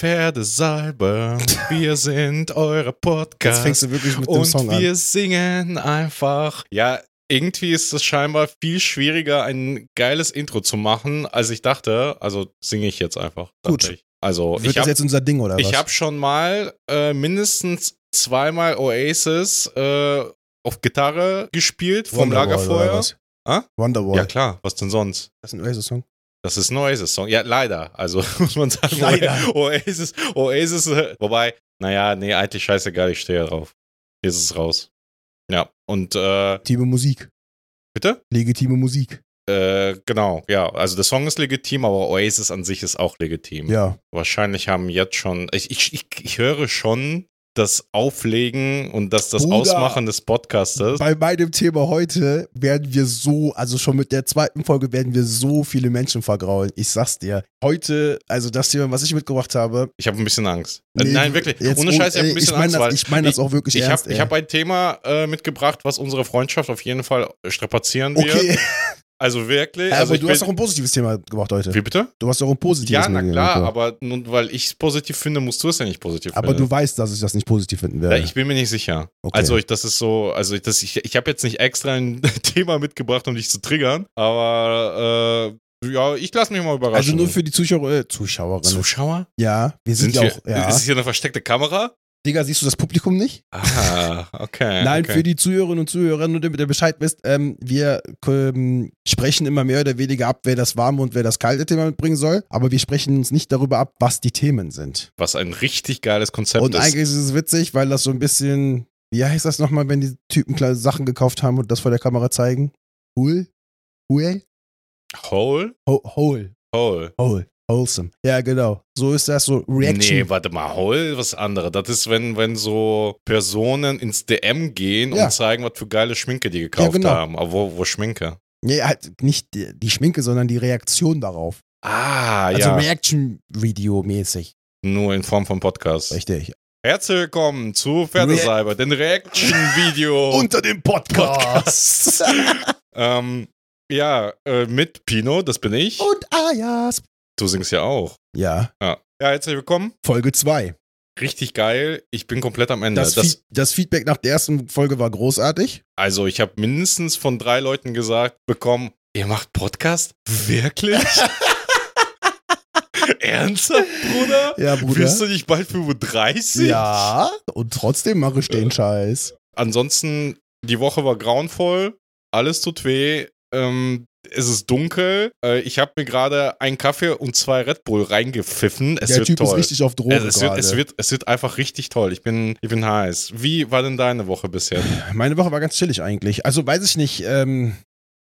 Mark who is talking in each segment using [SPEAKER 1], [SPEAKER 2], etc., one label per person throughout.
[SPEAKER 1] Pferdesalbe, wir sind eure Podcast.
[SPEAKER 2] Jetzt fängst du wirklich mit dem
[SPEAKER 1] und
[SPEAKER 2] Song
[SPEAKER 1] wir
[SPEAKER 2] an.
[SPEAKER 1] singen einfach. Ja, irgendwie ist es scheinbar viel schwieriger, ein geiles Intro zu machen, als ich dachte. Also singe ich jetzt einfach.
[SPEAKER 2] Gut.
[SPEAKER 1] Ich. Also
[SPEAKER 2] Wird
[SPEAKER 1] ich
[SPEAKER 2] das
[SPEAKER 1] habe
[SPEAKER 2] jetzt unser Ding oder was?
[SPEAKER 1] ich hab schon mal äh, mindestens zweimal Oasis äh, auf Gitarre gespielt vom
[SPEAKER 2] Wonderwall
[SPEAKER 1] Lagerfeuer. Ah?
[SPEAKER 2] Wonderwall.
[SPEAKER 1] Ja klar, was denn sonst?
[SPEAKER 2] Das ist ein Oasis-Song.
[SPEAKER 1] Das ist ein Oasis-Song. Ja, leider. Also muss man sagen,
[SPEAKER 2] Leider.
[SPEAKER 1] Oasis, Oasis, äh, wobei, naja, nee, eigentlich scheißegal, ich stehe drauf. Hier ist es raus. Ja, und äh,
[SPEAKER 2] Legitime Musik.
[SPEAKER 1] bitte?
[SPEAKER 2] Legitime Musik.
[SPEAKER 1] Äh, genau, ja. Also der Song ist legitim, aber Oasis an sich ist auch legitim.
[SPEAKER 2] Ja.
[SPEAKER 1] Wahrscheinlich haben jetzt schon. Ich, ich, ich, ich höre schon das Auflegen und das, das
[SPEAKER 2] Bruder.
[SPEAKER 1] Ausmachen des Podcastes.
[SPEAKER 2] Bei meinem Thema heute werden wir so, also schon mit der zweiten Folge werden wir so viele Menschen vergraulen. Ich sag's dir. Heute, also das Thema, was ich mitgebracht habe.
[SPEAKER 1] Ich habe ein bisschen Angst. Äh,
[SPEAKER 2] nee,
[SPEAKER 1] Nein, wirklich. Ohne
[SPEAKER 2] oh-
[SPEAKER 1] Scheiß, ich habe ein bisschen
[SPEAKER 2] ich mein
[SPEAKER 1] Angst.
[SPEAKER 2] das, ich meine das auch wirklich
[SPEAKER 1] ich
[SPEAKER 2] ernst.
[SPEAKER 1] habe
[SPEAKER 2] ey.
[SPEAKER 1] hab ein Thema äh, mitgebracht, was unsere Freundschaft auf jeden Fall strapazieren wird. Also wirklich.
[SPEAKER 2] aber
[SPEAKER 1] also ich
[SPEAKER 2] du hast doch ein positives Thema gebracht heute.
[SPEAKER 1] Wie bitte?
[SPEAKER 2] Du hast doch ein positives
[SPEAKER 1] Ja, na
[SPEAKER 2] Thema
[SPEAKER 1] klar,
[SPEAKER 2] gemacht.
[SPEAKER 1] aber nun, weil ich es positiv finde, musst du es ja nicht positiv
[SPEAKER 2] Aber
[SPEAKER 1] finden.
[SPEAKER 2] du weißt, dass ich das nicht positiv finden
[SPEAKER 1] ja,
[SPEAKER 2] werde.
[SPEAKER 1] ich bin mir nicht sicher.
[SPEAKER 2] Okay.
[SPEAKER 1] Also ich, das ist so, also ich, das, ich, ich habe jetzt nicht extra ein Thema mitgebracht, um dich zu triggern, aber äh, ja, ich lasse mich mal überraschen.
[SPEAKER 2] also nur für die Zuschauer, äh, Zuschauerinnen.
[SPEAKER 1] Zuschauer?
[SPEAKER 2] ja, wir sind,
[SPEAKER 1] Sind
[SPEAKER 2] ja auch, ja.
[SPEAKER 1] Ist es hier eine versteckte Kamera?
[SPEAKER 2] Digga, siehst du das Publikum nicht?
[SPEAKER 1] Ah, okay.
[SPEAKER 2] Nein,
[SPEAKER 1] okay.
[SPEAKER 2] für die Zuhörerinnen und Zuhörer, nur damit ihr Bescheid wisst, ähm, wir ähm, sprechen immer mehr oder weniger ab, wer das warme und wer das kalte Thema mitbringen soll, aber wir sprechen uns nicht darüber ab, was die Themen sind.
[SPEAKER 1] Was ein richtig geiles Konzept
[SPEAKER 2] und
[SPEAKER 1] ist.
[SPEAKER 2] eigentlich ist es witzig, weil das so ein bisschen, wie heißt das nochmal, wenn die Typen kleine Sachen gekauft haben und das vor der Kamera zeigen? Cool? Cool?
[SPEAKER 1] Hole?
[SPEAKER 2] Ho Hole.
[SPEAKER 1] Hole.
[SPEAKER 2] Hole. Wholesome. Ja, genau. So ist das so Reaction.
[SPEAKER 1] Nee, warte mal, Hole, was anderes. Das ist, wenn, wenn so Personen ins DM gehen
[SPEAKER 2] Ja.
[SPEAKER 1] und zeigen, was für geile Schminke die gekauft
[SPEAKER 2] genau.
[SPEAKER 1] haben. Aber wo, wo Schminke?
[SPEAKER 2] Nee, halt nicht die, die Schminke, sondern die Reaktion darauf.
[SPEAKER 1] Ah,
[SPEAKER 2] Also
[SPEAKER 1] ja.
[SPEAKER 2] Reaction-Video-mäßig.
[SPEAKER 1] Nur in Form von Podcast.
[SPEAKER 2] Richtig.
[SPEAKER 1] Herzlich willkommen zu Pferdesalber, den Reaction-Video.
[SPEAKER 2] Unter dem Podcast.
[SPEAKER 1] ähm, ja, äh, mit Pino, das bin ich.
[SPEAKER 2] Und Ayas.
[SPEAKER 1] Du singst ja auch.
[SPEAKER 2] Ja,
[SPEAKER 1] Ja, ja herzlich willkommen.
[SPEAKER 2] Folge 2.
[SPEAKER 1] Richtig geil. Ich bin komplett am Ende.
[SPEAKER 2] Das,
[SPEAKER 1] Das,
[SPEAKER 2] das Feedback nach der ersten Folge war großartig.
[SPEAKER 1] also, ich habe mindestens von drei Leuten gesagt bekommen, ihr macht Podcast? Wirklich? Ernsthaft, Bruder?
[SPEAKER 2] Ja, Bruder.
[SPEAKER 1] Bist du nicht bald 35?
[SPEAKER 2] Ja, und trotzdem mache ich den Scheiß.
[SPEAKER 1] Ansonsten, die Woche war grauenvoll. Alles tut weh. Ähm, es ist dunkel. Äh, ich habe mir gerade einen Kaffee und zwei Red Bull reingepfiffen. Es
[SPEAKER 2] der
[SPEAKER 1] wird
[SPEAKER 2] Typ
[SPEAKER 1] toll.
[SPEAKER 2] ist richtig auf Drogen
[SPEAKER 1] es, es, wird, es, wird, es wird einfach richtig toll. Ich bin, ich bin heiß. Wie war denn deine Woche bisher?
[SPEAKER 2] Meine Woche war ganz chillig eigentlich. Also weiß ich nicht, ähm,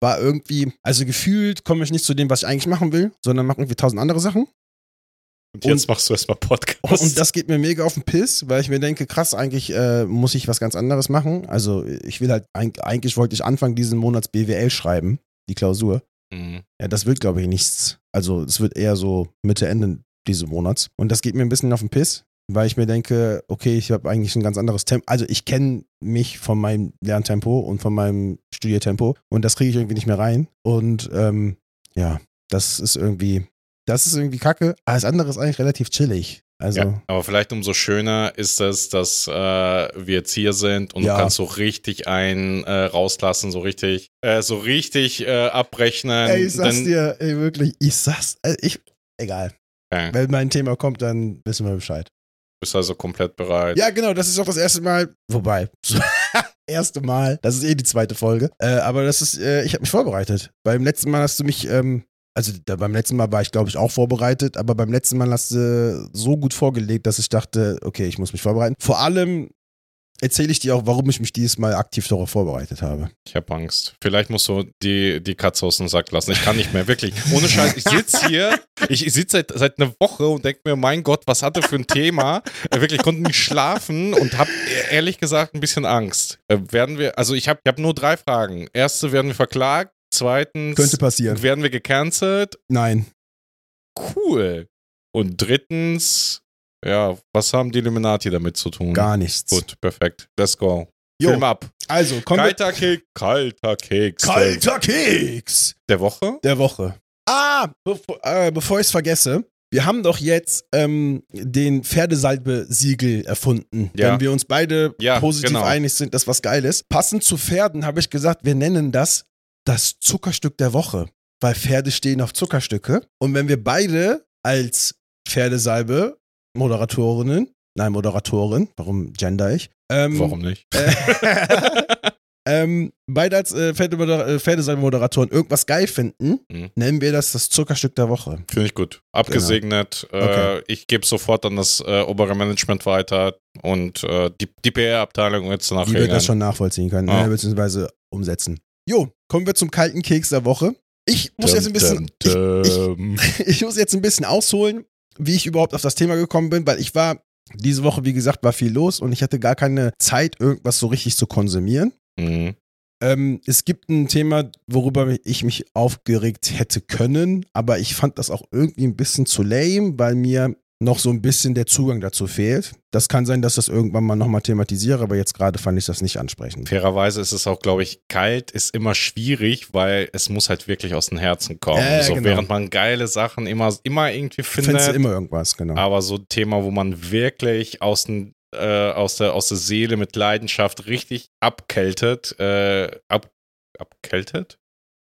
[SPEAKER 2] war irgendwie, also gefühlt komme ich nicht zu dem, was ich eigentlich machen will, sondern mache irgendwie tausend andere Sachen.
[SPEAKER 1] Und jetzt machst du erstmal Podcast.
[SPEAKER 2] Und das geht mir mega auf den Piss, weil ich mir denke, krass, eigentlich äh, muss ich was ganz anderes machen. Also ich will halt, eig- eigentlich wollte ich Anfang diesen Monats BWL schreiben, die Klausur.
[SPEAKER 1] Mhm.
[SPEAKER 2] Ja, das wird, glaube ich, nichts. Also es wird eher so Mitte, Ende dieses Monats. Und das geht mir ein bisschen auf den Piss, weil ich mir denke, okay, ich habe eigentlich ein ganz anderes Tempo. Also ich kenne mich von meinem Lerntempo und von meinem Studiertempo und das kriege ich irgendwie nicht mehr rein. Und ähm, ja, das ist irgendwie, das ist irgendwie kacke. Alles andere ist eigentlich relativ chillig. Also,
[SPEAKER 1] Ja, aber vielleicht umso schöner ist es, dass äh, wir jetzt hier sind und
[SPEAKER 2] Ja.
[SPEAKER 1] du kannst so richtig einen äh, rauslassen, so richtig, äh, so richtig äh, abrechnen.
[SPEAKER 2] ey, ich sag's dir, ey, wirklich, ich sag's, äh, ich, egal.
[SPEAKER 1] Okay.
[SPEAKER 2] Wenn mein Thema kommt, dann wissen wir Bescheid.
[SPEAKER 1] Bist also komplett bereit.
[SPEAKER 2] Ja, genau, das ist auch das erste Mal. Wobei, erste Mal, das ist eh die zweite Folge. Äh, aber das ist, ich habe mich vorbereitet. Beim letzten Mal hast du mich, ähm, also da, beim letzten Mal war ich, glaube ich, auch vorbereitet, aber beim letzten Mal hast du so gut vorgelegt, dass ich dachte, okay, ich muss mich vorbereiten. Vor allem erzähle ich dir auch, warum ich mich dieses Mal aktiv darauf vorbereitet habe.
[SPEAKER 1] Ich habe Angst. Vielleicht musst du die, die Katze aus dem Sack lassen. Ich kann nicht mehr, wirklich. Ohne Scheiß. Ich sitze hier, ich, sitze seit, seit einer Woche und denke mir, mein Gott, was hat er für ein Thema? Äh, wirklich, ich konnte nicht schlafen und habe ehrlich gesagt ein bisschen Angst. Äh, werden wir, also ich habe ich hab nur drei Fragen. Erste, werden wir verklagt? Zweitens,
[SPEAKER 2] Könnte passieren.
[SPEAKER 1] werden wir gecancelt?
[SPEAKER 2] Nein.
[SPEAKER 1] Cool. Und drittens, ja, was haben die Illuminati damit zu tun?
[SPEAKER 2] Gar nichts.
[SPEAKER 1] Gut, perfekt. Let's go.
[SPEAKER 2] Jo.
[SPEAKER 1] Film ab.
[SPEAKER 2] Also, wir.
[SPEAKER 1] Kalter Keks. Kalter Keks.
[SPEAKER 2] Kalter Keks
[SPEAKER 1] Der Woche?
[SPEAKER 2] der Woche. Ah, bevor, äh, bevor ich es vergesse, Wir haben doch jetzt ähm, den Pferdesalbe-Siegel erfunden.
[SPEAKER 1] Ja.
[SPEAKER 2] Wenn wir uns beide
[SPEAKER 1] Ja,
[SPEAKER 2] positiv
[SPEAKER 1] genau.
[SPEAKER 2] einig sind, dass was geil ist. Passend zu Pferden habe ich gesagt, wir nennen das das Zuckerstück der Woche. Weil Pferde stehen auf Zuckerstücke. Und wenn wir beide als Pferdesalbe Moderatorinnen, nein, Moderatorin, warum gender ich? Ähm,
[SPEAKER 1] Warum nicht?
[SPEAKER 2] Äh, ähm, beide als äh, äh, Pferdesalbe-Moderatoren irgendwas geil finden,
[SPEAKER 1] Mhm.
[SPEAKER 2] nennen wir das das Zuckerstück der Woche.
[SPEAKER 1] Finde ich gut. Abgesegnet.
[SPEAKER 2] Genau. Okay.
[SPEAKER 1] Äh, ich gebe sofort an das äh, obere Management weiter und äh, die, die PR-Abteilung wird es
[SPEAKER 2] Die wird
[SPEAKER 1] nachher.
[SPEAKER 2] das schon nachvollziehen können,
[SPEAKER 1] Ah.
[SPEAKER 2] äh, beziehungsweise umsetzen. Jo, kommen wir zum kalten Keks der Woche. Ich muss jetzt ein bisschen, Ich, ich muss jetzt ein bisschen ausholen, wie ich überhaupt auf das Thema gekommen bin, weil ich war diese Woche, wie gesagt, war viel los und ich hatte gar keine Zeit, irgendwas so richtig zu konsumieren.
[SPEAKER 1] Mhm.
[SPEAKER 2] Ähm, es gibt ein Thema, worüber ich mich aufgeregt hätte können, aber ich fand das auch irgendwie ein bisschen zu lame, weil mir noch so ein bisschen der Zugang dazu fehlt. Das kann sein, dass das irgendwann mal nochmal thematisiere, aber jetzt gerade fand ich das nicht ansprechend.
[SPEAKER 1] Fairerweise ist es auch, glaube ich, kalt ist immer schwierig, weil es muss halt wirklich aus dem Herzen kommen.
[SPEAKER 2] Äh,
[SPEAKER 1] so,
[SPEAKER 2] genau.
[SPEAKER 1] Während man geile Sachen immer, immer irgendwie
[SPEAKER 2] Findest du
[SPEAKER 1] findet.
[SPEAKER 2] immer irgendwas, genau.
[SPEAKER 1] Aber so ein Thema, wo man wirklich aus, den, äh, aus, der, aus der Seele mit Leidenschaft richtig abkältet, äh, ab, abkältet?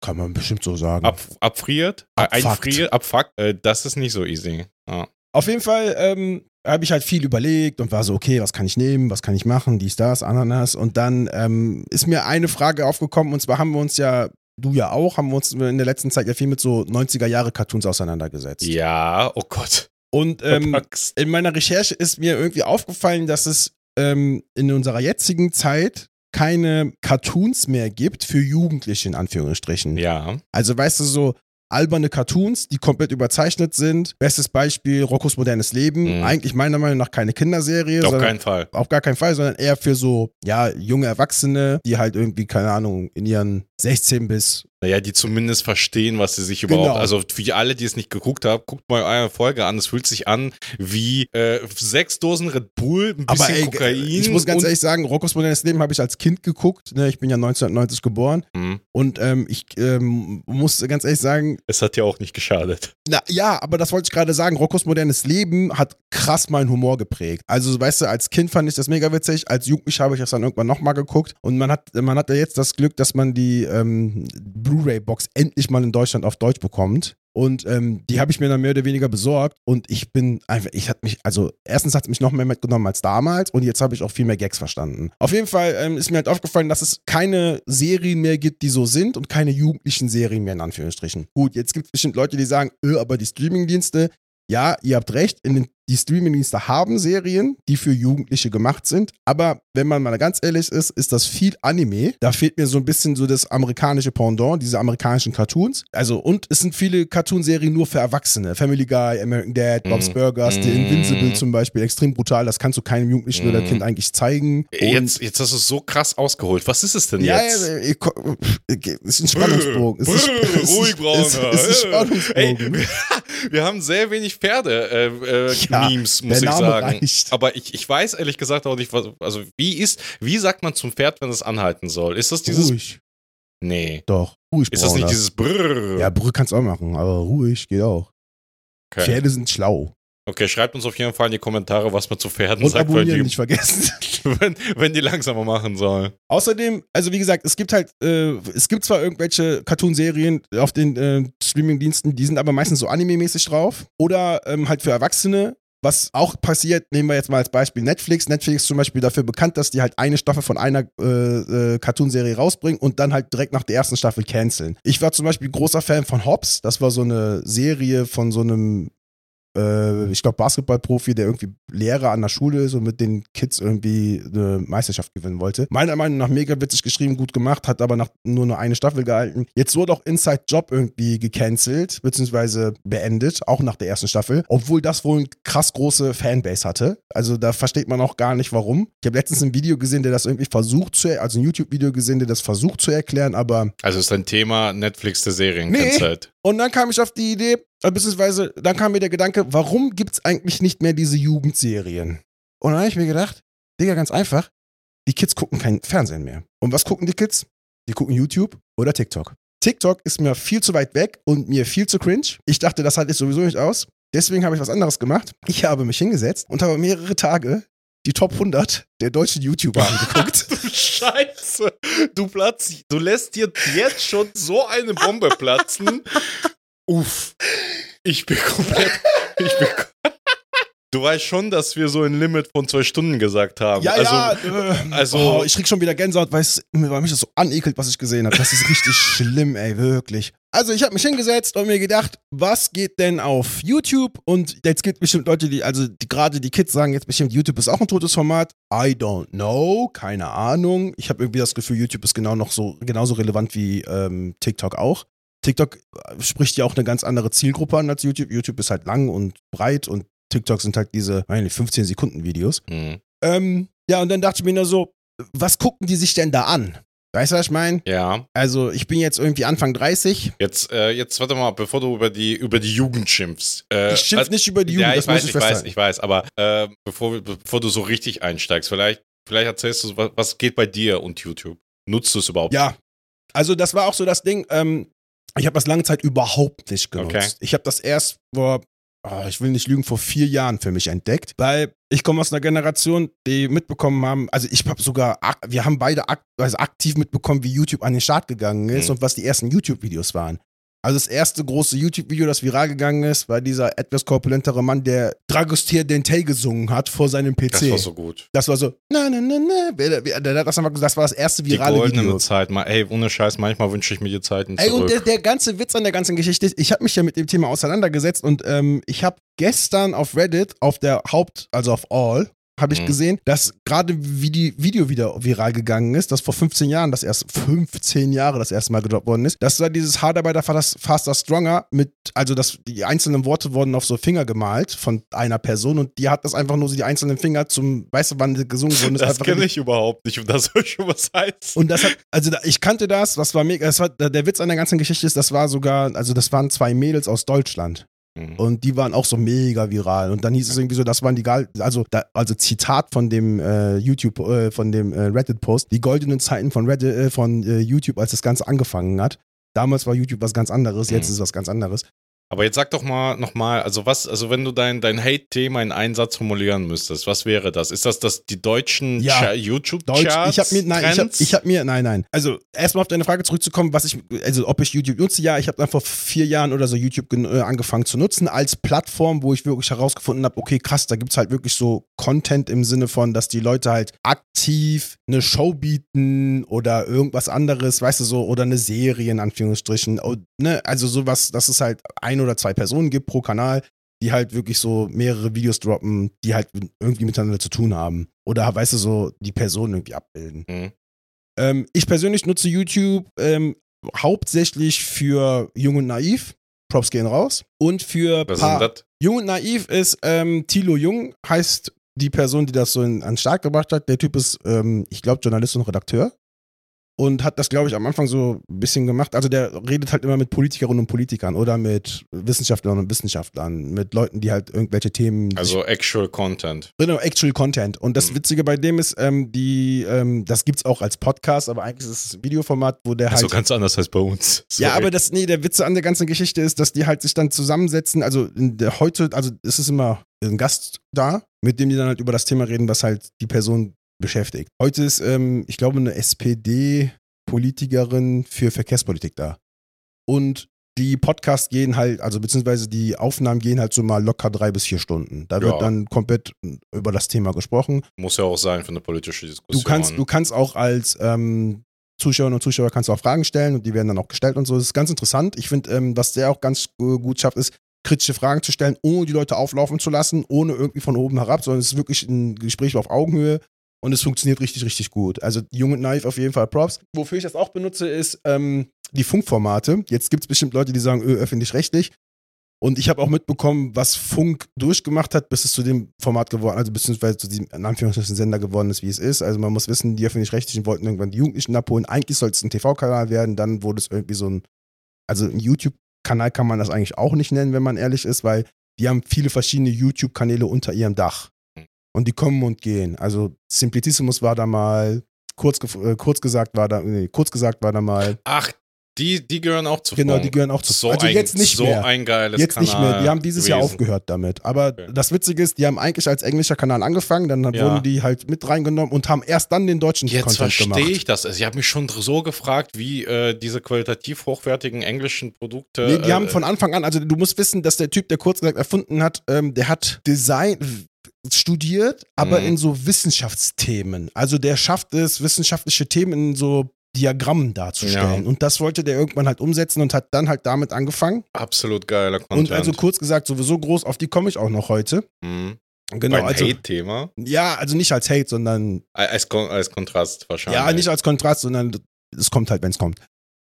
[SPEAKER 2] Kann man bestimmt so sagen.
[SPEAKER 1] Ab, abfriert?
[SPEAKER 2] Abfuckt.
[SPEAKER 1] Einfriert? Abfuckt? Äh, das ist nicht so easy. Ja.
[SPEAKER 2] Auf jeden Fall ähm, habe ich halt viel überlegt und war so, okay, was kann ich nehmen, was kann ich machen, dies, das, Ananas. Und dann ähm, ist mir eine Frage aufgekommen und zwar haben wir uns ja, du ja auch, haben wir uns in der letzten Zeit ja viel mit so 90er-Jahre-Cartoons auseinandergesetzt.
[SPEAKER 1] ja, oh Gott.
[SPEAKER 2] Und ähm, in meiner Recherche ist mir irgendwie aufgefallen, dass es ähm, in unserer jetzigen Zeit keine Cartoons mehr gibt für Jugendliche in Anführungsstrichen.
[SPEAKER 1] ja.
[SPEAKER 2] Also weißt du, so alberne Cartoons, die komplett überzeichnet sind. Bestes Beispiel, Roccos modernes Leben.
[SPEAKER 1] Mhm.
[SPEAKER 2] Eigentlich meiner Meinung nach keine Kinderserie.
[SPEAKER 1] Auf keinen Fall.
[SPEAKER 2] auf gar keinen Fall, sondern eher für so, ja, junge Erwachsene, die halt irgendwie, keine Ahnung, in ihren 16 bis
[SPEAKER 1] Naja, die zumindest verstehen, was sie sich überhaupt.
[SPEAKER 2] Genau.
[SPEAKER 1] Also für alle, die es nicht geguckt haben, guckt mal eine Folge an. Es fühlt sich an wie äh, sechs Dosen Red Bull, ein bisschen
[SPEAKER 2] Aber ey,
[SPEAKER 1] Kokain.
[SPEAKER 2] ich muss ganz ehrlich sagen, Roccos modernes Leben habe ich als Kind geguckt. Ne? Ich bin ja 1990 geboren.
[SPEAKER 1] Hm,
[SPEAKER 2] Und ähm, ich ähm, muss ganz ehrlich sagen,
[SPEAKER 1] Es hat ja auch nicht geschadet.
[SPEAKER 2] na ja, aber das wollte ich gerade sagen. Roccos modernes Leben hat krass meinen Humor geprägt. Also, weißt du, als Kind fand ich das mega witzig. Als Jugendlicher habe ich das dann irgendwann nochmal geguckt. Und man hat, man hat ja jetzt das Glück, dass man die ähm, Blu-ray-Box endlich mal in Deutschland auf Deutsch bekommt. Und ähm, die habe ich mir dann mehr oder weniger besorgt. Und ich bin einfach, ich hatte mich, also erstens hat es mich noch mehr mitgenommen als damals. Und jetzt habe ich auch viel mehr Gags verstanden. Auf jeden Fall ähm, ist mir halt aufgefallen, dass es keine Serien mehr gibt, die so sind und keine jugendlichen Serien mehr in Anführungsstrichen. Gut, jetzt gibt es bestimmt Leute, die sagen, öh, aber die Streamingdienste, ja, ihr habt recht, den, die Streamingdienste haben Serien, die für Jugendliche gemacht sind, aber wenn man mal ganz ehrlich ist, ist das viel Anime. Da fehlt mir so ein bisschen so das amerikanische Pendant, diese amerikanischen Cartoons. Also, und es sind viele Cartoonserien nur für Erwachsene. Family Guy, American Dad, Bob's
[SPEAKER 1] Mm.
[SPEAKER 2] Burgers, The
[SPEAKER 1] Mm.
[SPEAKER 2] Invincible zum Beispiel, extrem brutal, das kannst du keinem Jugendlichen oder
[SPEAKER 1] Mm.
[SPEAKER 2] Kind eigentlich zeigen. Und
[SPEAKER 1] Jetzt, jetzt hast du es so krass ausgeholt. Was ist es denn
[SPEAKER 2] ja,
[SPEAKER 1] jetzt?
[SPEAKER 2] ja, ich, ko- es ist ein Spannungsbogen. Ist, ist,
[SPEAKER 1] Ruhig, Braun.
[SPEAKER 2] es ist, es ist ein Spannungsbogen.
[SPEAKER 1] Ey, wir haben sehr wenig Pferde-Memes, äh,
[SPEAKER 2] Ja,
[SPEAKER 1] Memes,
[SPEAKER 2] der
[SPEAKER 1] muss ich sagen.
[SPEAKER 2] reicht.
[SPEAKER 1] Aber ich, ich weiß ehrlich gesagt auch nicht, was, also wie ist, wie sagt man zum Pferd, wenn es anhalten soll? Ist das dieses,
[SPEAKER 2] ruhig.
[SPEAKER 1] nee.
[SPEAKER 2] Doch, ruhig.
[SPEAKER 1] Ist das nicht
[SPEAKER 2] Brauner.
[SPEAKER 1] dieses Brrrr?
[SPEAKER 2] Ja, Brühe kannst du auch machen, aber ruhig geht auch.
[SPEAKER 1] okay.
[SPEAKER 2] Pferde sind schlau.
[SPEAKER 1] Okay, schreibt uns auf jeden Fall in die Kommentare, was man zu Pferden
[SPEAKER 2] Und
[SPEAKER 1] sagt,
[SPEAKER 2] abonnieren
[SPEAKER 1] die,
[SPEAKER 2] nicht vergessen.
[SPEAKER 1] wenn, wenn die langsamer machen sollen.
[SPEAKER 2] Außerdem, also wie gesagt, es gibt halt, äh, es gibt zwar irgendwelche Cartoonserien auf den äh, Streamingdiensten, die sind aber meistens so anime-mäßig drauf. Oder ähm, halt für Erwachsene. Was auch passiert, nehmen wir jetzt mal als Beispiel Netflix. Netflix ist zum Beispiel dafür bekannt, dass die halt eine Staffel von einer äh, äh, Cartoonserie rausbringen und dann halt direkt nach der ersten Staffel canceln. Ich war zum Beispiel großer Fan von Hobbs. Das war so eine Serie von so einem äh, ich glaube, Basketballprofi, der irgendwie Lehrer an der Schule ist und mit den Kids irgendwie eine Meisterschaft gewinnen wollte. Meiner Meinung nach mega witzig geschrieben, gut gemacht, hat aber nach, nur nur eine Staffel gehalten. Jetzt wurde auch Inside Job irgendwie gecancelt, beziehungsweise beendet, auch nach der ersten Staffel, obwohl das wohl eine krass große Fanbase hatte. Also da versteht man auch gar nicht, warum. Ich habe letztens ein Video gesehen, der das irgendwie versucht zu, also ein YouTube-Video gesehen, der das versucht zu erklären, aber
[SPEAKER 1] Also ist ein Thema Netflix der Serien
[SPEAKER 2] Nee. Und dann kam ich auf die Idee, äh, beziehungsweise dann kam mir der Gedanke, warum gibt es eigentlich nicht mehr diese Jugendserien? Und dann habe ich mir gedacht, Digga, ganz einfach, die Kids gucken kein Fernsehen mehr. Und was gucken die Kids? Die gucken YouTube oder TikTok. TikTok ist mir viel zu weit weg und mir viel zu cringe. Ich dachte, das halte ich sowieso nicht aus. Deswegen habe ich was anderes gemacht. Ich habe mich hingesetzt und habe mehrere Tage die Top 100 der deutschen YouTuber angeguckt.
[SPEAKER 1] du Scheiße. Du platzt, du lässt dir jetzt schon so eine Bombe platzen. Uff. Ich bin komplett. Ich bin. Du weißt schon, dass wir so ein Limit von zwei Stunden gesagt haben.
[SPEAKER 2] Ja,
[SPEAKER 1] also,
[SPEAKER 2] ja. Äh,
[SPEAKER 1] also-
[SPEAKER 2] oh, ich krieg schon wieder Gänsehaut, weil, es, weil mich das so anekelt, was ich gesehen habe. Das ist richtig schlimm, ey, wirklich. Also ich habe mich hingesetzt und mir gedacht, was geht denn auf YouTube? Und jetzt gibt bestimmt Leute, die, also gerade die Kids sagen jetzt bestimmt, YouTube ist auch ein totes Format. I don't know, keine Ahnung. Ich habe irgendwie das Gefühl, YouTube ist genau noch so genauso relevant wie ähm, TikTok auch. TikTok äh, spricht ja auch eine ganz andere Zielgruppe an als YouTube. YouTube ist halt lang und breit und TikTok sind halt diese, meine 15 Sekunden Videos.
[SPEAKER 1] Hm.
[SPEAKER 2] Ähm, ja, und dann dachte ich mir nur so, was gucken die sich denn da an? Weißt du, was ich meine?
[SPEAKER 1] Ja.
[SPEAKER 2] Also, ich bin jetzt irgendwie Anfang 30.
[SPEAKER 1] Jetzt, äh, jetzt warte mal, bevor du über die, über die Jugend schimpfst. Äh,
[SPEAKER 2] Ich schimpf
[SPEAKER 1] also-
[SPEAKER 2] nicht über die Jugend,
[SPEAKER 1] ja, ich
[SPEAKER 2] das
[SPEAKER 1] weiß,
[SPEAKER 2] muss ich
[SPEAKER 1] ich weiß, ich weiß, aber äh, bevor, bevor du so richtig einsteigst, vielleicht, vielleicht erzählst du, was, was geht bei dir und YouTube? Nutzt du es überhaupt?
[SPEAKER 2] Ja, also das war auch so das Ding. Ähm, ich habe das lange Zeit überhaupt nicht genutzt.
[SPEAKER 1] Okay.
[SPEAKER 2] Ich habe das erst vor, ah, ich will nicht lügen, vor vier Jahren für mich entdeckt, weil ich komme aus einer Generation, die mitbekommen haben, also ich habe sogar, wir haben beide ak also aktiv mitbekommen, wie YouTube an den Start gegangen ist
[SPEAKER 1] Mhm.
[SPEAKER 2] und was die ersten YouTube-Videos waren. Also das erste große YouTube-Video, das viral gegangen ist, war dieser etwas korpulentere Mann, der Dragostea Dente gesungen hat vor seinem PC.
[SPEAKER 1] Das war so gut.
[SPEAKER 2] Das war so, na, na, na, na. Der hat das einfach gesagt, das war das erste
[SPEAKER 1] Die
[SPEAKER 2] virale
[SPEAKER 1] goldene
[SPEAKER 2] Video.
[SPEAKER 1] Zeit. Mal, ey, ohne Scheiß, manchmal wünsche ich mir die Zeiten
[SPEAKER 2] Ey, und der,
[SPEAKER 1] zurück.
[SPEAKER 2] der ganze Witz an der ganzen Geschichte ist, ich habe mich ja mit dem Thema auseinandergesetzt und ähm, ich habe gestern auf Reddit, auf der Haupt, also auf All, habe ich
[SPEAKER 1] Mhm.
[SPEAKER 2] gesehen, dass gerade wie die Video wieder viral gegangen ist, das vor 15 Jahren das erste, 15 Jahre das erste Mal gedroppt worden ist. Das war dieses Hardarbeiter Faster, Faster Stronger mit, also das, die einzelnen Worte wurden auf so Finger gemalt von einer Person und die hat das einfach nur so die einzelnen Finger zum, weißt du, wann gesungen wurden. ist
[SPEAKER 1] Das
[SPEAKER 2] einfach
[SPEAKER 1] kenne ich überhaupt nicht und das soll schon was heißen.
[SPEAKER 2] und das hat, also da, ich kannte das, das war mega, das war, der Witz an der ganzen Geschichte ist, das war sogar, also das waren zwei Mädels aus Deutschland.
[SPEAKER 1] Mhm.
[SPEAKER 2] Und die waren auch so mega viral. Und dann hieß es irgendwie so, das waren die, also, da, also Zitat von dem äh, YouTube, äh, von dem äh, Reddit-Post, die goldenen Zeiten von Reddit, äh, von äh, YouTube, als das Ganze angefangen hat. Damals war YouTube was ganz anderes, jetzt
[SPEAKER 1] Mhm.
[SPEAKER 2] ist es was ganz anderes.
[SPEAKER 1] Aber jetzt sag doch mal nochmal, also was, also wenn du dein, dein Hate-Thema in einen Satz formulieren müsstest, was wäre das? Ist das, das die deutschen
[SPEAKER 2] Ja.
[SPEAKER 1] Cha-
[SPEAKER 2] Deutsch,
[SPEAKER 1] YouTube-Charts?
[SPEAKER 2] ich habe mir, nein, ich
[SPEAKER 1] Trends?
[SPEAKER 2] ich hab mir, nein, nein. Also erstmal auf deine Frage zurückzukommen, was ich, also ob ich YouTube nutze, ja, ich habe dann vor vier Jahren oder so YouTube äh, angefangen zu nutzen als Plattform, wo ich wirklich herausgefunden habe, okay, krass, da gibt's halt wirklich so Content im Sinne von, dass die Leute halt aktiv eine Show bieten oder irgendwas anderes, weißt du so, oder eine Serie in Anführungsstrichen, und, ne, also sowas, dass es halt ein oder zwei Personen gibt pro Kanal, die halt wirklich so mehrere Videos droppen, die halt irgendwie miteinander zu tun haben. Oder weißt du, so die Person irgendwie abbilden.
[SPEAKER 1] Mhm.
[SPEAKER 2] Ähm, ich persönlich nutze YouTube ähm, hauptsächlich für Jung und Naiv. Props gehen raus. Und für
[SPEAKER 1] Was ist
[SPEAKER 2] paar,
[SPEAKER 1] das?
[SPEAKER 2] Jung und Naiv ist ähm, Thilo Jung, heißt die Person, die das so in, an den Start gebracht hat. Der Typ ist, ähm, ich glaube, Journalist und Redakteur. Und hat das, glaube ich, am Anfang so ein bisschen gemacht. Also der redet halt immer mit Politikerinnen und Politikern oder mit Wissenschaftlern und Wissenschaftlern, mit Leuten, die halt irgendwelche Themen
[SPEAKER 1] Also Actual Content.
[SPEAKER 2] Genau, Actual Content. Und das
[SPEAKER 1] Mhm.
[SPEAKER 2] Witzige bei dem ist, ähm, die, ähm, das gibt's auch als Podcast, aber eigentlich ist es ein Videoformat, wo der halt.
[SPEAKER 1] Also ganz anders als bei uns.
[SPEAKER 2] ja,
[SPEAKER 1] Sorry.
[SPEAKER 2] aber das, nee, der Witze an der ganzen Geschichte ist, dass die halt sich dann zusammensetzen. Also in der, heute, also es ist immer ein Gast da, mit dem die dann halt über das Thema reden, was halt die Person beschäftigt. Heute ist, ähm, ich glaube, eine SPD-Politikerin für Verkehrspolitik da. Und die Podcasts gehen halt, also beziehungsweise die Aufnahmen gehen halt so mal locker drei bis vier Stunden. Da wird
[SPEAKER 1] Ja.
[SPEAKER 2] dann komplett über das Thema gesprochen.
[SPEAKER 1] Muss ja auch sein für eine politische Diskussion.
[SPEAKER 2] Du kannst, du kannst auch als ähm, Zuschauerinnen und Zuschauer kannst du auch Fragen stellen und die werden dann auch gestellt und so. Das ist ganz interessant. Ich finde, ähm, was der auch ganz äh, gut schafft, ist, kritische Fragen zu stellen, ohne die Leute auflaufen zu lassen, ohne irgendwie von oben herab, sondern es ist wirklich ein Gespräch auf Augenhöhe und es funktioniert richtig, richtig gut. Also Jung und Naiv auf jeden Fall Props. Wofür ich das auch benutze, ist ähm, die Funkformate. Jetzt gibt es bestimmt Leute, die sagen, öh, öffentlich-rechtlich. Und ich habe auch mitbekommen, was Funk durchgemacht hat, bis es zu dem Format geworden, also beziehungsweise zu diesem in Anführungsstrichen Sender geworden ist, wie es ist. Also man muss wissen, die öffentlich-rechtlichen wollten irgendwann die Jugendlichen abholen. Eigentlich sollte es ein TV-Kanal werden, dann wurde es irgendwie so ein, also ein YouTube-Kanal kann man das eigentlich auch nicht nennen, wenn man ehrlich ist, weil die haben viele verschiedene YouTube-Kanäle unter ihrem Dach. Und die kommen und gehen. Also Simplicissimus war da mal, kurz, äh, kurz gesagt war da, nee, kurz gesagt war da mal.
[SPEAKER 1] Ach, Die, die gehören auch zu
[SPEAKER 2] Genau,
[SPEAKER 1] Funk.
[SPEAKER 2] die gehören auch zu
[SPEAKER 1] so
[SPEAKER 2] Also
[SPEAKER 1] ein,
[SPEAKER 2] jetzt nicht
[SPEAKER 1] so
[SPEAKER 2] mehr.
[SPEAKER 1] ein geiles
[SPEAKER 2] Jetzt nicht
[SPEAKER 1] Kanal
[SPEAKER 2] mehr. Die haben dieses Jahr
[SPEAKER 1] gewesen.
[SPEAKER 2] aufgehört damit. Aber
[SPEAKER 1] Okay.
[SPEAKER 2] das Witzige ist, die haben eigentlich als englischer Kanal angefangen, dann
[SPEAKER 1] Ja.
[SPEAKER 2] wurden die halt mit reingenommen und haben erst dann den deutschen
[SPEAKER 1] Jetzt
[SPEAKER 2] Content
[SPEAKER 1] verstehe
[SPEAKER 2] gemacht.
[SPEAKER 1] ich das. Also ich habe mich schon so gefragt, wie äh, diese qualitativ hochwertigen englischen Produkte.
[SPEAKER 2] Nee, die
[SPEAKER 1] äh,
[SPEAKER 2] haben von Anfang an, also du musst wissen, dass der Typ, der kurz gesagt erfunden hat, ähm, der hat Design studiert, aber
[SPEAKER 1] Mhm.
[SPEAKER 2] in so Wissenschaftsthemen. Also der schafft es, wissenschaftliche Themen in so Diagrammen darzustellen.
[SPEAKER 1] Ja.
[SPEAKER 2] Und das wollte der irgendwann halt umsetzen und hat dann halt damit angefangen.
[SPEAKER 1] absolut geiler Content.
[SPEAKER 2] Und also kurz gesagt, sowieso groß, auf die komme ich auch noch heute.
[SPEAKER 1] mhm.
[SPEAKER 2] Genau,
[SPEAKER 1] Ein
[SPEAKER 2] also.
[SPEAKER 1] Hate-Thema.
[SPEAKER 2] Ja, also nicht als Hate, sondern
[SPEAKER 1] Als, als Kontrast wahrscheinlich.
[SPEAKER 2] ja, nicht als Kontrast, sondern es kommt halt, wenn es kommt.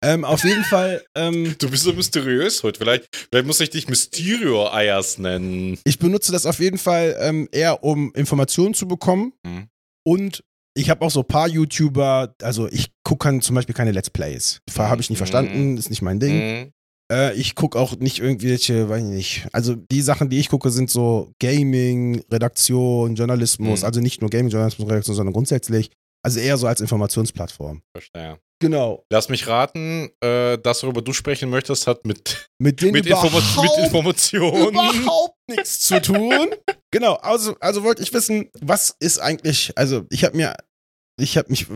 [SPEAKER 2] Ähm, auf jeden Fall, ähm,
[SPEAKER 1] Du bist so mysteriös heute. Vielleicht, vielleicht muss ich dich Mysterio Ayers nennen.
[SPEAKER 2] ich benutze das auf jeden Fall ähm, eher, um Informationen zu bekommen.
[SPEAKER 1] Mhm.
[SPEAKER 2] Und ich habe auch so ein paar YouTuber, also ich gucke zum Beispiel keine Let's Plays. Habe ich nicht
[SPEAKER 1] Mhm.
[SPEAKER 2] verstanden, ist nicht mein Ding.
[SPEAKER 1] Mhm.
[SPEAKER 2] Äh, ich gucke auch nicht irgendwelche, weiß ich nicht. Also die Sachen, die ich gucke, sind so Gaming, Redaktion, Journalismus.
[SPEAKER 1] Mhm.
[SPEAKER 2] Also nicht nur Gaming, Journalismus, Redaktion, sondern grundsätzlich. Also eher so als Informationsplattform.
[SPEAKER 1] Verstehe.
[SPEAKER 2] Genau.
[SPEAKER 1] Lass mich raten, äh, das, worüber du sprechen möchtest, hat mit,
[SPEAKER 2] Mit
[SPEAKER 1] mit, Informa mit
[SPEAKER 2] überhaupt
[SPEAKER 1] Informationen.
[SPEAKER 2] überhaupt nichts zu tun. genau, also, also wollte ich wissen, was ist eigentlich, also ich habe mir, ich habe mich,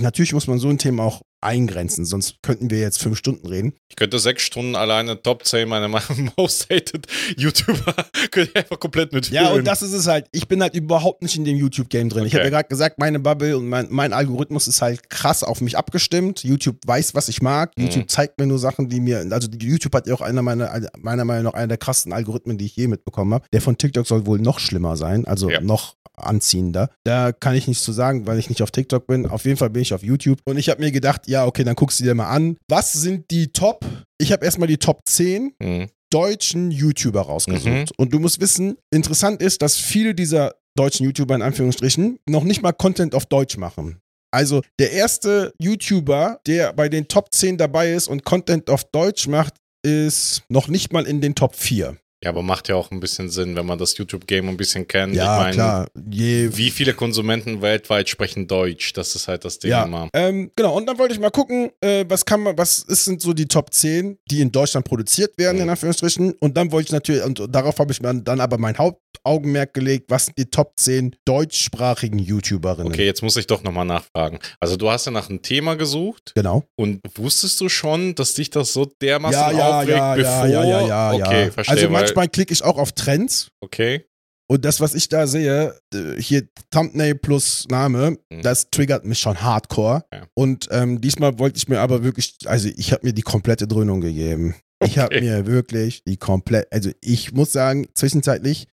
[SPEAKER 2] natürlich muss man so ein Thema auch eingrenzen, sonst könnten wir jetzt fünf Stunden reden.
[SPEAKER 1] Ich könnte sechs Stunden alleine Top 10 meiner most hated YouTuber könnte ich einfach komplett mitführen.
[SPEAKER 2] Ja, und das ist es halt. Ich bin halt überhaupt nicht in dem YouTube-Game drin. Ich
[SPEAKER 1] Okay.
[SPEAKER 2] habe ja gerade gesagt, meine Bubble und mein, mein Algorithmus ist halt krass auf mich abgestimmt. YouTube weiß, was ich mag.
[SPEAKER 1] Mhm.
[SPEAKER 2] YouTube zeigt mir nur Sachen, die mir, also YouTube hat ja auch einer meiner, meiner Meinung nach einer der krassesten Algorithmen, die ich je mitbekommen habe. Der von TikTok soll wohl noch schlimmer sein, also
[SPEAKER 1] Ja.
[SPEAKER 2] noch anziehender. Da kann ich nichts zu sagen, weil ich nicht auf TikTok bin. Auf jeden Fall bin ich auf YouTube. Und ich habe mir gedacht, ja, okay, dann guckst du dir mal an. Was sind die Top? Ich habe erstmal die Top 10
[SPEAKER 1] Mhm.
[SPEAKER 2] deutschen YouTuber rausgesucht.
[SPEAKER 1] Mhm.
[SPEAKER 2] Und du musst wissen, interessant ist, dass viele dieser deutschen YouTuber in Anführungsstrichen noch nicht mal Content auf Deutsch machen. Also der erste YouTuber, der bei den Top 10 dabei ist und Content auf Deutsch macht, ist noch nicht mal in den Top 4.
[SPEAKER 1] Ja, aber macht ja auch ein bisschen Sinn, wenn man das YouTube-Game ein bisschen kennt.
[SPEAKER 2] Ja,
[SPEAKER 1] ich meine,
[SPEAKER 2] klar. Je,
[SPEAKER 1] wie viele Konsumenten weltweit sprechen Deutsch? Das ist halt das Ding
[SPEAKER 2] ja,
[SPEAKER 1] immer.
[SPEAKER 2] ähm, genau. Und dann wollte ich mal gucken, äh, was kann man, was ist, sind so die Top 10, die in Deutschland produziert werden,
[SPEAKER 1] Mhm.
[SPEAKER 2] in Anführungsstrichen. Und dann wollte ich natürlich, und darauf habe ich mir dann aber mein Hauptaugenmerk gelegt, was sind die Top 10 deutschsprachigen YouTuberinnen.
[SPEAKER 1] Okay, jetzt muss ich doch nochmal nachfragen. Also du hast ja nach einem Thema gesucht
[SPEAKER 2] Genau.
[SPEAKER 1] und wusstest du schon, dass dich das so dermaßen
[SPEAKER 2] Ja, ja,
[SPEAKER 1] aufregt,
[SPEAKER 2] ja,
[SPEAKER 1] bevor...
[SPEAKER 2] ja, ja, ja, ja.
[SPEAKER 1] okay, verstehe.
[SPEAKER 2] Also manchmal klicke ich auch auf Trends
[SPEAKER 1] okay,
[SPEAKER 2] und das, was ich da sehe, äh, hier Thumbnail plus Name,
[SPEAKER 1] Mhm.
[SPEAKER 2] das triggert mich schon hardcore.
[SPEAKER 1] Ja.
[SPEAKER 2] Und ähm, diesmal wollte ich mir aber wirklich, also ich habe mir die komplette Dröhnung gegeben. Ich habe
[SPEAKER 1] Okay.
[SPEAKER 2] mir wirklich die komplett, also ich muss sagen, zwischenzeitlich,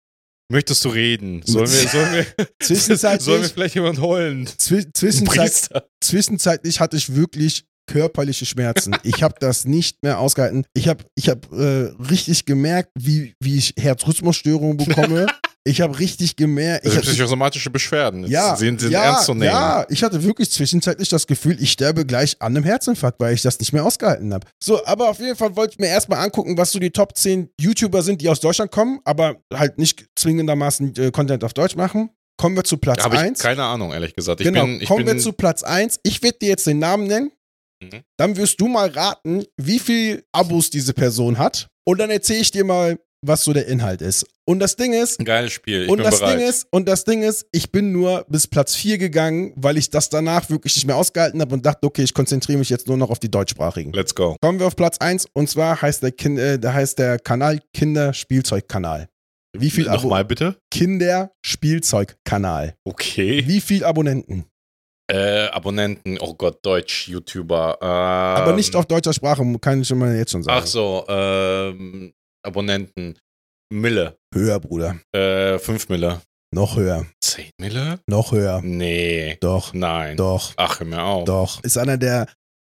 [SPEAKER 1] möchtest du reden? Sollen wir, sollen wir,
[SPEAKER 2] Zwischenzeitlich-
[SPEAKER 1] sollen wir vielleicht jemanden holen?
[SPEAKER 2] zwi zwischenzeit, zwischenzeitlich hatte ich wirklich körperliche Schmerzen. Ich habe das nicht mehr ausgehalten. Ich habe ich hab, äh, richtig gemerkt, wie, wie ich Herzrhythmusstörungen bekomme. Ich habe richtig gemerkt. Ich
[SPEAKER 1] Also
[SPEAKER 2] hab,
[SPEAKER 1] psychosomatische Beschwerden. Jetzt
[SPEAKER 2] ja,
[SPEAKER 1] sind, sind
[SPEAKER 2] ja,
[SPEAKER 1] ernst zu nehmen.
[SPEAKER 2] ja, ich hatte wirklich zwischenzeitlich das Gefühl, ich sterbe gleich an einem Herzinfarkt, weil ich das nicht mehr ausgehalten habe. So, aber auf jeden Fall wollte ich mir erstmal angucken, was so die Top 10 YouTuber sind, die aus Deutschland kommen, aber halt nicht zwingendermaßen äh, Content auf Deutsch machen. Kommen wir zu Platz
[SPEAKER 1] Habe ich
[SPEAKER 2] 1.
[SPEAKER 1] keine Ahnung, ehrlich gesagt. Ich
[SPEAKER 2] Genau,
[SPEAKER 1] bin,
[SPEAKER 2] kommen
[SPEAKER 1] bin,
[SPEAKER 2] wir zu Platz 1. Ich werde dir jetzt den Namen nennen.
[SPEAKER 1] Mhm.
[SPEAKER 2] Dann wirst du mal raten, wie viel Abos diese Person hat. Und dann erzähle ich dir mal, was so der Inhalt ist. Und das Ding ist,
[SPEAKER 1] ein geiles Spiel. Ich
[SPEAKER 2] und das
[SPEAKER 1] bereit.
[SPEAKER 2] Ding ist, und das Ding ist, ich bin nur bis Platz 4 gegangen, weil ich das danach wirklich nicht mehr ausgehalten habe und dachte, okay, ich konzentriere mich jetzt nur noch auf die deutschsprachigen.
[SPEAKER 1] Let's go.
[SPEAKER 2] Kommen wir auf Platz 1 und zwar heißt der, kind, äh, heißt der Kanal Kinderspielzeugkanal. Wie viel Abo
[SPEAKER 1] Nochmal bitte?
[SPEAKER 2] Kinderspielzeugkanal.
[SPEAKER 1] Okay.
[SPEAKER 2] Wie viel Abonnenten?
[SPEAKER 1] Äh, Abonnenten, oh Gott, Deutsch, YouTuber. Ähm,
[SPEAKER 2] Aber nicht auf deutscher Sprache, kann ich schon mal jetzt schon sagen.
[SPEAKER 1] Ach so, ähm, Abonnenten. Mille.
[SPEAKER 2] Höher, Bruder.
[SPEAKER 1] Äh, 5 Mille.
[SPEAKER 2] Noch höher.
[SPEAKER 1] 10 Mille?
[SPEAKER 2] Noch höher.
[SPEAKER 1] Nee.
[SPEAKER 2] Doch.
[SPEAKER 1] Nein.
[SPEAKER 2] Doch.
[SPEAKER 1] Ach, hör mir auf.
[SPEAKER 2] Doch. Ist einer der,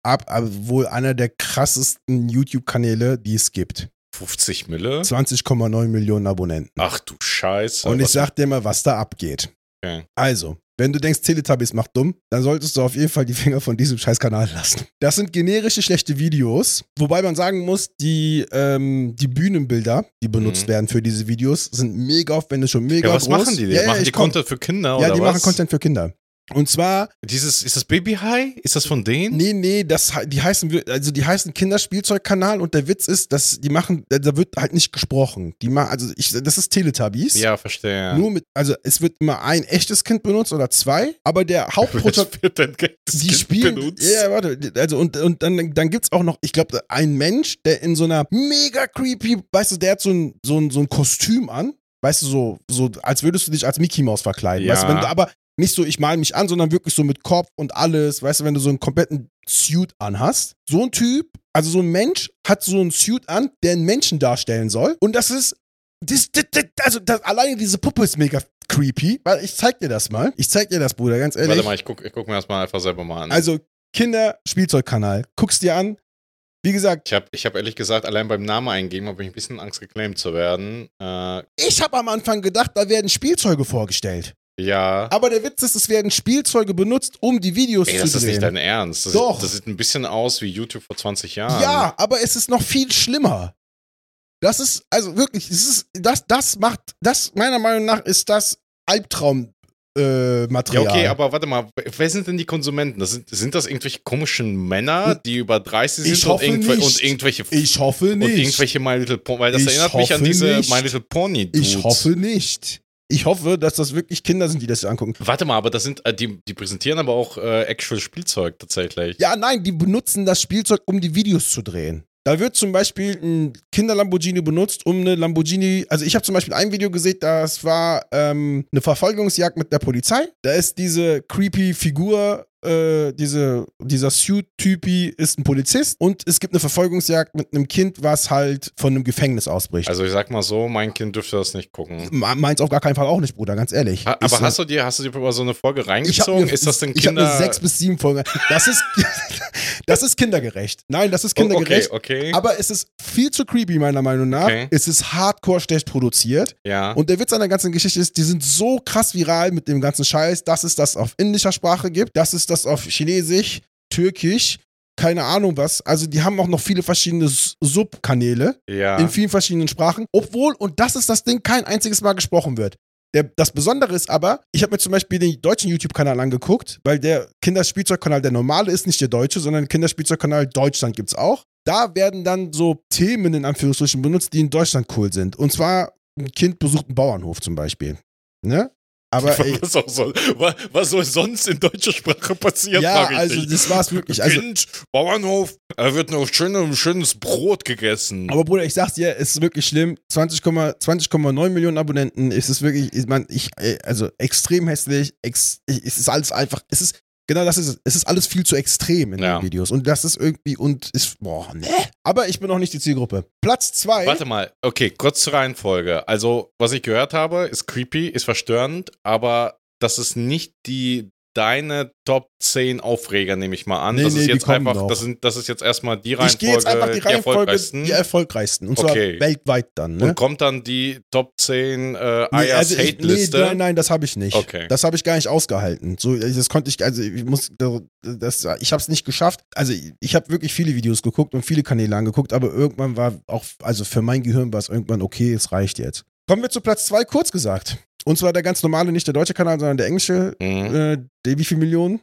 [SPEAKER 2] ab, ab, wohl einer der krassesten YouTube-Kanäle, die es gibt.
[SPEAKER 1] 50 Mille?
[SPEAKER 2] 20,9 Millionen Abonnenten.
[SPEAKER 1] Ach du Scheiße.
[SPEAKER 2] Und ich sag dir mal, was da abgeht.
[SPEAKER 1] Okay.
[SPEAKER 2] Also, wenn du denkst, Teletubbies macht dumm, dann solltest du auf jeden Fall die Finger von diesem scheiß Kanal lassen. Das sind generische schlechte Videos, wobei man sagen muss, die, ähm, die Bühnenbilder, die benutzt
[SPEAKER 1] Mhm.
[SPEAKER 2] werden für diese Videos, sind mega aufwendig schon mega
[SPEAKER 1] Ja, was
[SPEAKER 2] groß.
[SPEAKER 1] machen die denn?
[SPEAKER 2] Ja, ja,
[SPEAKER 1] machen
[SPEAKER 2] ich
[SPEAKER 1] die
[SPEAKER 2] komm.
[SPEAKER 1] Content für Kinder
[SPEAKER 2] Ja,
[SPEAKER 1] oder
[SPEAKER 2] die
[SPEAKER 1] was?
[SPEAKER 2] machen Content für Kinder. Und zwar,
[SPEAKER 1] Dieses, ist das Baby High? Ist das von denen?
[SPEAKER 2] nee, nee, das, die heißen, also die heißen Kinderspielzeugkanal und der Witz ist, dass die machen, da wird halt nicht gesprochen. Die machen, also ich, das ist Teletubbies.
[SPEAKER 1] Ja, verstehe.
[SPEAKER 2] Nur mit, also es wird immer ein echtes Kind benutzt oder zwei, aber der Hauptprotagonist, die
[SPEAKER 1] Kind
[SPEAKER 2] spielen,
[SPEAKER 1] benutzt?
[SPEAKER 2] ja, warte, also und, und dann, dann gibt's auch noch, ich glaube, ein Mensch, der in so einer mega creepy, weißt du, der hat so ein, so ein, so ein Kostüm an, weißt du, so, so, als würdest du dich als Mickey Mouse verkleiden,
[SPEAKER 1] Ja.
[SPEAKER 2] weißt du, wenn du aber nicht so, ich mal mich an, sondern wirklich so mit Kopf und alles, weißt du, wenn du so einen kompletten Suit anhast. So ein Typ, also so ein Mensch hat so ein Suit an, der einen Menschen darstellen soll und das ist, das, das, das, also das, alleine diese Puppe ist mega creepy, weil ich zeig dir das mal. Ich zeig dir das, Bruder, ganz ehrlich.
[SPEAKER 1] Warte mal, ich guck, ich guck mir das mal einfach selber mal an.
[SPEAKER 2] Also Kinder-Spielzeugkanal. Guck's dir an. Wie gesagt,
[SPEAKER 1] ich habe ich hab ehrlich gesagt, allein beim Namen eingeben, habe ich ein bisschen Angst, geclaimed zu werden. Äh,
[SPEAKER 2] ich habe am Anfang gedacht, da werden Spielzeuge vorgestellt.
[SPEAKER 1] Ja.
[SPEAKER 2] Aber der Witz ist, es werden Spielzeuge benutzt, um die Videos
[SPEAKER 1] Ey,
[SPEAKER 2] zu
[SPEAKER 1] das ist nicht
[SPEAKER 2] drehen.
[SPEAKER 1] dein Ernst. Das,
[SPEAKER 2] Doch.
[SPEAKER 1] Das sieht ein bisschen aus wie YouTube vor 20 Jahren.
[SPEAKER 2] ja, aber es ist noch viel schlimmer. Das ist, also wirklich, es ist, das, das macht, das, meiner Meinung nach, ist das Albtraum. Äh,
[SPEAKER 1] Ja,
[SPEAKER 2] Material.
[SPEAKER 1] okay, aber warte mal, wer sind denn die Konsumenten? Das sind, sind das irgendwelche komischen Männer, die über 30 sind
[SPEAKER 2] Ich hoffe
[SPEAKER 1] und, irgendwel-
[SPEAKER 2] nicht.
[SPEAKER 1] und irgendwelche
[SPEAKER 2] ich hoffe
[SPEAKER 1] und
[SPEAKER 2] nicht.
[SPEAKER 1] irgendwelche My Little Pony, weil das
[SPEAKER 2] Ich
[SPEAKER 1] erinnert mich an diese
[SPEAKER 2] nicht.
[SPEAKER 1] My Little Pony Dudes.
[SPEAKER 2] ich hoffe nicht. Ich hoffe, dass das wirklich Kinder sind, die das hier angucken.
[SPEAKER 1] Warte mal, aber das sind äh, die, die präsentieren aber auch äh, actual Spielzeug tatsächlich.
[SPEAKER 2] Ja, nein, die benutzen das Spielzeug, um die Videos zu drehen. Da wird zum Beispiel ein Kinder-Lamborghini benutzt, um eine Lamborghini. Also, ich habe zum Beispiel ein Video gesehen, das war ähm, eine Verfolgungsjagd mit der Polizei. Da ist diese creepy Figur, äh, diese, dieser Suit-Typi ist ein Polizist und es gibt eine Verfolgungsjagd mit einem Kind, was halt von einem Gefängnis ausbricht.
[SPEAKER 1] Also ich sag mal so, mein Kind dürfte das nicht gucken.
[SPEAKER 2] Me- Meins auf gar keinen Fall auch nicht, Bruder, ganz ehrlich.
[SPEAKER 1] Ha,
[SPEAKER 2] Ist
[SPEAKER 1] aber
[SPEAKER 2] so-
[SPEAKER 1] hast du dir, hast du dir über so eine Folge reingezogen?
[SPEAKER 2] mir,
[SPEAKER 1] ist das denn
[SPEAKER 2] Ich habe
[SPEAKER 1] Kinder?
[SPEAKER 2] sechs bis sieben Folgen. Das ist, das ist kindergerecht. Nein, das ist
[SPEAKER 1] Oh, okay,
[SPEAKER 2] kindergerecht.
[SPEAKER 1] okay.
[SPEAKER 2] Aber es ist viel zu creepy, meiner Meinung nach.
[SPEAKER 1] Okay.
[SPEAKER 2] Es ist hardcore schlecht produziert.
[SPEAKER 1] ja.
[SPEAKER 2] Und der Witz an der ganzen Geschichte ist, die sind so krass viral mit dem ganzen Scheiß, dass es das auf indischer Sprache gibt, dass es das auf Chinesisch, Türkisch, keine Ahnung was. Also die haben auch noch viele verschiedene Subkanäle
[SPEAKER 1] ja.
[SPEAKER 2] in vielen verschiedenen Sprachen. Obwohl, und das ist das Ding, kein einziges Mal gesprochen wird. Der, das Besondere ist aber, ich habe mir zum Beispiel den deutschen YouTube-Kanal angeguckt, weil der Kinderspielzeugkanal, der normale ist nicht der deutsche, sondern der Kinderspielzeugkanal Deutschland gibt's auch. Da werden dann so Themen in Anführungsstrichen benutzt, die in Deutschland cool sind. Und zwar, ein Kind besucht einen Bauernhof zum Beispiel. Ne? Aber ey,
[SPEAKER 1] was, auch soll, was, soll sonst in deutscher Sprache passieren?
[SPEAKER 2] ja, also
[SPEAKER 1] dich.
[SPEAKER 2] das war's wirklich. Also,
[SPEAKER 1] kind, Bauernhof, da wird noch schön, schönes Brot gegessen.
[SPEAKER 2] Aber Bruder, ich sag's dir, es ist wirklich schlimm. 20,9 20,9 Millionen Abonnenten. Es ist wirklich, ich meine, ich, äh, also extrem hässlich. Ex, ich- es ist alles einfach, es ist, genau das ist es. Es ist alles viel zu extrem in
[SPEAKER 1] Ja.
[SPEAKER 2] den Videos. Und das ist irgendwie, und ist, boah, ne. Aber ich bin noch nicht die Zielgruppe. Platz zwei.
[SPEAKER 1] Warte mal, okay, kurz zur Reihenfolge. Also, was ich gehört habe, ist creepy, ist verstörend, aber das ist nicht die deine Top 10 Aufreger, nehme ich mal an.
[SPEAKER 2] Nee,
[SPEAKER 1] das
[SPEAKER 2] nee,
[SPEAKER 1] ist
[SPEAKER 2] die
[SPEAKER 1] jetzt einfach, das, sind, das ist jetzt erstmal die
[SPEAKER 2] ich
[SPEAKER 1] Reihenfolge,
[SPEAKER 2] gehe jetzt einfach die Reihenfolge,
[SPEAKER 1] erfolgreichsten.
[SPEAKER 2] die erfolgreichsten. Und zwar
[SPEAKER 1] Okay.
[SPEAKER 2] weltweit dann, ne?
[SPEAKER 1] Und kommt dann die Top 10 äh,
[SPEAKER 2] Nee, also ich, nee,
[SPEAKER 1] Hate-Liste?
[SPEAKER 2] nein, nein, das habe ich nicht.
[SPEAKER 1] Okay.
[SPEAKER 2] Das habe ich gar nicht ausgehalten. So, das konnte ich, also ich muss, das, ich habe es nicht geschafft. Also ich habe wirklich viele Videos geguckt und viele Kanäle angeguckt, aber irgendwann war auch, also für mein Gehirn war es irgendwann okay, es reicht jetzt. Kommen wir zu Platz zwei, kurz gesagt. Und zwar der ganz normale, nicht der deutsche Kanal, sondern der englische.
[SPEAKER 1] Mhm.
[SPEAKER 2] Äh, wie viel Millionen?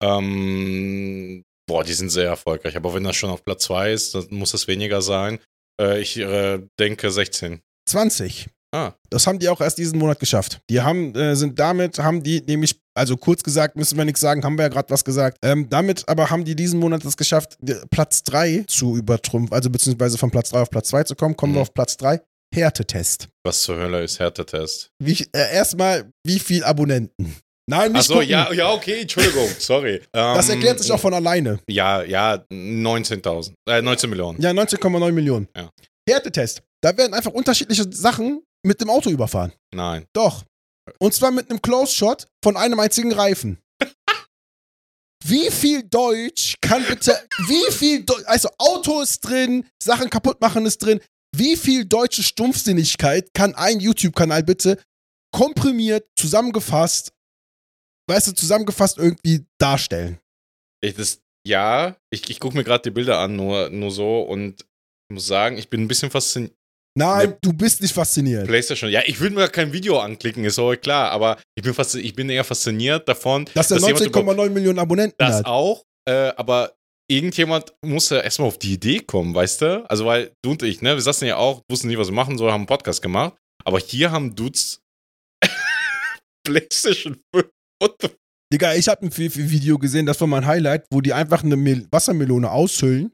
[SPEAKER 1] Ähm, boah, die sind sehr erfolgreich. Aber wenn das schon auf Platz 2 ist, dann muss es weniger sein. Äh, ich äh, denke 16.
[SPEAKER 2] 20.
[SPEAKER 1] Ah.
[SPEAKER 2] Das haben die auch erst diesen Monat geschafft. Die haben, äh, sind damit, haben die nämlich, also kurz gesagt, müssen wir nichts sagen, haben wir ja gerade was gesagt. Ähm, damit aber haben die diesen Monat es geschafft, Platz 3 zu übertrumpfen, also beziehungsweise von Platz 3 auf Platz 2 zu kommen. Kommen wir
[SPEAKER 1] Mhm.
[SPEAKER 2] auf Platz 3. Härtetest.
[SPEAKER 1] Was zur Hölle ist Härtetest?
[SPEAKER 2] Wie, äh, erstmal, wie viel Abonnenten? Nein, nicht
[SPEAKER 1] Achso,
[SPEAKER 2] gucken.
[SPEAKER 1] ja, ja, okay, Entschuldigung, sorry.
[SPEAKER 2] Das
[SPEAKER 1] Ähm,
[SPEAKER 2] erklärt sich auch von alleine.
[SPEAKER 1] Ja, ja, 19.000. Äh, 19 Millionen.
[SPEAKER 2] Ja, 19,9 Millionen.
[SPEAKER 1] Ja.
[SPEAKER 2] Härtetest. Da werden einfach unterschiedliche Sachen mit dem Auto überfahren.
[SPEAKER 1] Nein.
[SPEAKER 2] Doch. Und zwar mit einem Close-Shot von einem einzigen Reifen. Wie viel Deutsch kann bitte, wie viel, Deu also Auto ist drin, Sachen kaputt machen ist drin, wie viel deutsche Stumpfsinnigkeit kann ein YouTube-Kanal bitte komprimiert, zusammengefasst, weißt du, zusammengefasst irgendwie darstellen?
[SPEAKER 1] Ich, das, ja, ich, ich gucke mir gerade die Bilder an, nur, nur so und muss sagen, ich bin ein bisschen fasziniert.
[SPEAKER 2] Nein,
[SPEAKER 1] Ne-
[SPEAKER 2] du bist nicht fasziniert.
[SPEAKER 1] PlayStation. Ja, ich würde mir kein Video anklicken, ist auch klar, aber ich bin, fast, ich bin eher fasziniert davon,
[SPEAKER 2] Dass er
[SPEAKER 1] überhaupt-
[SPEAKER 2] 19,9 Millionen Abonnenten
[SPEAKER 1] Das
[SPEAKER 2] hat.
[SPEAKER 1] auch, äh, aber irgendjemand muss ja erstmal auf die Idee kommen, weißt du? Also, weil du und ich, ne, wir saßen ja auch, wussten nicht, was wir machen sollen, haben einen Podcast gemacht, aber hier haben Dudes PlayStation 5. What the
[SPEAKER 2] Digga, ich habe ein Vi- Vi- Video gesehen, das war mein Highlight, wo die einfach eine Mel Wassermelone aushüllen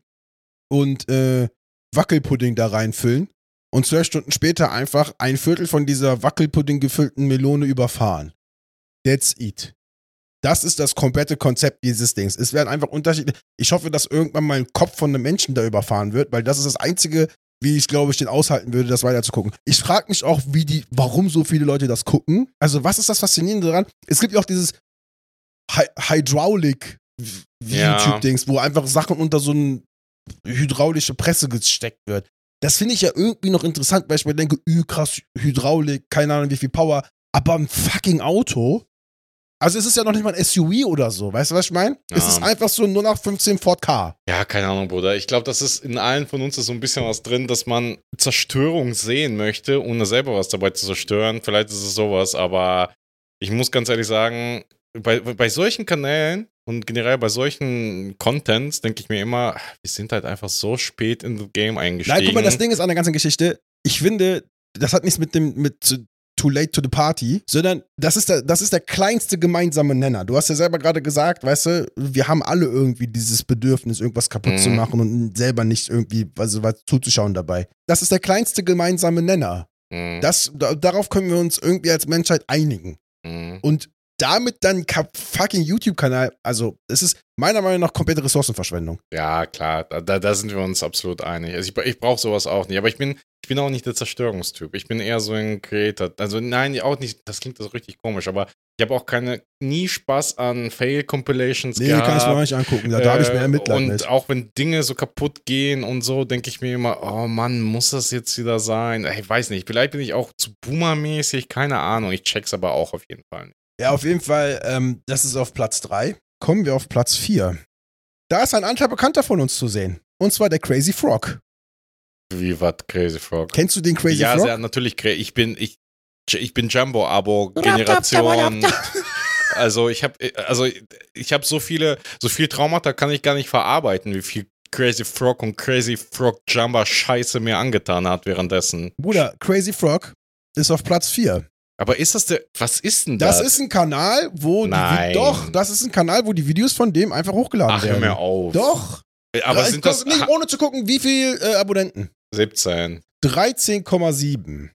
[SPEAKER 2] und äh, Wackelpudding da reinfüllen und zwölf Stunden später einfach ein Viertel von dieser Wackelpudding gefüllten Melone überfahren. That's it. Das ist das komplette Konzept dieses Dings. Es werden einfach Unterschiede. Ich hoffe, dass irgendwann mal ein Kopf von einem Menschen da überfahren wird, weil das ist das Einzige, wie ich glaube ich den aushalten würde, das weiter zu gucken. Ich frage mich auch, wie die, warum so viele Leute das gucken. Also was ist das Faszinierende daran? Es gibt ja auch dieses Hy Hydraulic
[SPEAKER 1] Ja.
[SPEAKER 2] YouTube-Dings, wo einfach Sachen unter so eine hydraulische Presse gesteckt wird. Das finde ich ja irgendwie noch interessant, weil ich mir denke, üh, krass, Hydraulik, keine Ahnung wie viel Power, aber ein fucking Auto. Also es ist ja noch nicht mal ein SUV oder so, weißt du, was ich meine? Es
[SPEAKER 1] Ja.
[SPEAKER 2] ist einfach so ein 0815 Ford Car.
[SPEAKER 1] Ja, keine Ahnung, Bruder. Ich glaube, das ist in allen von uns ist so ein bisschen was drin, dass man Zerstörung sehen möchte, ohne selber was dabei zu zerstören. Vielleicht ist es sowas, aber ich muss ganz ehrlich sagen, bei, bei solchen Kanälen und generell bei solchen Contents denke ich mir immer, wir sind halt einfach so spät in das Game eingestiegen.
[SPEAKER 2] Nein, guck mal, das Ding ist an der ganzen Geschichte, ich finde, das hat nichts mit dem, mit Too Late to the Party, sondern das ist der, das ist der kleinste gemeinsame Nenner. Du hast ja selber gerade gesagt, weißt du, wir haben alle irgendwie dieses Bedürfnis, irgendwas kaputt
[SPEAKER 1] Mhm.
[SPEAKER 2] zu machen und selber nicht irgendwie also, was zuzuschauen dabei. Das ist der kleinste gemeinsame Nenner.
[SPEAKER 1] Mhm.
[SPEAKER 2] Das, da, darauf können wir uns irgendwie als Menschheit einigen.
[SPEAKER 1] Mhm.
[SPEAKER 2] Und damit dann fucking YouTube-Kanal, also es ist meiner Meinung nach komplette Ressourcenverschwendung.
[SPEAKER 1] Ja, klar, da, da, sind wir uns absolut einig. Also ich, ich brauche sowas auch nicht, aber ich bin, ich bin auch nicht der Zerstörungstyp. Ich bin eher so ein Creator. Also nein, auch nicht, das klingt so richtig komisch, aber ich habe auch keine, nie Spaß an Fail-Compilations
[SPEAKER 2] Nee,
[SPEAKER 1] gehabt.
[SPEAKER 2] kann ich mir auch nicht angucken. Da, da habe ich mehr
[SPEAKER 1] Äh,
[SPEAKER 2] Mitleid
[SPEAKER 1] Und
[SPEAKER 2] mit.
[SPEAKER 1] auch wenn Dinge so kaputt gehen und so, denke ich mir immer, oh Mann, muss das jetzt wieder sein? Ich weiß nicht, vielleicht bin ich auch zu Boomer-mäßig, keine Ahnung. Ich check's aber auch auf jeden Fall.
[SPEAKER 2] Ja, auf jeden Fall, ähm, das ist auf Platz 3. Kommen wir auf Platz 4. Da ist ein alter Bekannter von uns zu sehen. Und zwar der Crazy Frog.
[SPEAKER 1] Wie was Crazy Frog?
[SPEAKER 2] Kennst du den Crazy
[SPEAKER 1] ja,
[SPEAKER 2] Frog?
[SPEAKER 1] sehr, natürlich. Ich bin, ich, ich bin Jumbo-Abo-Generation. Also ich habe, also ich habe so viele, so viel Traumata kann ich gar nicht verarbeiten, wie viel Crazy Frog und Crazy Frog Jumper Scheiße mir angetan hat währenddessen.
[SPEAKER 2] Bruder, Crazy Frog ist auf Platz 4.
[SPEAKER 1] Aber ist das der, was ist denn
[SPEAKER 2] Das
[SPEAKER 1] das?
[SPEAKER 2] ist ein Kanal, wo die,
[SPEAKER 1] Nein.
[SPEAKER 2] Vi- doch, das ist ein Kanal, wo die Videos von dem einfach hochgeladen
[SPEAKER 1] Ach, hör
[SPEAKER 2] werden.
[SPEAKER 1] mir auf.
[SPEAKER 2] Doch.
[SPEAKER 1] Aber
[SPEAKER 2] Ja,
[SPEAKER 1] sind das
[SPEAKER 2] nicht, ohne zu gucken, wie viel äh, Abonnenten?
[SPEAKER 1] 17?
[SPEAKER 2] 13,7.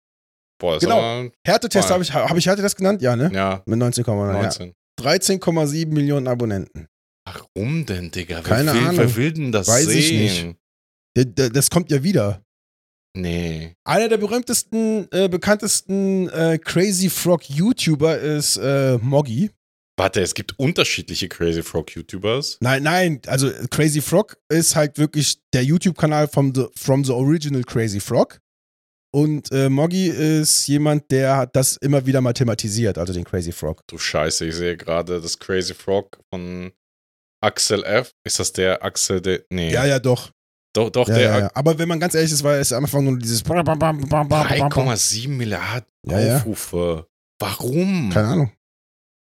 [SPEAKER 1] Boah, das
[SPEAKER 2] Genau. Härtetest habe ich, habe ich Härtetest genannt? Ja, ne?
[SPEAKER 1] ja,
[SPEAKER 2] Mit 19,9. Ja.
[SPEAKER 1] 19.
[SPEAKER 2] 13,7 Millionen Abonnenten.
[SPEAKER 1] Warum denn, Digga?
[SPEAKER 2] Keine
[SPEAKER 1] wer will,
[SPEAKER 2] Ahnung.
[SPEAKER 1] Wer will denn das
[SPEAKER 2] Weiß ich
[SPEAKER 1] sehen?
[SPEAKER 2] nicht. Der- der- Das kommt ja wieder.
[SPEAKER 1] Nee.
[SPEAKER 2] Einer der berühmtesten, äh, bekanntesten äh, Crazy Frog YouTuber ist äh, Moggy.
[SPEAKER 1] Warte, es gibt unterschiedliche Crazy Frog YouTubers.
[SPEAKER 2] Nein, nein, also Crazy Frog ist halt wirklich der YouTube-Kanal from the, from the original Crazy Frog. Und äh, Moggy ist jemand, der hat das immer wieder mal thematisiert, also den Crazy Frog.
[SPEAKER 1] Du Scheiße, ich sehe gerade das Crazy Frog von Axel F. Ist das der Axel, der. Nee.
[SPEAKER 2] Ja, ja, doch.
[SPEAKER 1] Doch, doch,
[SPEAKER 2] Ja,
[SPEAKER 1] der
[SPEAKER 2] ja, ja. Aber wenn man ganz ehrlich ist, war es am Anfang nur dieses.
[SPEAKER 1] 3,7 Milliarden. Aufrufe. Warum?
[SPEAKER 2] Keine Ahnung.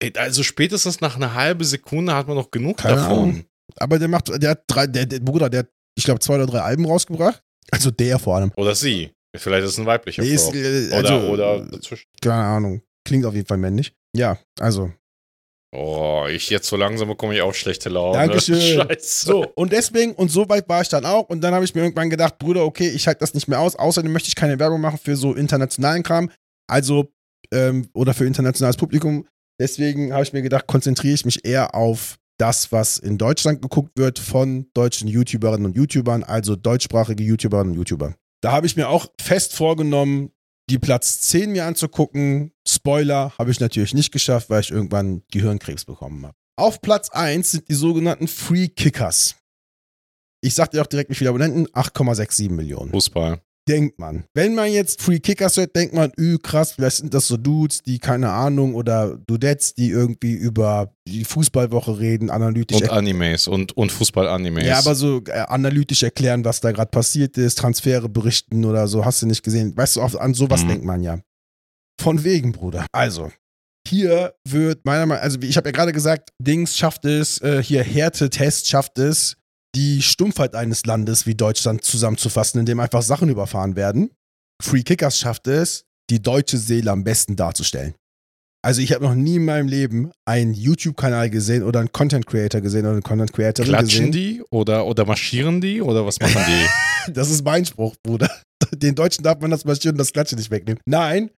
[SPEAKER 1] Ey, Also spätestens nach einer halben Sekunde hat man noch genug
[SPEAKER 2] Keine
[SPEAKER 1] davon.
[SPEAKER 2] Ahnung. Aber der macht, der hat drei, der, der Bruder, der hat, ich glaube, zwei oder drei Alben rausgebracht. Also der vor allem.
[SPEAKER 1] Oder sie. Vielleicht ist es ein weiblicher
[SPEAKER 2] Der ist, äh,
[SPEAKER 1] Oder,
[SPEAKER 2] also,
[SPEAKER 1] oder dazwischen.
[SPEAKER 2] Keine Ahnung. Klingt auf jeden Fall männlich. Ja, also.
[SPEAKER 1] Oh, ich jetzt so langsam bekomme ich auch schlechte Laune.
[SPEAKER 2] Dankeschön.
[SPEAKER 1] Scheiße.
[SPEAKER 2] So, und deswegen, und so weit war ich dann auch. Und dann habe ich mir irgendwann gedacht, Bruder, okay, ich halte das nicht mehr aus. Außerdem möchte ich keine Werbung machen für so internationalen Kram. Also, ähm, oder für internationales Publikum. Deswegen habe ich mir gedacht, konzentriere ich mich eher auf das, was in Deutschland geguckt wird von deutschen YouTuberinnen und YouTubern, also deutschsprachige YouTuberinnen und YouTuber. Da habe ich mir auch fest vorgenommen, die Platz 10 mir anzugucken. Spoiler habe ich natürlich nicht geschafft, weil ich irgendwann Gehirnkrebs bekommen habe. Auf Platz 1 sind die sogenannten Free Kickers. Ich sag dir auch direkt, wie viele Abonnenten? 8,67 Millionen.
[SPEAKER 1] Fußball.
[SPEAKER 2] denkt man. Wenn man jetzt Free Kickers hört, denkt man, üh, krass, vielleicht sind das so Dudes, die keine Ahnung oder Dudettes, die irgendwie über die Fußballwoche reden, analytisch.
[SPEAKER 1] Und Animes und, und Fußball-Animes.
[SPEAKER 2] Ja, aber so äh, analytisch erklären, was da gerade passiert ist, Transfere berichten oder so, hast du nicht gesehen. Weißt du, an sowas
[SPEAKER 1] Mhm.
[SPEAKER 2] denkt man ja. Von wegen, Bruder. Also, hier wird meiner Meinung also ich habe ja gerade gesagt, Dings schafft es, äh, hier Härtetest schafft es, die Stumpfheit eines Landes wie Deutschland zusammenzufassen, indem einfach Sachen überfahren werden. Free Kickers schafft es, die deutsche Seele am besten darzustellen. Also ich habe noch nie in meinem Leben einen YouTube-Kanal gesehen oder einen Content Creator gesehen oder eine Content Creatorin
[SPEAKER 1] Klatschen
[SPEAKER 2] gesehen.
[SPEAKER 1] die oder, oder marschieren die oder was machen die?
[SPEAKER 2] Das ist mein Spruch, Bruder. Den Deutschen darf man das marschieren und das Klatsche nicht wegnehmen. Nein.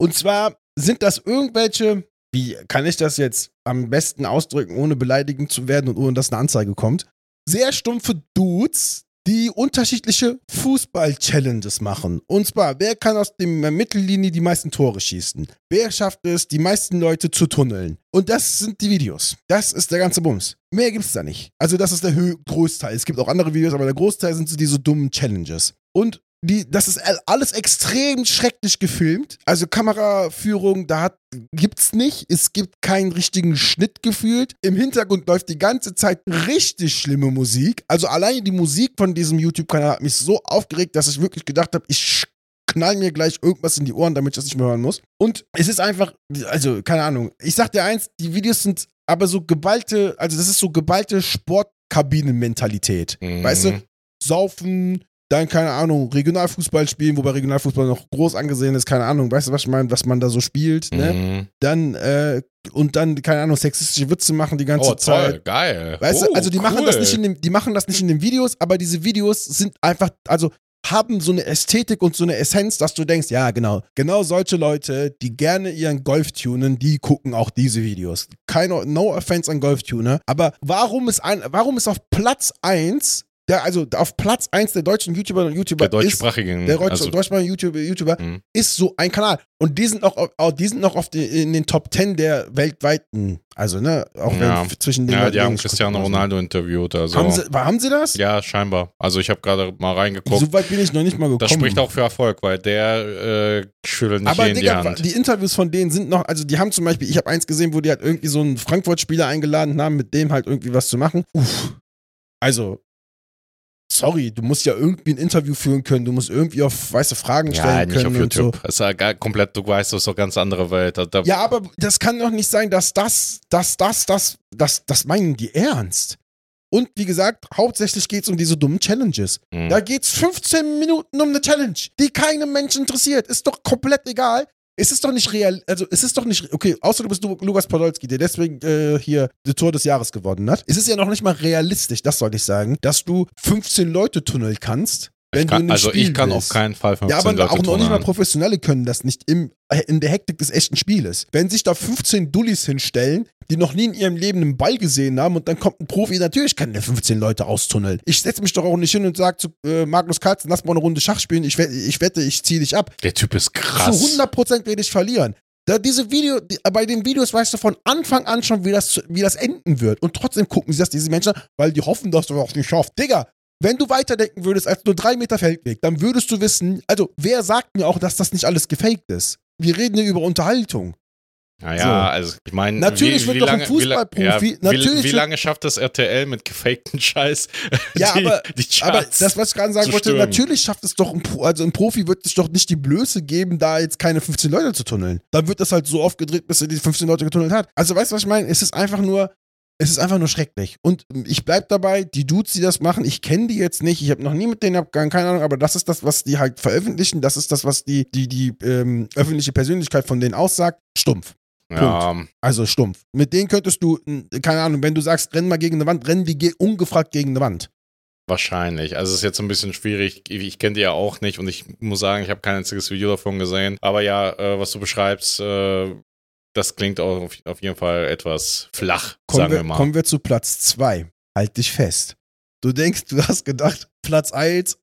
[SPEAKER 2] Und zwar sind das irgendwelche, wie kann ich das jetzt am besten ausdrücken, ohne beleidigend zu werden und ohne dass eine Anzeige kommt? Sehr stumpfe Dudes, die unterschiedliche Fußball-Challenges machen. Und zwar, wer kann aus der Mittellinie die meisten Tore schießen? Wer schafft es, die meisten Leute zu tunneln? Und das sind die Videos. Das ist der ganze Bums. Mehr gibt's da nicht. Also, das ist der Großteil. Es gibt auch andere Videos, aber der Großteil sind so diese dummen Challenges. Und die, das ist alles extrem schrecklich gefilmt. Also Kameraführung, da hat, gibt's nicht. Es gibt keinen richtigen Schnitt gefühlt. Im Hintergrund läuft die ganze Zeit richtig schlimme Musik. Also allein die Musik von diesem YouTube-Kanal hat mich so aufgeregt, dass ich wirklich gedacht habe, ich knall mir gleich irgendwas in die Ohren, damit ich das nicht mehr hören muss. Und es ist einfach, also keine Ahnung. Ich sag dir eins, die Videos sind aber so geballte, also das ist so geballte Sportkabinen-Mentalität.
[SPEAKER 1] Mhm.
[SPEAKER 2] Weißt du, saufen, dann, keine Ahnung, Regionalfußball spielen, wobei Regionalfußball noch groß angesehen ist, keine Ahnung, weißt du, was ich meine, was man da so spielt, ne?
[SPEAKER 1] Mhm.
[SPEAKER 2] Dann, äh, und dann, keine Ahnung, sexistische Witze machen die ganze
[SPEAKER 1] Oh,
[SPEAKER 2] Zeit.
[SPEAKER 1] toll, geil.
[SPEAKER 2] Weißt
[SPEAKER 1] oh,
[SPEAKER 2] du, also die machen das
[SPEAKER 1] cool.
[SPEAKER 2] nicht in den, die machen das nicht in den Videos, aber diese Videos sind einfach, also haben so eine Ästhetik und so eine Essenz, dass du denkst, ja, genau, genau solche Leute, die gerne ihren Golf tunen, die gucken auch diese Videos. Keine, no offense an Golftuner, aber warum ist ein, warum ist auf Platz 1, der, also auf Platz 1 der deutschen YouTuber und YouTuber
[SPEAKER 1] Der
[SPEAKER 2] ist,
[SPEAKER 1] deutschsprachigen.
[SPEAKER 2] der deutsche,
[SPEAKER 1] also,
[SPEAKER 2] deutschsprachige YouTuber, YouTuber
[SPEAKER 1] Mhm.
[SPEAKER 2] ist so ein Kanal. Und die sind auch, auch die sind noch die, in den Top 10 der weltweiten, also ne, auch
[SPEAKER 1] Ja.
[SPEAKER 2] wenn zwischen den
[SPEAKER 1] ja, die haben Cristiano. Ronaldo interviewt. Also.
[SPEAKER 2] Haben sie, haben sie das?
[SPEAKER 1] ja, scheinbar. Also ich habe gerade mal reingeguckt.
[SPEAKER 2] So weit bin ich noch nicht mal gekommen.
[SPEAKER 1] Das spricht auch für Erfolg, weil der äh, schüttelt nicht
[SPEAKER 2] Aber
[SPEAKER 1] die
[SPEAKER 2] Digga,
[SPEAKER 1] Hand.
[SPEAKER 2] die Interviews von denen sind noch, also die haben zum Beispiel, ich habe eins gesehen, wo die halt irgendwie so einen Frankfurt-Spieler eingeladen haben, mit dem halt irgendwie was zu machen. Uff. Also, sorry, du musst ja irgendwie ein Interview führen können, du musst irgendwie auf weiße Fragen
[SPEAKER 1] ja,
[SPEAKER 2] stellen
[SPEAKER 1] nicht auf
[SPEAKER 2] können und so.
[SPEAKER 1] YouTube. Das ist ja gar komplett, du weißt, das ist doch ganz andere Welt. Da, da,
[SPEAKER 2] Ja, aber das kann doch nicht sein, dass das, dass das, das, das, das meinen die ernst. Und wie gesagt, hauptsächlich geht es um diese dummen Challenges.
[SPEAKER 1] Mhm.
[SPEAKER 2] Da geht's 15 Minuten um eine Challenge, die keinem Menschen interessiert. Ist doch komplett egal. Es ist doch nicht real, also es ist doch nicht, okay, außer du bist Lu Lukas Podolski, der deswegen äh, hier das Tor des Jahres gewonnen hat. Es ist ja noch nicht mal realistisch, das sollte ich sagen, dass du 15 Leute tunneln kannst, wenn du
[SPEAKER 1] kann,
[SPEAKER 2] einem
[SPEAKER 1] also
[SPEAKER 2] Spiel
[SPEAKER 1] ich kann
[SPEAKER 2] bist.
[SPEAKER 1] auf keinen Fall 15
[SPEAKER 2] Ja, aber
[SPEAKER 1] Leute
[SPEAKER 2] auch noch nicht mal. Professionelle können das nicht im, äh, in der Hektik des echten Spieles. Wenn sich da 15 Dullis hinstellen, die noch nie in ihrem Leben einen Ball gesehen haben und dann kommt ein Profi, natürlich kann der 15 Leute austunneln. Ich setze mich doch auch nicht hin und sage zu äh, Magnus Carlsen, lass mal eine Runde Schach spielen, ich, wette, ich wette, ich ziehe dich ab.
[SPEAKER 1] Der Typ ist krass.
[SPEAKER 2] Zu 100% werde ich verlieren. Da diese Video, die, bei den Videos weißt du von Anfang an schon, wie das, wie das enden wird. Und trotzdem gucken sie das, diese Menschen, an, weil die hoffen, dass du das nicht schaffst. Digga, wenn du weiterdenken würdest als nur drei Meter Feldweg, dann würdest du wissen, also wer sagt mir auch, dass das nicht alles gefaked ist? Wir reden hier über Unterhaltung.
[SPEAKER 1] Naja,
[SPEAKER 2] So.
[SPEAKER 1] also ich meine,
[SPEAKER 2] Natürlich
[SPEAKER 1] wie,
[SPEAKER 2] wird
[SPEAKER 1] wie
[SPEAKER 2] doch ein
[SPEAKER 1] lange, wie,
[SPEAKER 2] Fußballprofi-
[SPEAKER 1] ja,
[SPEAKER 2] natürlich
[SPEAKER 1] wie, wie lange schafft das RTL mit gefakten Scheiß?
[SPEAKER 2] Ja,
[SPEAKER 1] die,
[SPEAKER 2] aber-
[SPEAKER 1] die
[SPEAKER 2] Aber das, was ich gerade sagen wollte,
[SPEAKER 1] stürmen.
[SPEAKER 2] natürlich schafft es doch ein, Pro, also ein Profi wird sich doch nicht die Blöße geben, da jetzt keine 15 Leute zu tunneln. Dann wird das halt so oft gedreht, bis er die 15 Leute getunnelt hat. Also weißt du, was ich meine? Es ist einfach nur, es ist einfach nur schrecklich. Und ich bleib dabei, die Dudes, die das machen, ich kenne die jetzt nicht, ich habe noch nie mit denen abgegangen, keine Ahnung, aber das ist das, was die halt veröffentlichen, das ist das, was die, die, die ähm, öffentliche Persönlichkeit von denen aussagt. Stumpf.
[SPEAKER 1] ja,
[SPEAKER 2] Also stumpf. Mit denen könntest du, keine Ahnung, wenn du sagst, renn mal gegen eine Wand, rennen die ge ungefragt gegen eine Wand.
[SPEAKER 1] wahrscheinlich. Also es ist jetzt ein bisschen schwierig. Ich, ich kenne die ja auch nicht und ich muss sagen, ich habe kein einziges Video davon gesehen. Aber ja, äh, was du beschreibst, äh, das klingt auch auf, auf jeden Fall etwas flach,
[SPEAKER 2] Kommen
[SPEAKER 1] sagen
[SPEAKER 2] wir,
[SPEAKER 1] wir mal.
[SPEAKER 2] kommen wir zu Platz 2. Halt dich fest. Du denkst, du hast gedacht, Platz 1.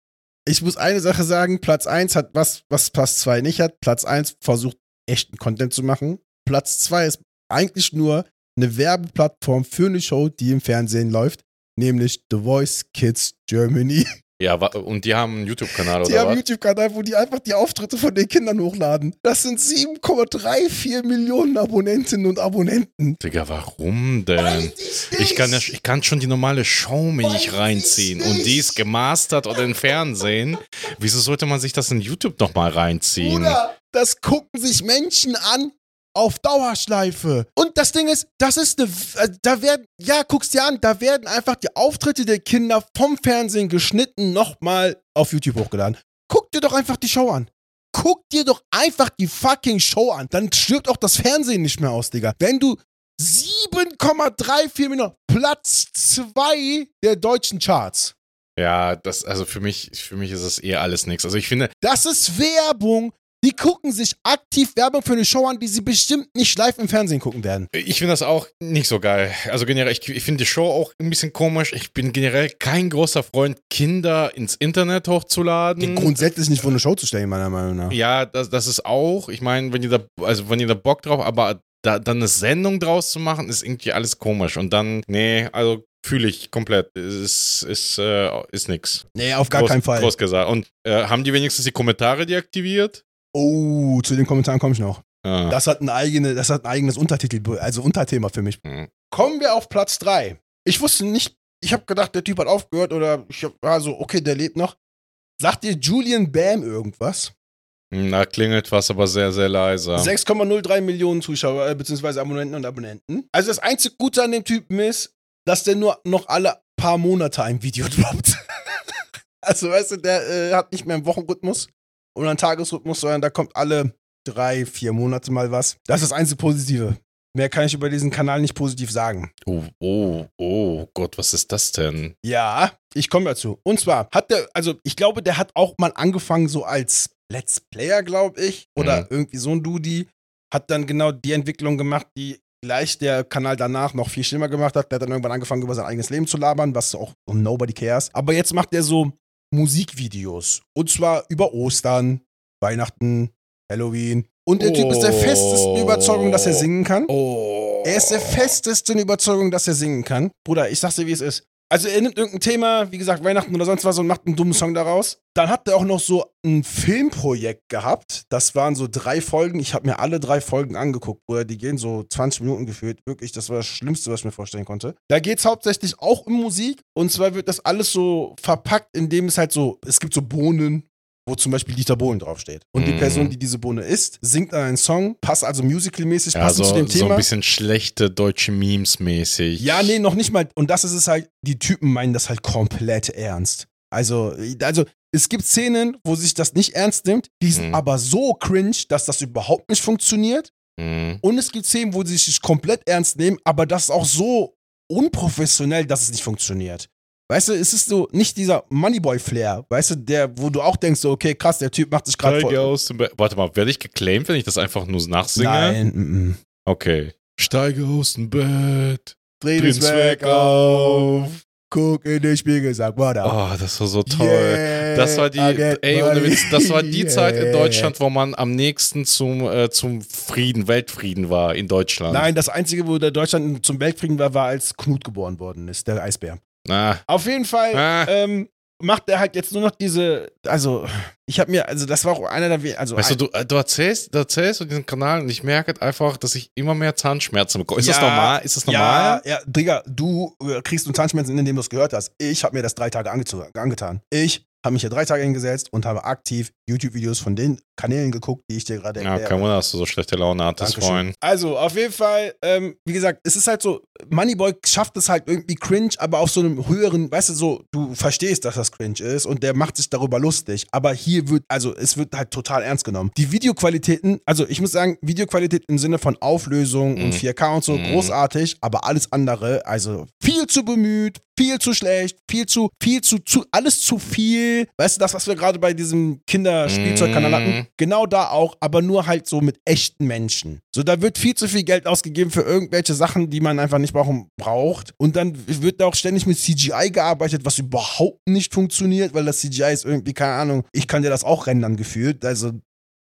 [SPEAKER 2] Ich muss eine Sache sagen, Platz 1 hat was, was Platz 2 nicht hat. Platz 1 versucht echten Content zu machen. Platz 2 ist eigentlich nur eine Werbeplattform für eine Show, die im Fernsehen läuft, nämlich The Voice Kids Germany.
[SPEAKER 1] Ja, und die haben einen YouTube-Kanal
[SPEAKER 2] Die
[SPEAKER 1] oder
[SPEAKER 2] haben einen? YouTube-Kanal, wo die einfach die Auftritte von den Kindern hochladen. Das sind 7,34 Millionen Abonnentinnen und Abonnenten.
[SPEAKER 1] Digga, warum denn? Ich kann, ja, ich kann schon die normale Show mir nicht reinziehen.
[SPEAKER 2] ich
[SPEAKER 1] Und die
[SPEAKER 2] nicht.
[SPEAKER 1] ist gemastert oder im Fernsehen. Wieso sollte man sich das in YouTube nochmal reinziehen?
[SPEAKER 2] Bruder, das gucken sich Menschen an auf Dauerschleife. Und das Ding ist, das ist eine, äh, da werden, ja, guck's dir an, da werden einfach die Auftritte der Kinder vom Fernsehen geschnitten, nochmal auf YouTube hochgeladen. Guck dir doch einfach die Show an. Guck dir doch einfach die fucking Show an. Dann stirbt auch das Fernsehen nicht mehr aus, Digga. Wenn du 7,34 Minuten, Platz 2 der deutschen Charts.
[SPEAKER 1] Ja, das, also für mich, für mich ist das eher alles nichts. Also ich finde,
[SPEAKER 2] Das ist Werbung. Die gucken sich aktiv Werbung für eine Show an, die sie bestimmt nicht live im Fernsehen gucken werden.
[SPEAKER 1] ich finde das auch nicht so geil. Also generell, ich, ich finde die Show auch ein bisschen komisch. Ich bin generell kein großer Freund, Kinder ins Internet hochzuladen.
[SPEAKER 2] Grundsätzlich nicht vor eine Show zu stellen, meiner Meinung nach.
[SPEAKER 1] Ja, das, das ist auch, ich meine, wenn ihr da, also wenn ihr da Bock drauf, aber da, dann eine Sendung draus zu machen, ist irgendwie alles komisch. Und dann, nee, also fühle ich komplett. Ist, ist, äh, ist nix.
[SPEAKER 2] Nee, auf gar
[SPEAKER 1] groß,
[SPEAKER 2] keinen Fall.
[SPEAKER 1] Groß gesagt. Und äh, haben die wenigstens die Kommentare deaktiviert?
[SPEAKER 2] Oh, zu den Kommentaren komme ich noch.
[SPEAKER 1] Ah.
[SPEAKER 2] Das hat, ein eigene, das hat ein eigenes Untertitel, also Unterthema für mich.
[SPEAKER 1] Hm.
[SPEAKER 2] Kommen wir auf Platz 3. Ich wusste nicht, ich habe gedacht, der Typ hat aufgehört oder ich hab, war so, okay, der lebt noch. Sagt dir Julian Bam irgendwas?
[SPEAKER 1] Da klingelt was, aber sehr, sehr leise.
[SPEAKER 2] 6,03 Millionen Zuschauer, äh, beziehungsweise Abonnenten und Abonnenten. Also das einzige Gute an dem Typen ist, dass der nur noch alle paar Monate ein Video droppt. also weißt du, der äh, hat nicht mehr einen Wochenrhythmus oder einen Tagesrhythmus, sondern da kommt alle drei, vier Monate mal was. Das ist das einzige Positive. Mehr kann ich über diesen Kanal nicht positiv sagen.
[SPEAKER 1] Oh, oh, oh Gott, was ist das denn?
[SPEAKER 2] Ja, ich komme dazu. Und zwar hat der, also ich glaube, der hat auch mal angefangen so als Let's Player, glaube ich, oder
[SPEAKER 1] Mhm.
[SPEAKER 2] irgendwie so ein Dudi, hat dann genau die Entwicklung gemacht, die gleich der Kanal danach noch viel schlimmer gemacht hat. Der hat dann irgendwann angefangen, über sein eigenes Leben zu labern, was auch nobody cares. Aber jetzt macht er so Musikvideos. Und zwar über Ostern, Weihnachten, Halloween. Und der Typ ist der festesten
[SPEAKER 1] Oh.
[SPEAKER 2] Überzeugung, dass er singen kann.
[SPEAKER 1] Oh.
[SPEAKER 2] Er ist der festesten Überzeugung, dass er singen kann. Bruder, ich sag's dir, wie es ist. Also er nimmt irgendein Thema, wie gesagt, Weihnachten oder sonst was und macht einen dummen Song daraus. Dann hat er auch noch so ein Filmprojekt gehabt. Das waren so drei Folgen. Ich habe mir alle drei Folgen angeguckt, Bruder. Die gehen so 20 Minuten gefühlt. Wirklich, das war das Schlimmste, was ich mir vorstellen konnte. Da geht's hauptsächlich auch um Musik. Und zwar wird das alles so verpackt, indem es halt so, es gibt so Bohnen, wo zum Beispiel Dieter Bohlen draufsteht. Und die
[SPEAKER 1] Mhm.
[SPEAKER 2] Person, die diese Bohne isst, singt dann einen Song, passt also musicalmäßig,
[SPEAKER 1] Ja,
[SPEAKER 2] passend
[SPEAKER 1] so,
[SPEAKER 2] zu dem
[SPEAKER 1] so
[SPEAKER 2] Thema.
[SPEAKER 1] ein bisschen schlechte deutsche Memes mäßig.
[SPEAKER 2] Ja, nee, noch nicht mal. Und das ist es halt, die Typen meinen das halt komplett ernst. Also, also es gibt Szenen, wo sich das nicht ernst nimmt, die sind
[SPEAKER 1] Mhm.
[SPEAKER 2] aber so cringe, dass das überhaupt nicht funktioniert.
[SPEAKER 1] Mhm.
[SPEAKER 2] Und es gibt Szenen, wo sie sich komplett ernst nehmen, aber das ist auch so unprofessionell, dass es nicht funktioniert. Weißt du, es ist so nicht dieser Moneyboy-Flair, weißt du, der, wo du auch denkst, so, okay, krass, der Typ macht sich gerade
[SPEAKER 1] Steige
[SPEAKER 2] voll.
[SPEAKER 1] aus dem Bett. Warte mal, werde ich geclaimed, wenn ich das einfach nur nachsinge?
[SPEAKER 2] Nein, mm, mm.
[SPEAKER 1] Okay. Steige aus dem Bett.
[SPEAKER 2] Dreh das weg auf, guck in den Spiegel, sag, up.
[SPEAKER 1] Oh, das war so toll.
[SPEAKER 2] Yeah,
[SPEAKER 1] Das war die, ey, ohne. Witz, das war die Zeit in
[SPEAKER 2] Yeah.
[SPEAKER 1] Deutschland, wo man am nächsten zum, äh, zum Frieden, Weltfrieden war in Deutschland.
[SPEAKER 2] Nein, das Einzige, wo der Deutschland zum Weltfrieden war, war, als Knut geboren worden ist, der Eisbär.
[SPEAKER 1] Ah,
[SPEAKER 2] Auf jeden Fall
[SPEAKER 1] Ah.
[SPEAKER 2] ähm, macht er halt jetzt nur noch diese, also ich habe mir, also das war auch einer der, we- also
[SPEAKER 1] weißt du, du, äh, du erzählst, du erzählst von diesem Kanal und ich merke halt einfach, dass ich immer mehr Zahnschmerzen bekomme. Ist das
[SPEAKER 2] Ja,
[SPEAKER 1] normal? Ist das normal?
[SPEAKER 2] Ja, ja, Digga, du äh, kriegst nur Zahnschmerzen, indem du es gehört hast. Ich habe mir das drei Tage angetan. Ich habe mich hier drei Tage hingesetzt und habe aktiv YouTube-Videos von den Kanälen geguckt, die ich dir gerade
[SPEAKER 1] Ja,
[SPEAKER 2] erkläre.
[SPEAKER 1] kein Wunder, dass du so schlechte Laune hattest vorhin.
[SPEAKER 2] Also, auf jeden Fall, ähm, wie gesagt, es ist halt so, Moneyboy schafft es halt irgendwie cringe, aber auf so einem höheren, weißt du, so, du verstehst, dass das cringe ist und der macht sich darüber lustig. Aber hier wird, also, es wird halt total ernst genommen. Die Videoqualitäten, also, ich muss sagen, Videoqualität im Sinne von Auflösung und
[SPEAKER 1] Mhm.
[SPEAKER 2] 4K und so,
[SPEAKER 1] Mhm.
[SPEAKER 2] großartig, aber alles andere, also, viel zu bemüht, viel zu schlecht, viel zu, viel zu, zu alles zu viel. Weißt du, das, was wir gerade bei diesem Kinderspielzeugkanal
[SPEAKER 1] Mhm.
[SPEAKER 2] hatten? Genau da auch, aber nur halt so mit echten Menschen. So, da wird viel zu viel Geld ausgegeben für irgendwelche Sachen, die man einfach nicht brauchen, braucht. Und dann wird da auch ständig mit CGI gearbeitet, was überhaupt nicht funktioniert, weil das CGI ist irgendwie, keine Ahnung, ich kann dir das auch rendern gefühlt. Also,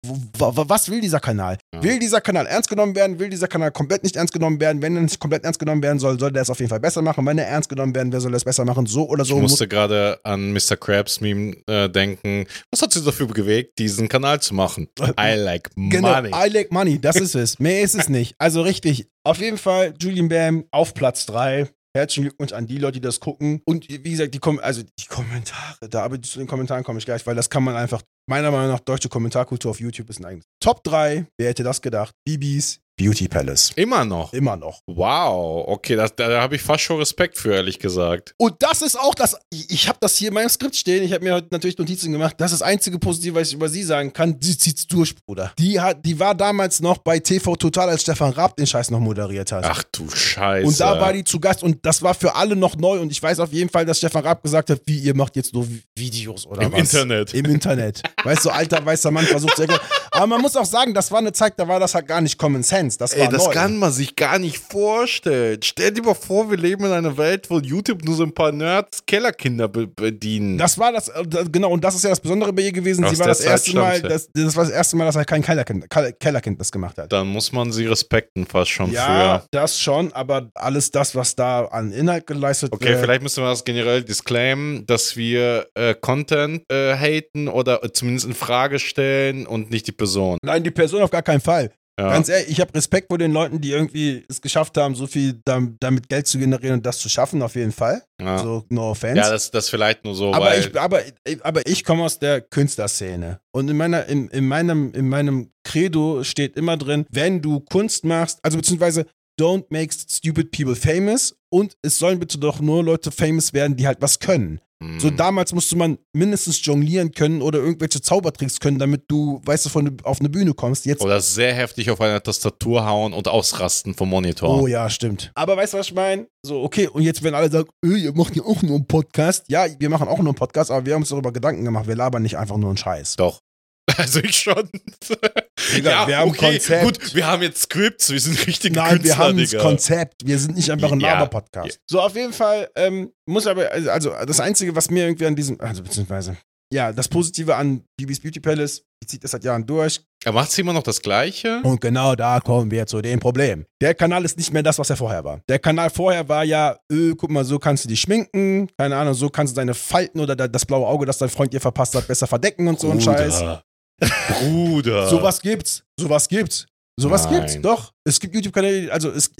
[SPEAKER 2] was will dieser Kanal?
[SPEAKER 1] Ja.
[SPEAKER 2] Will dieser Kanal ernst genommen werden? Will dieser Kanal komplett nicht ernst genommen werden? Wenn er nicht komplett ernst genommen werden soll, soll der es auf jeden Fall besser machen. Wenn er ernst genommen werden will, soll er es besser machen. So oder so
[SPEAKER 1] ich
[SPEAKER 2] muss
[SPEAKER 1] musste gerade an Mr. Krabs Meme äh, denken. Was hat sie dafür bewegt, diesen Kanal zu machen? I like
[SPEAKER 2] Genau,
[SPEAKER 1] money.
[SPEAKER 2] I like money, das ist es. Mehr ist es nicht. Also richtig. Auf jeden Fall Julian Bam auf Platz 3. Herzlichen Glückwunsch an die Leute, die das gucken. Und wie gesagt, die, Kom also die Kommentare, da aber zu den Kommentaren komme ich gleich, weil das kann man einfach, meiner Meinung nach, deutsche Kommentarkultur auf YouTube ist ein eigenes. Top 3, wer hätte das gedacht? Bibis Beauty Palace.
[SPEAKER 1] Immer noch.
[SPEAKER 2] Immer noch.
[SPEAKER 1] Wow, okay, das, da, da habe ich fast schon Respekt für, ehrlich gesagt.
[SPEAKER 2] Und das ist auch das, ich, ich habe das hier in meinem Skript stehen, ich habe mir heute natürlich Notizen gemacht, das ist das einzige Positive, was ich über sie sagen kann, sie zieht's durch, Bruder. Die, hat, die war damals noch bei TV Total, als Stefan Raab den Scheiß noch moderiert hat.
[SPEAKER 1] Ach du Scheiße.
[SPEAKER 2] Und da war die zu Gast und das war für alle noch neu und ich weiß auf jeden Fall, dass Stefan Raab gesagt hat, wie ihr macht jetzt nur Vi- Videos oder
[SPEAKER 1] Im
[SPEAKER 2] was?
[SPEAKER 1] Internet.
[SPEAKER 2] Im Internet. Weißt du, alter weißer Mann versucht zu erklären. Aber man muss auch sagen, das war eine Zeit, da war das halt gar nicht Common Sense. Das war
[SPEAKER 1] Ey, das
[SPEAKER 2] neu.
[SPEAKER 1] kann man sich gar nicht vorstellen. Stell dir mal vor, wir leben in einer Welt, wo YouTube nur so ein paar Nerds Kellerkinder be bedienen.
[SPEAKER 2] Das war das, äh, genau, und das ist ja das Besondere bei ihr gewesen.
[SPEAKER 1] Aus
[SPEAKER 2] Sie war das erste
[SPEAKER 1] Zeit
[SPEAKER 2] Mal,
[SPEAKER 1] stammt
[SPEAKER 2] das, das war das erste Mal, dass er kein Kellerkind, Kel- Kellerkind das gemacht hat.
[SPEAKER 1] Dann muss man sie respekten fast schon
[SPEAKER 2] Ja,
[SPEAKER 1] für.
[SPEAKER 2] das schon, aber alles das, was da an Inhalt geleistet
[SPEAKER 1] Okay,
[SPEAKER 2] wird.
[SPEAKER 1] vielleicht müssen wir das generell disclaimen, dass wir äh, Content äh, haten oder zumindest in Frage stellen und nicht die Person.
[SPEAKER 2] Nein, die Person auf gar keinen Fall.
[SPEAKER 1] Ja.
[SPEAKER 2] Ganz ehrlich, ich habe Respekt vor den Leuten, die irgendwie es geschafft haben, so viel dam- damit Geld zu generieren und das zu schaffen, auf jeden Fall.
[SPEAKER 1] ja.
[SPEAKER 2] So, no offense.
[SPEAKER 1] ja, das, das vielleicht nur so,
[SPEAKER 2] aber, ich, aber, aber ich komme aus der Künstlerszene. Und in, meiner, in, in, meinem, in meinem Credo steht immer drin, wenn du Kunst machst, also beziehungsweise don't make stupid people famous und es sollen bitte doch nur Leute famous werden, die halt was können. So damals musste man mindestens jonglieren können oder irgendwelche Zaubertricks können, damit du, weißt du, von, auf eine Bühne kommst. Jetzt
[SPEAKER 1] Oder sehr heftig auf einer Tastatur hauen und ausrasten vom Monitor.
[SPEAKER 2] Oh ja, stimmt. Aber weißt du, was ich meine? So, okay, und jetzt, wenn alle sagen, äh, ihr macht ja auch nur einen Podcast. Ja, wir machen auch nur einen Podcast, aber wir haben uns darüber Gedanken gemacht. Wir labern nicht einfach nur einen Scheiß.
[SPEAKER 1] Doch. Also ich schon.
[SPEAKER 2] Digga, wir haben Konzept.
[SPEAKER 1] Gut, wir haben jetzt Scripts, wir sind richtige
[SPEAKER 2] Nein,
[SPEAKER 1] Künstler,
[SPEAKER 2] wir haben das
[SPEAKER 1] Digga.
[SPEAKER 2] Konzept. Wir sind nicht einfach ein
[SPEAKER 1] Ja.
[SPEAKER 2] Laber-Podcast. So, auf jeden Fall ähm, muss aber, also- also das Einzige, was mir irgendwie an diesem, also beziehungsweise, ja, das Positive an Bibis Beauty Palace, die zieht das seit Jahren durch.
[SPEAKER 1] Er macht sie immer noch das Gleiche.
[SPEAKER 2] Und genau da kommen wir zu dem Problem. Der Kanal ist nicht mehr das, was er vorher war. Der Kanal vorher war ja, öh, guck mal, so kannst du dich schminken, keine Ahnung, so kannst du deine Falten oder da- das blaue Auge, das dein Freund dir verpasst hat, besser verdecken und so ein Scheiß.
[SPEAKER 1] Bruder.
[SPEAKER 2] Sowas gibt's. Sowas gibt's. Sowas gibt's. Doch. Es gibt YouTube-Kanäle, also es,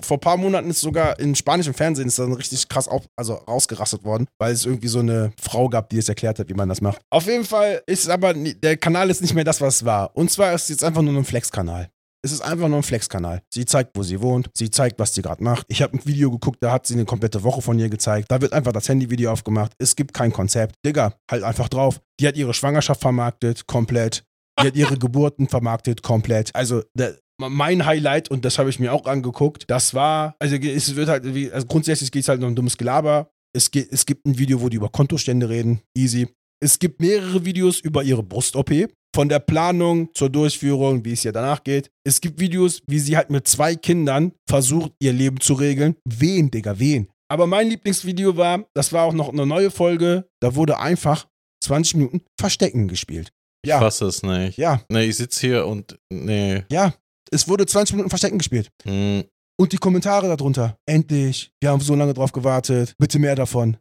[SPEAKER 2] vor ein paar Monaten ist sogar in spanischem Fernsehen ist dann richtig krass auf, also rausgerastet worden, weil es irgendwie so eine Frau gab, die es erklärt hat, wie man das macht. Auf jeden Fall ist aber, der Kanal ist nicht mehr das, was es war. Und zwar ist es jetzt einfach nur ein Flex-Kanal. Es ist einfach nur ein Flex-Kanal. Sie zeigt, wo sie wohnt. Sie zeigt, was sie gerade macht. Ich habe ein Video geguckt, da hat sie eine komplette Woche von ihr gezeigt. Da wird einfach das Handyvideo aufgemacht. Es gibt kein Konzept. Digga, halt einfach drauf. Die hat ihre Schwangerschaft vermarktet, komplett. Die hat ihre Geburten vermarktet, komplett. Also, der, mein Highlight, und das habe ich mir auch angeguckt, das war, also es wird halt, also grundsätzlich geht es halt um dummes Gelaber. Es, geht, es gibt ein Video, wo die über Kontostände reden. Easy. Es gibt mehrere Videos über ihre Brust-OP. Von der Planung zur Durchführung, wie es ihr danach geht. Es gibt Videos, wie sie halt mit zwei Kindern versucht, ihr Leben zu regeln. Wen, Digga, wen? Aber mein Lieblingsvideo war, das war auch noch eine neue Folge, da wurde einfach 20 Minuten Verstecken gespielt.
[SPEAKER 1] Ich
[SPEAKER 2] Ja,
[SPEAKER 1] fasse es nicht.
[SPEAKER 2] ja,
[SPEAKER 1] Nee, ich sitze hier und. Nee.
[SPEAKER 2] ja. Es wurde 20 Minuten Verstecken gespielt.
[SPEAKER 1] Hm.
[SPEAKER 2] Und die Kommentare darunter. Endlich. Wir haben so lange drauf gewartet. Bitte mehr davon.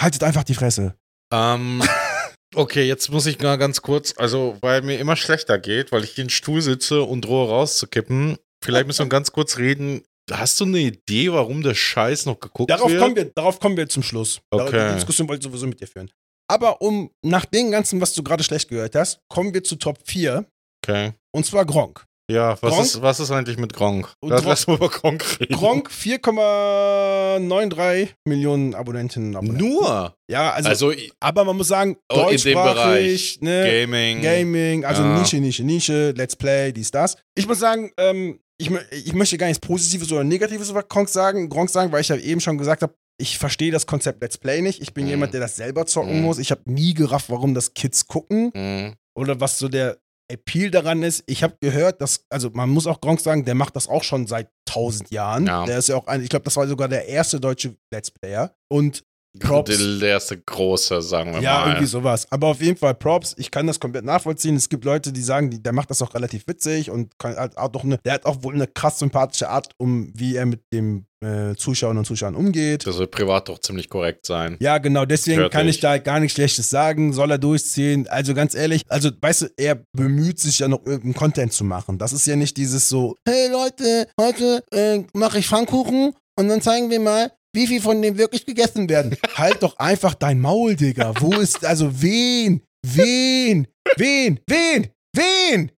[SPEAKER 2] Haltet einfach die Fresse.
[SPEAKER 1] Ähm, okay, jetzt muss ich mal ganz kurz, also weil mir immer schlechter geht, weil ich hier in den Stuhl sitze und drohe rauszukippen. Vielleicht müssen wir ganz kurz reden. Hast du eine Idee, warum der Scheiß noch geguckt
[SPEAKER 2] Darauf
[SPEAKER 1] wird?
[SPEAKER 2] kommen, wir, darauf kommen wir zum Schluss.
[SPEAKER 1] Okay.
[SPEAKER 2] Die Diskussion wollte ich sowieso mit dir führen. Aber um nach dem Ganzen, was du gerade schlecht gehört hast, kommen wir zu Top 4.
[SPEAKER 1] Okay.
[SPEAKER 2] Und zwar Gronk.
[SPEAKER 1] Ja, was
[SPEAKER 2] Gronk?
[SPEAKER 1] ist, was ist eigentlich mit Gronk? Lass,
[SPEAKER 2] Gronk-
[SPEAKER 1] lass mal über Gronk reden.
[SPEAKER 2] Gronk 4,93 Millionen Abonnentinnen und Abonnenten.
[SPEAKER 1] Nur.
[SPEAKER 2] Ja, also,
[SPEAKER 1] Also,
[SPEAKER 2] aber man muss sagen,
[SPEAKER 1] Oh, in dem
[SPEAKER 2] deutschsprachig, ne,
[SPEAKER 1] Gaming.
[SPEAKER 2] Gaming, also
[SPEAKER 1] Ja.
[SPEAKER 2] Nische, Nische, Nische, Let's Play, dies, das. Ich muss sagen, ähm, ich, ich möchte gar nichts Positives oder Negatives über Gronk sagen, Gronk sagen, weil ich ja eben schon gesagt habe, ich verstehe das Konzept Let's Play nicht. Ich bin
[SPEAKER 1] Mhm.
[SPEAKER 2] jemand, der das selber zocken
[SPEAKER 1] Mhm.
[SPEAKER 2] muss. Ich habe nie gerafft, warum das Kids gucken
[SPEAKER 1] Hm.
[SPEAKER 2] oder was so der Appeal daran ist. Ich habe gehört, dass, also man muss auch Gronk sagen, der macht das auch schon seit tausend Jahren.
[SPEAKER 1] Ja.
[SPEAKER 2] Der ist ja auch ein, ich glaube, das war sogar der erste deutsche Let's Player. Und Props.
[SPEAKER 1] Der erste große, sagen wir
[SPEAKER 2] Ja,
[SPEAKER 1] mal.
[SPEAKER 2] irgendwie sowas. Aber auf jeden Fall Props. Ich kann das komplett nachvollziehen. Es gibt Leute, die sagen, die, der macht das auch relativ witzig und kann, hat auch eine, der hat auch wohl eine krass sympathische Art, um wie er mit dem äh, Zuschauern und Zuschauern umgeht.
[SPEAKER 1] Das soll privat doch ziemlich korrekt sein.
[SPEAKER 2] Ja, genau, deswegen
[SPEAKER 1] Hört
[SPEAKER 2] kann ich
[SPEAKER 1] ich.
[SPEAKER 2] da gar nichts Schlechtes sagen. Soll er durchziehen? Also ganz ehrlich, also weißt du, er bemüht sich ja noch irgendeinen Content zu machen. Das ist ja nicht dieses so, hey Leute, heute äh, mache ich Pfannkuchen und dann zeigen wir mal, wie viel von dem wirklich gegessen werden. halt doch einfach dein Maul, Digga. Wo ist, also wen? Wen? Wen? Wen? Wen?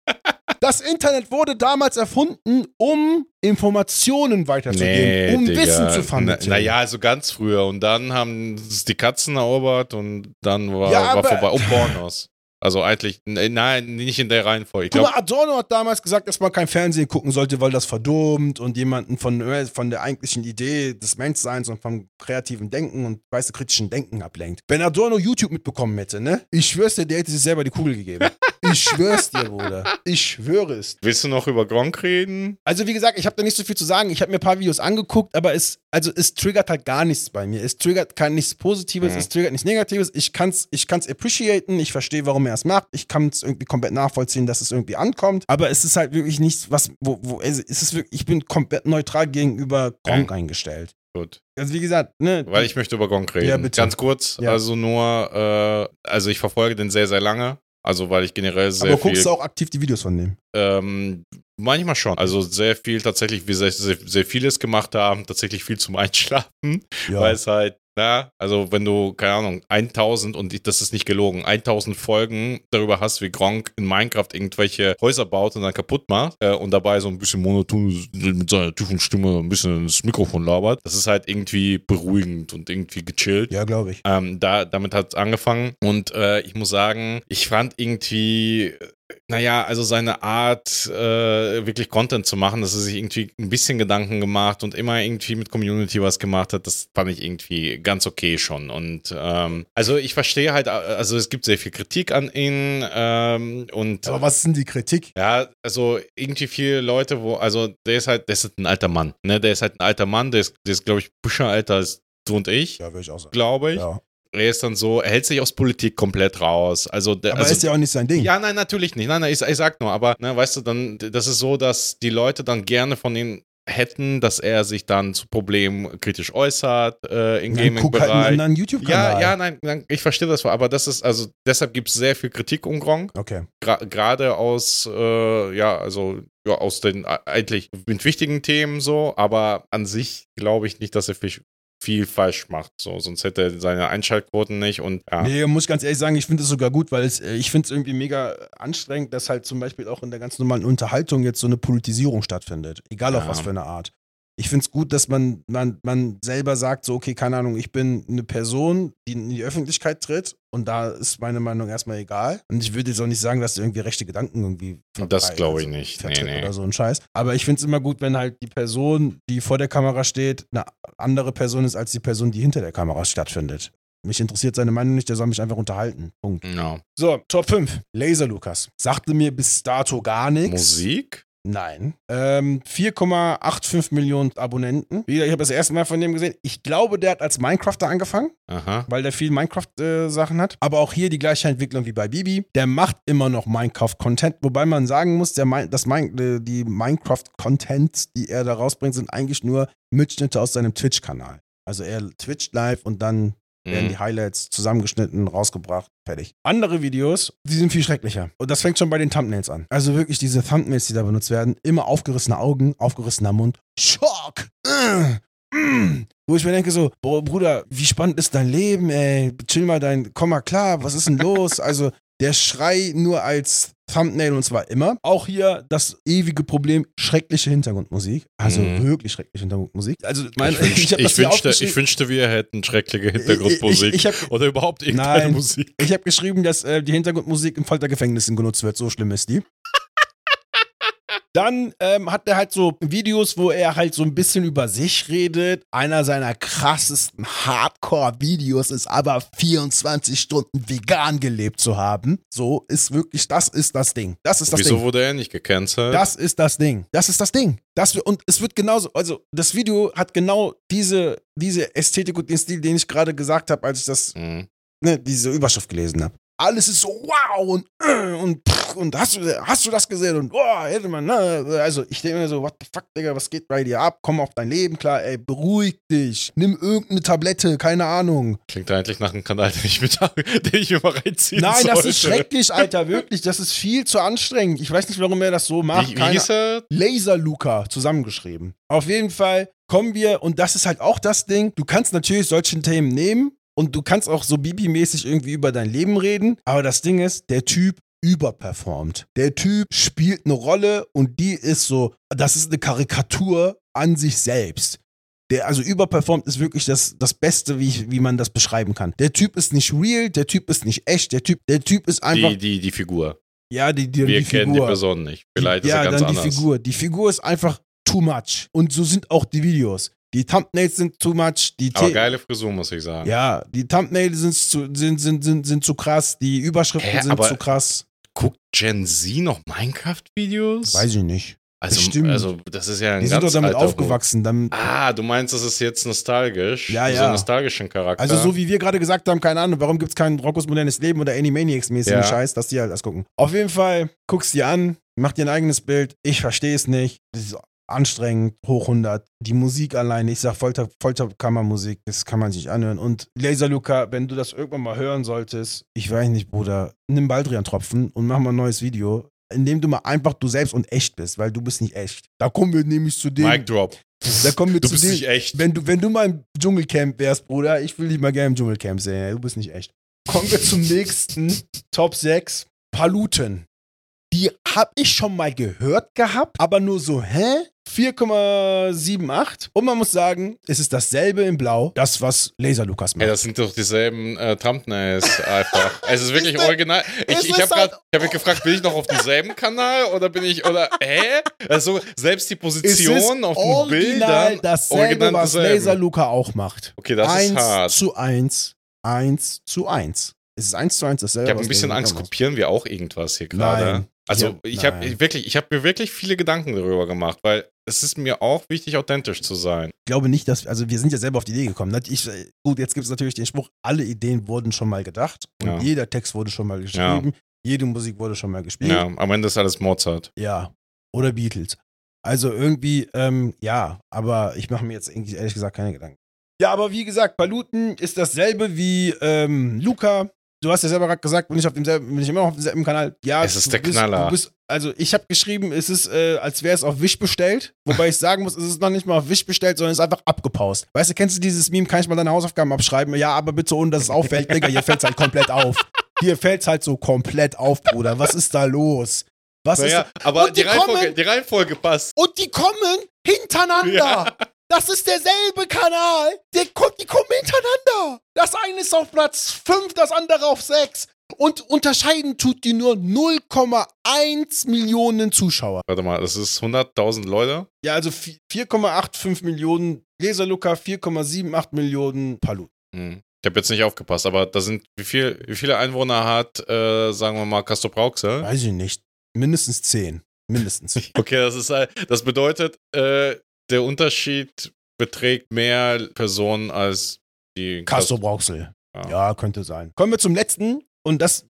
[SPEAKER 2] Das Internet wurde damals erfunden, um Informationen weiterzugeben, um Wissen zu vermitteln.
[SPEAKER 1] Naja, also ganz früher. Und dann haben es die Katzen erobert und dann war,
[SPEAKER 2] Ja,
[SPEAKER 1] war vorbei. Und Pornos. Also eigentlich, n- nein, nicht in der Reihenfolge. Ich
[SPEAKER 2] mal, Adorno hat damals gesagt, dass man kein Fernsehen gucken sollte, weil das verdummt und jemanden von, äh, von der eigentlichen Idee des Menschseins und vom kreativen Denken und weißt du, kritischen Denken ablenkt. Wenn Adorno YouTube mitbekommen hätte, ne? Ich schwör's dir, der hätte sich selber die Kugel gegeben. Ich schwör's dir, Bruder. Ich schwöre es.
[SPEAKER 1] willst du noch über Gronk reden?
[SPEAKER 2] Also wie gesagt, ich habe da nicht so viel zu sagen. Ich habe mir ein paar Videos angeguckt, aber es, also es triggert halt gar nichts bei mir. Es triggert kein nichts Positives,
[SPEAKER 1] Mhm.
[SPEAKER 2] es triggert nichts Negatives. Ich kann's, ich kann's appreciaten, ich verstehe, warum er es macht. Ich kann es irgendwie komplett nachvollziehen, dass es irgendwie ankommt. Aber es ist halt wirklich nichts, was, wo, wo, es ist wirklich, ich bin komplett neutral gegenüber Gronk eingestellt.
[SPEAKER 1] Gut.
[SPEAKER 2] Also wie gesagt, ne?
[SPEAKER 1] Weil ich möchte über Gronk reden.
[SPEAKER 2] Ja, bitte.
[SPEAKER 1] Ganz kurz,
[SPEAKER 2] Ja.
[SPEAKER 1] also nur, äh, also ich verfolge den sehr, sehr lange. Also weil ich generell sehr
[SPEAKER 2] aber
[SPEAKER 1] viel.
[SPEAKER 2] guckst du auch aktiv die Videos von dem?
[SPEAKER 1] Ähm, manchmal schon. Also sehr viel tatsächlich, wie sehr, sehr, sehr vieles gemacht haben, tatsächlich viel zum Einschlafen, weil es halt, na, also wenn du, keine Ahnung, 1000 und ich, das ist nicht gelogen, 1000 Folgen darüber hast, wie Gronk in Minecraft irgendwelche Häuser baut und dann kaputt macht äh, und dabei so ein bisschen monoton mit seiner tiefen Stimme ein bisschen ins Mikrofon labert, das ist halt irgendwie beruhigend und irgendwie gechillt.
[SPEAKER 2] Ja, glaube ich.
[SPEAKER 1] Ähm, da, damit hat es angefangen und äh, ich muss sagen, ich fand irgendwie, naja, also seine Art, äh, wirklich Content zu machen, dass er sich irgendwie ein bisschen Gedanken gemacht und immer irgendwie mit Community was gemacht hat, das fand ich irgendwie ganz okay schon. Und ähm, also ich verstehe halt, äh, also es gibt sehr viel Kritik an ihn ähm, und
[SPEAKER 2] Aber was denn die Kritik?
[SPEAKER 1] ja, also irgendwie viele Leute, wo, also der ist halt, der ist halt ein alter Mann, ne? Der ist halt ein alter Mann, der ist, der ist glaube ich, Bücher älter als du und ich,
[SPEAKER 2] Ja, würde ich auch sagen.
[SPEAKER 1] glaube ich.
[SPEAKER 2] Ja.
[SPEAKER 1] Er ist dann so, er hält sich aus Politik komplett raus. Also, der,
[SPEAKER 2] Aber
[SPEAKER 1] also
[SPEAKER 2] ist ja auch nicht sein Ding.
[SPEAKER 1] ja, nein, natürlich nicht. Nein, nein, ich, ich sag nur, aber ne, weißt du, dann, das ist so, dass die Leute dann gerne von ihm hätten, dass er sich dann zu Problemen kritisch äußert äh, im
[SPEAKER 2] guck halt einen
[SPEAKER 1] Gaming-Bereich.
[SPEAKER 2] YouTube-Kanal.
[SPEAKER 1] ja, ja, nein, nein, ich verstehe das, aber das ist, also deshalb gibt es sehr viel Kritik um Gronk,
[SPEAKER 2] Okay.
[SPEAKER 1] gerade aus, äh, ja, also ja, aus den äh, eigentlich mit wichtigen Themen so, aber an sich glaube ich nicht, dass er viel, viel falsch macht, so, sonst hätte er seine Einschaltquoten nicht und ja.
[SPEAKER 2] Nee, muss ganz ehrlich sagen, ich finde es sogar gut, weil es, äh, ich finde es irgendwie mega anstrengend, dass halt zum Beispiel auch in der ganz normalen Unterhaltung jetzt so eine Politisierung stattfindet. Egal auf
[SPEAKER 1] Ja.
[SPEAKER 2] was für eine Art. Ich finde es gut, dass man, man, man selber sagt, so, okay, keine Ahnung, ich bin eine Person, die in die Öffentlichkeit tritt und da ist meine Meinung erstmal egal. Und ich würde jetzt auch nicht sagen, dass du irgendwie rechte Gedanken irgendwie
[SPEAKER 1] Das glaube ich
[SPEAKER 2] also
[SPEAKER 1] nicht. Nee, nee.
[SPEAKER 2] oder so ein Scheiß. Aber ich finde es immer gut, wenn halt die Person, die vor der Kamera steht, eine andere Person ist als die Person, die hinter der Kamera stattfindet. Mich interessiert seine Meinung nicht, der soll mich einfach unterhalten. Punkt.
[SPEAKER 1] Ja.
[SPEAKER 2] So, Top 5. Laser Lukas. Sagte mir bis dato gar nichts.
[SPEAKER 1] Musik?
[SPEAKER 2] Nein. Ähm, 4,85 Millionen Abonnenten. Ich habe das erste Mal von dem gesehen. Ich glaube, der hat als Minecrafter angefangen,
[SPEAKER 1] Aha.
[SPEAKER 2] weil der viel Minecraft-Sachen hat. Aber auch hier die gleiche Entwicklung wie bei Bibi. Der macht immer noch Minecraft-Content, wobei man sagen muss, der, Min- das Min äh, die Minecraft-Content, die er da rausbringt, sind eigentlich nur Mitschnitte aus seinem Twitch-Kanal. Also er twitcht live und dann werden
[SPEAKER 1] Mhm.
[SPEAKER 2] die Highlights zusammengeschnitten, rausgebracht, fertig. Andere Videos, die sind viel schrecklicher. Und das fängt schon bei den Thumbnails an. Also wirklich diese Thumbnails, die da benutzt werden, immer aufgerissene Augen, aufgerissener Mund. Schock! Äh, mm. Wo ich mir denke so, boah, Bruder, wie spannend ist dein Leben, ey? Chill mal dein, komm mal klar, was ist denn los? Also, der Schrei nur als Thumbnail und zwar immer. Auch hier das ewige Problem, schreckliche Hintergrundmusik. Also
[SPEAKER 1] Mhm.
[SPEAKER 2] wirklich schreckliche Hintergrundmusik. Also, mein,
[SPEAKER 1] Ich, wünschte,
[SPEAKER 2] hab
[SPEAKER 1] ich,
[SPEAKER 2] hier
[SPEAKER 1] wünschte, ich wünschte, wir hätten schreckliche Hintergrundmusik.
[SPEAKER 2] Ich, ich, ich hab,
[SPEAKER 1] Oder überhaupt irgendeine
[SPEAKER 2] Nein.
[SPEAKER 1] Musik.
[SPEAKER 2] ich habe geschrieben, dass äh, die Hintergrundmusik in Foltergefängnissen genutzt wird. So schlimm ist die. Dann ähm, hat er halt so Videos, wo er halt so ein bisschen über sich redet. Einer seiner krassesten Hardcore-Videos ist aber 24 Stunden vegan gelebt zu haben. So ist wirklich, das ist das Ding. Das ist das
[SPEAKER 1] Wieso
[SPEAKER 2] Ding.
[SPEAKER 1] wurde er nicht gecancelt?
[SPEAKER 2] Das ist das Ding. Das ist das Ding. Das, und es wird genauso, also das Video hat genau diese, diese Ästhetik und den Stil, den ich gerade gesagt habe, als ich das,
[SPEAKER 1] Mhm.
[SPEAKER 2] ne, diese Überschrift gelesen habe. Alles ist so wow und äh, und pff, und hast du hast du das gesehen und oh, hätte man ne? also ich denke mir so what the fuck Digga was geht bei dir ab komm auf dein Leben klar ey beruhig dich nimm irgendeine Tablette keine Ahnung
[SPEAKER 1] Klingt eigentlich nach einem Kanal, den ich, mit, den ich mir mal reinziehen
[SPEAKER 2] nein
[SPEAKER 1] sollte.
[SPEAKER 2] das ist schrecklich Alter wirklich das ist viel zu anstrengend ich weiß nicht warum er das so macht
[SPEAKER 1] Wie, wie hieß er?
[SPEAKER 2] Laser Luca zusammengeschrieben. Auf jeden Fall kommen wir, und das ist halt auch das Ding, du kannst natürlich solche Themen nehmen und du kannst auch so Bibi-mäßig irgendwie über dein Leben reden, aber das Ding ist, der Typ überperformt. Der Typ spielt eine Rolle und die ist so, das ist eine Karikatur an sich selbst. Der, also überperformt ist wirklich das, das Beste, wie, ich, wie man das beschreiben kann. Der Typ ist nicht real, der Typ ist nicht echt, der Typ, der Typ ist einfach.
[SPEAKER 1] Die, die, die Figur.
[SPEAKER 2] ja, die, die,
[SPEAKER 1] Wir
[SPEAKER 2] die
[SPEAKER 1] kennen
[SPEAKER 2] Figur.
[SPEAKER 1] die Person nicht. Vielleicht
[SPEAKER 2] ja,
[SPEAKER 1] ist er ganz
[SPEAKER 2] dann die
[SPEAKER 1] anders.
[SPEAKER 2] Figur. Die Figur ist einfach too much. Und so sind auch die Videos. Die Thumbnails sind too much. Die
[SPEAKER 1] Aber
[SPEAKER 2] The-
[SPEAKER 1] geile Frisur, muss ich sagen.
[SPEAKER 2] Ja, die Thumbnails sind zu, sind, sind, sind, sind zu krass. Die Überschriften
[SPEAKER 1] Hä,
[SPEAKER 2] sind zu krass.
[SPEAKER 1] Guckt Gen Z noch Minecraft-Videos?
[SPEAKER 2] Weiß ich nicht.
[SPEAKER 1] also,
[SPEAKER 2] bestimmt.
[SPEAKER 1] also, das ist ja ein
[SPEAKER 2] Die sind doch damit aufgewachsen.
[SPEAKER 1] Hut. Ah, du meinst, das ist jetzt nostalgisch?
[SPEAKER 2] Ja,
[SPEAKER 1] So
[SPEAKER 2] ja.
[SPEAKER 1] einen nostalgischen Charakter.
[SPEAKER 2] also so wie wir gerade gesagt haben, keine Ahnung, warum gibt es kein Rockos modernes Leben oder Animaniacs-mäßigen
[SPEAKER 1] Ja.
[SPEAKER 2] Scheiß, dass die halt das gucken. Auf jeden Fall, guckst dir an, mach dir ein eigenes Bild. Ich verstehe es nicht. Anstrengend, hoch 100. Die Musik alleine, ich sag Folter, Folterkammermusik, das kann man sich anhören. Und Laser Luca, wenn du das irgendwann mal hören solltest, ich weiß nicht, Bruder, nimm Baldrian-Tropfen und mach mal ein neues Video, in dem du mal einfach du selbst und echt bist, weil du bist nicht echt. Da kommen wir nämlich zu dem,
[SPEAKER 1] Mic Drop.
[SPEAKER 2] da kommen wir
[SPEAKER 1] Du
[SPEAKER 2] zu
[SPEAKER 1] bist
[SPEAKER 2] dem,
[SPEAKER 1] nicht echt.
[SPEAKER 2] wenn du, wenn du mal im Dschungelcamp wärst, Bruder, ich will dich mal gerne im Dschungelcamp sehen. Du bist nicht echt. Kommen wir zum nächsten Top 6. Paluten. Die habe ich schon mal gehört gehabt, aber nur so, hä? 4,78. Und man muss sagen, es ist dasselbe in Blau, das, was Laser Lukas macht.
[SPEAKER 1] Ey, das sind doch dieselben äh, Thumbnails einfach. es ist wirklich
[SPEAKER 2] Ist das-
[SPEAKER 1] original. Ich, ich habe gerade
[SPEAKER 2] halt-
[SPEAKER 1] hab mich gefragt, bin ich noch auf demselben Kanal oder bin ich, oder, hä? Also, selbst die Position auf den
[SPEAKER 2] original
[SPEAKER 1] Bildern.
[SPEAKER 2] dasselbe,
[SPEAKER 1] original
[SPEAKER 2] was
[SPEAKER 1] dasselbe.
[SPEAKER 2] Laser Luca auch macht.
[SPEAKER 1] Okay, das
[SPEAKER 2] eins
[SPEAKER 1] ist hart.
[SPEAKER 2] zu eins, eins zu eins. Es ist eins zu eins dasselbe.
[SPEAKER 1] Ich habe ein bisschen Angst, kopieren wir auch irgendwas hier gerade.
[SPEAKER 2] Nein.
[SPEAKER 1] Also
[SPEAKER 2] Ja,
[SPEAKER 1] ich habe wirklich, ich habe mir wirklich viele Gedanken darüber gemacht, weil es ist mir auch wichtig, authentisch zu sein.
[SPEAKER 2] Ich glaube nicht, dass, also wir sind ja selber auf die Idee gekommen. Nat- Ich, äh, gut, jetzt gibt es natürlich den Spruch, alle Ideen wurden schon mal gedacht und
[SPEAKER 1] Ja.
[SPEAKER 2] jeder Text wurde schon mal geschrieben, jede Musik wurde schon mal gespielt.
[SPEAKER 1] Ja, am Ende ist alles Mozart.
[SPEAKER 2] Ja. Oder Beatles. Also irgendwie, ähm, ja, aber ich mache mir jetzt ehrlich gesagt keine Gedanken. Ja, aber wie gesagt, Paluten ist dasselbe wie ähm, Luca. Du hast ja selber gerade gesagt, bin ich, auf demselben, bin ich immer noch auf demselben Kanal. Ja,
[SPEAKER 1] Es ist der
[SPEAKER 2] bist,
[SPEAKER 1] Knaller.
[SPEAKER 2] Bist, also ich habe geschrieben, es ist, äh, als wäre es auf Wish bestellt. Wobei ich sagen muss, es ist noch nicht mal auf Wish bestellt, sondern es ist einfach abgepaust. Weißt du, kennst du dieses Meme, kann ich mal deine Hausaufgaben abschreiben? Ja, aber bitte ohne, dass es auffällt. Digga, hier fällt es halt komplett auf. Hier fällt es halt so komplett auf, Bruder. Was ist da los? Was ist
[SPEAKER 1] Naja, aber die
[SPEAKER 2] die
[SPEAKER 1] Reihenfolge,
[SPEAKER 2] kommen-
[SPEAKER 1] die Reihenfolge passt.
[SPEAKER 2] und die kommen hintereinander.
[SPEAKER 1] Ja.
[SPEAKER 2] Das ist derselbe Kanal. Der kommt, die kommen hintereinander. Das eine ist auf Platz 5, das andere auf 6. Und unterscheiden tut die nur 0,1 Millionen Zuschauer.
[SPEAKER 1] Warte mal, das ist 100.000 Leute.
[SPEAKER 2] Ja, also vi- 4,85 Millionen Laserluca, 4,78 Millionen Palu.
[SPEAKER 1] Hm. Ich habe jetzt nicht aufgepasst, aber da sind, wie, viel, wie viele Einwohner hat, äh, sagen wir mal, Castro Brauxel?
[SPEAKER 2] Weiß ich nicht. Mindestens 10. Mindestens.
[SPEAKER 1] Okay, das ist halt- das bedeutet, äh, der Unterschied beträgt mehr Personen als die
[SPEAKER 2] Castro Brauxel.
[SPEAKER 1] Ja.
[SPEAKER 2] Ja, könnte sein. Kommen wir zum letzten. Und das,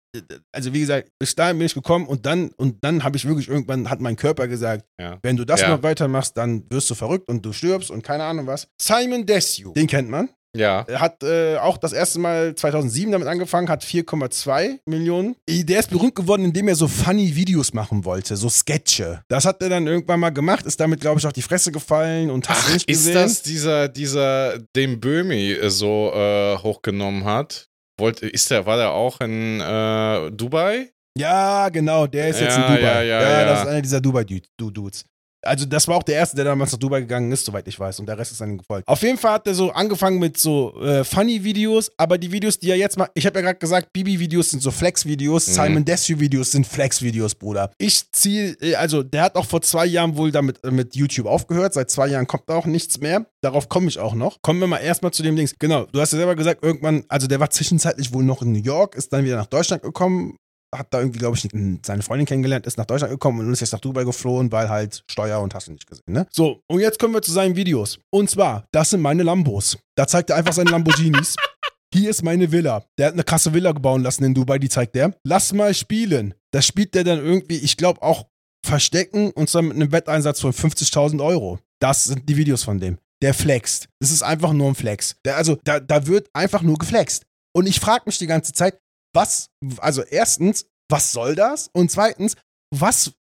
[SPEAKER 2] also wie gesagt, bis dahin bin ich gekommen und dann, und dann habe ich wirklich irgendwann, hat mein Körper gesagt,
[SPEAKER 1] Ja.
[SPEAKER 2] wenn du das
[SPEAKER 1] Ja.
[SPEAKER 2] noch weitermachst, dann wirst du verrückt und du stirbst und keine Ahnung was. Simon Desue, den kennt man.
[SPEAKER 1] Ja.
[SPEAKER 2] Er hat äh, auch das erste Mal 2007 damit angefangen, hat 4,2 Millionen. Der ist berühmt geworden, indem er so funny Videos machen wollte, so Sketche. Das hat er dann irgendwann mal gemacht, ist damit, glaube ich, auf die Fresse gefallen und
[SPEAKER 1] Ach,
[SPEAKER 2] nicht
[SPEAKER 1] ist
[SPEAKER 2] gesehen.
[SPEAKER 1] das dieser, dieser, den Böhmi äh, so äh, hochgenommen hat? Wollte, ist der, war der auch in äh, Dubai?
[SPEAKER 2] Ja, genau, der ist jetzt
[SPEAKER 1] Ja,
[SPEAKER 2] in Dubai.
[SPEAKER 1] ja, ja, ja.
[SPEAKER 2] das ist einer dieser Dubai-Dudes. Also das war auch der Erste, der damals nach Dubai gegangen ist, soweit ich weiß. Und der Rest ist dann gefolgt. Auf jeden Fall hat er so angefangen mit so äh, Funny-Videos, aber die Videos, die er jetzt macht, ich habe ja gerade gesagt, Bibi-Videos sind so Flex-Videos,
[SPEAKER 1] Mhm.
[SPEAKER 2] Simon Desue-Videos sind Flex-Videos, Bruder. Ich ziehe, äh, also der hat auch vor zwei Jahren wohl damit äh, mit YouTube aufgehört. Seit zwei Jahren kommt da auch nichts mehr. Darauf komme ich auch noch. Kommen wir mal erstmal zu dem Dings. Genau, du hast ja selber gesagt, irgendwann, also der war zwischenzeitlich wohl noch in New York, ist dann wieder nach Deutschland gekommen, hat da irgendwie, glaube ich, seine Freundin kennengelernt, ist nach Deutschland gekommen und ist jetzt nach Dubai geflohen, weil halt Steuer und hast du nicht gesehen, ne? So, und jetzt kommen wir zu seinen Videos. Und zwar, das sind meine Lambos. Da zeigt er einfach seine Lamborghinis. Hier ist meine Villa. Der hat eine krasse Villa bauen lassen in Dubai, die zeigt der. Lass mal spielen. Das spielt der dann irgendwie, ich glaube auch verstecken und zwar mit einem Wetteinsatz von 50.000 Euro. Das sind die Videos von dem. Der flext. Das ist einfach nur ein Flex. Der, also, da, da wird einfach nur geflext. Und ich frage mich die ganze Zeit, was, also erstens, was soll das? Und zweitens, was,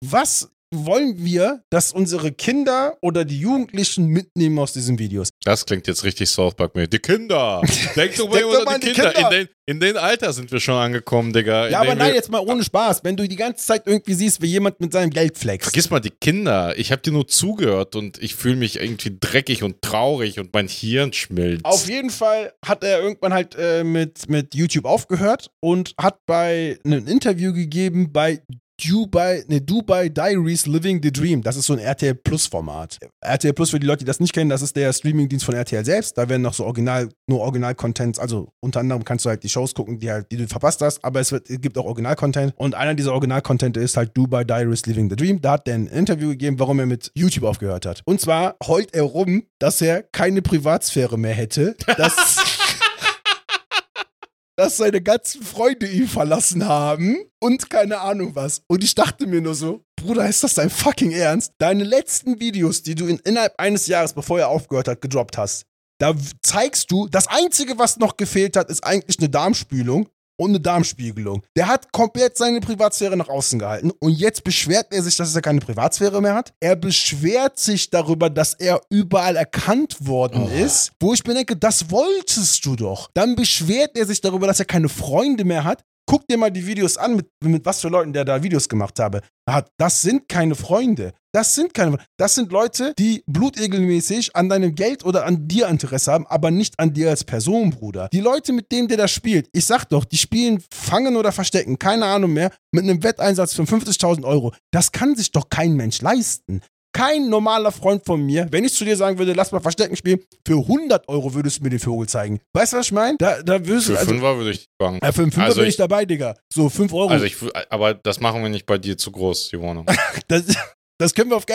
[SPEAKER 2] was wollen wir, dass unsere Kinder oder die Jugendlichen mitnehmen aus diesen Videos?
[SPEAKER 1] Das klingt jetzt richtig South Park mit. Die Kinder! Denk doch mal über die Kinder.
[SPEAKER 2] Kinder.
[SPEAKER 1] In, den, in den Alter sind wir schon angekommen, Digga. in
[SPEAKER 2] Ja, aber nein, jetzt mal ohne Spaß. Wenn du die ganze Zeit irgendwie siehst, wie jemand mit seinem Geld flext.
[SPEAKER 1] Vergiss mal die Kinder. Ich habe dir nur zugehört und ich fühle mich irgendwie dreckig und traurig und mein Hirn schmilzt.
[SPEAKER 2] Auf jeden Fall hat er irgendwann halt äh, mit, mit YouTube aufgehört und hat bei einem Interview gegeben bei Dubai, ne, Dubai Diaries Living the Dream. Das ist so ein RTL Plus Format. RTL Plus, für die Leute, die das nicht kennen, das ist der Streamingdienst von RTL selbst. Da werden noch so Original, nur Original-Contents, also unter anderem kannst du halt die Shows gucken, die halt, die du verpasst hast, aber es, wird, es gibt auch Original-Content. Und einer dieser Original-Content ist halt Dubai Diaries Living the Dream. Da hat er ein Interview gegeben, warum er mit YouTube aufgehört hat. Und zwar heult er rum, dass er keine Privatsphäre mehr hätte. Dass dass seine ganzen Freunde ihn verlassen haben und keine Ahnung was. Und ich dachte mir nur so, Bruder, ist das dein fucking Ernst? Deine letzten Videos, die du in, innerhalb eines Jahres, bevor er aufgehört hat, gedroppt hast, da zeigst du, das Einzige, was noch gefehlt hat, ist eigentlich eine Darmspülung und eine Darmspiegelung. Der hat komplett seine Privatsphäre nach außen gehalten und jetzt beschwert er sich, dass er keine Privatsphäre mehr hat. Er beschwert sich darüber, dass er überall erkannt worden
[SPEAKER 1] Oh.
[SPEAKER 2] ist, wo ich mir denke, das wolltest du doch. Dann beschwert er sich darüber, dass er keine Freunde mehr hat. Guck dir mal die Videos an, mit, mit was für Leuten der da Videos gemacht habe. hat. Das sind keine Freunde. Das sind keine Das sind Leute, die blutegelmäßig an deinem Geld oder an dir Interesse haben, aber nicht an dir als Person, Bruder. Die Leute, mit denen der da spielt, ich sag doch, die spielen Fangen oder Verstecken, keine Ahnung mehr, mit einem Wetteinsatz von 50.000 Euro. Das kann sich doch kein Mensch leisten. Kein normaler Freund von mir, wenn ich zu dir sagen würde, lass mal Verstecken spielen, für 100 Euro würdest du mir den Vogel zeigen. Weißt du, was ich meine? Da, da würdest
[SPEAKER 1] Für
[SPEAKER 2] du. Also,
[SPEAKER 1] Fünfer würde ich bangen.
[SPEAKER 2] ja, für einen Fünfer
[SPEAKER 1] Also
[SPEAKER 2] bin ich
[SPEAKER 1] ich-
[SPEAKER 2] dabei, Digga. So, 5 Euro.
[SPEAKER 1] Also ich, aber das machen wir nicht bei dir zu groß, die Wohnung.
[SPEAKER 2] Das, das können wir auf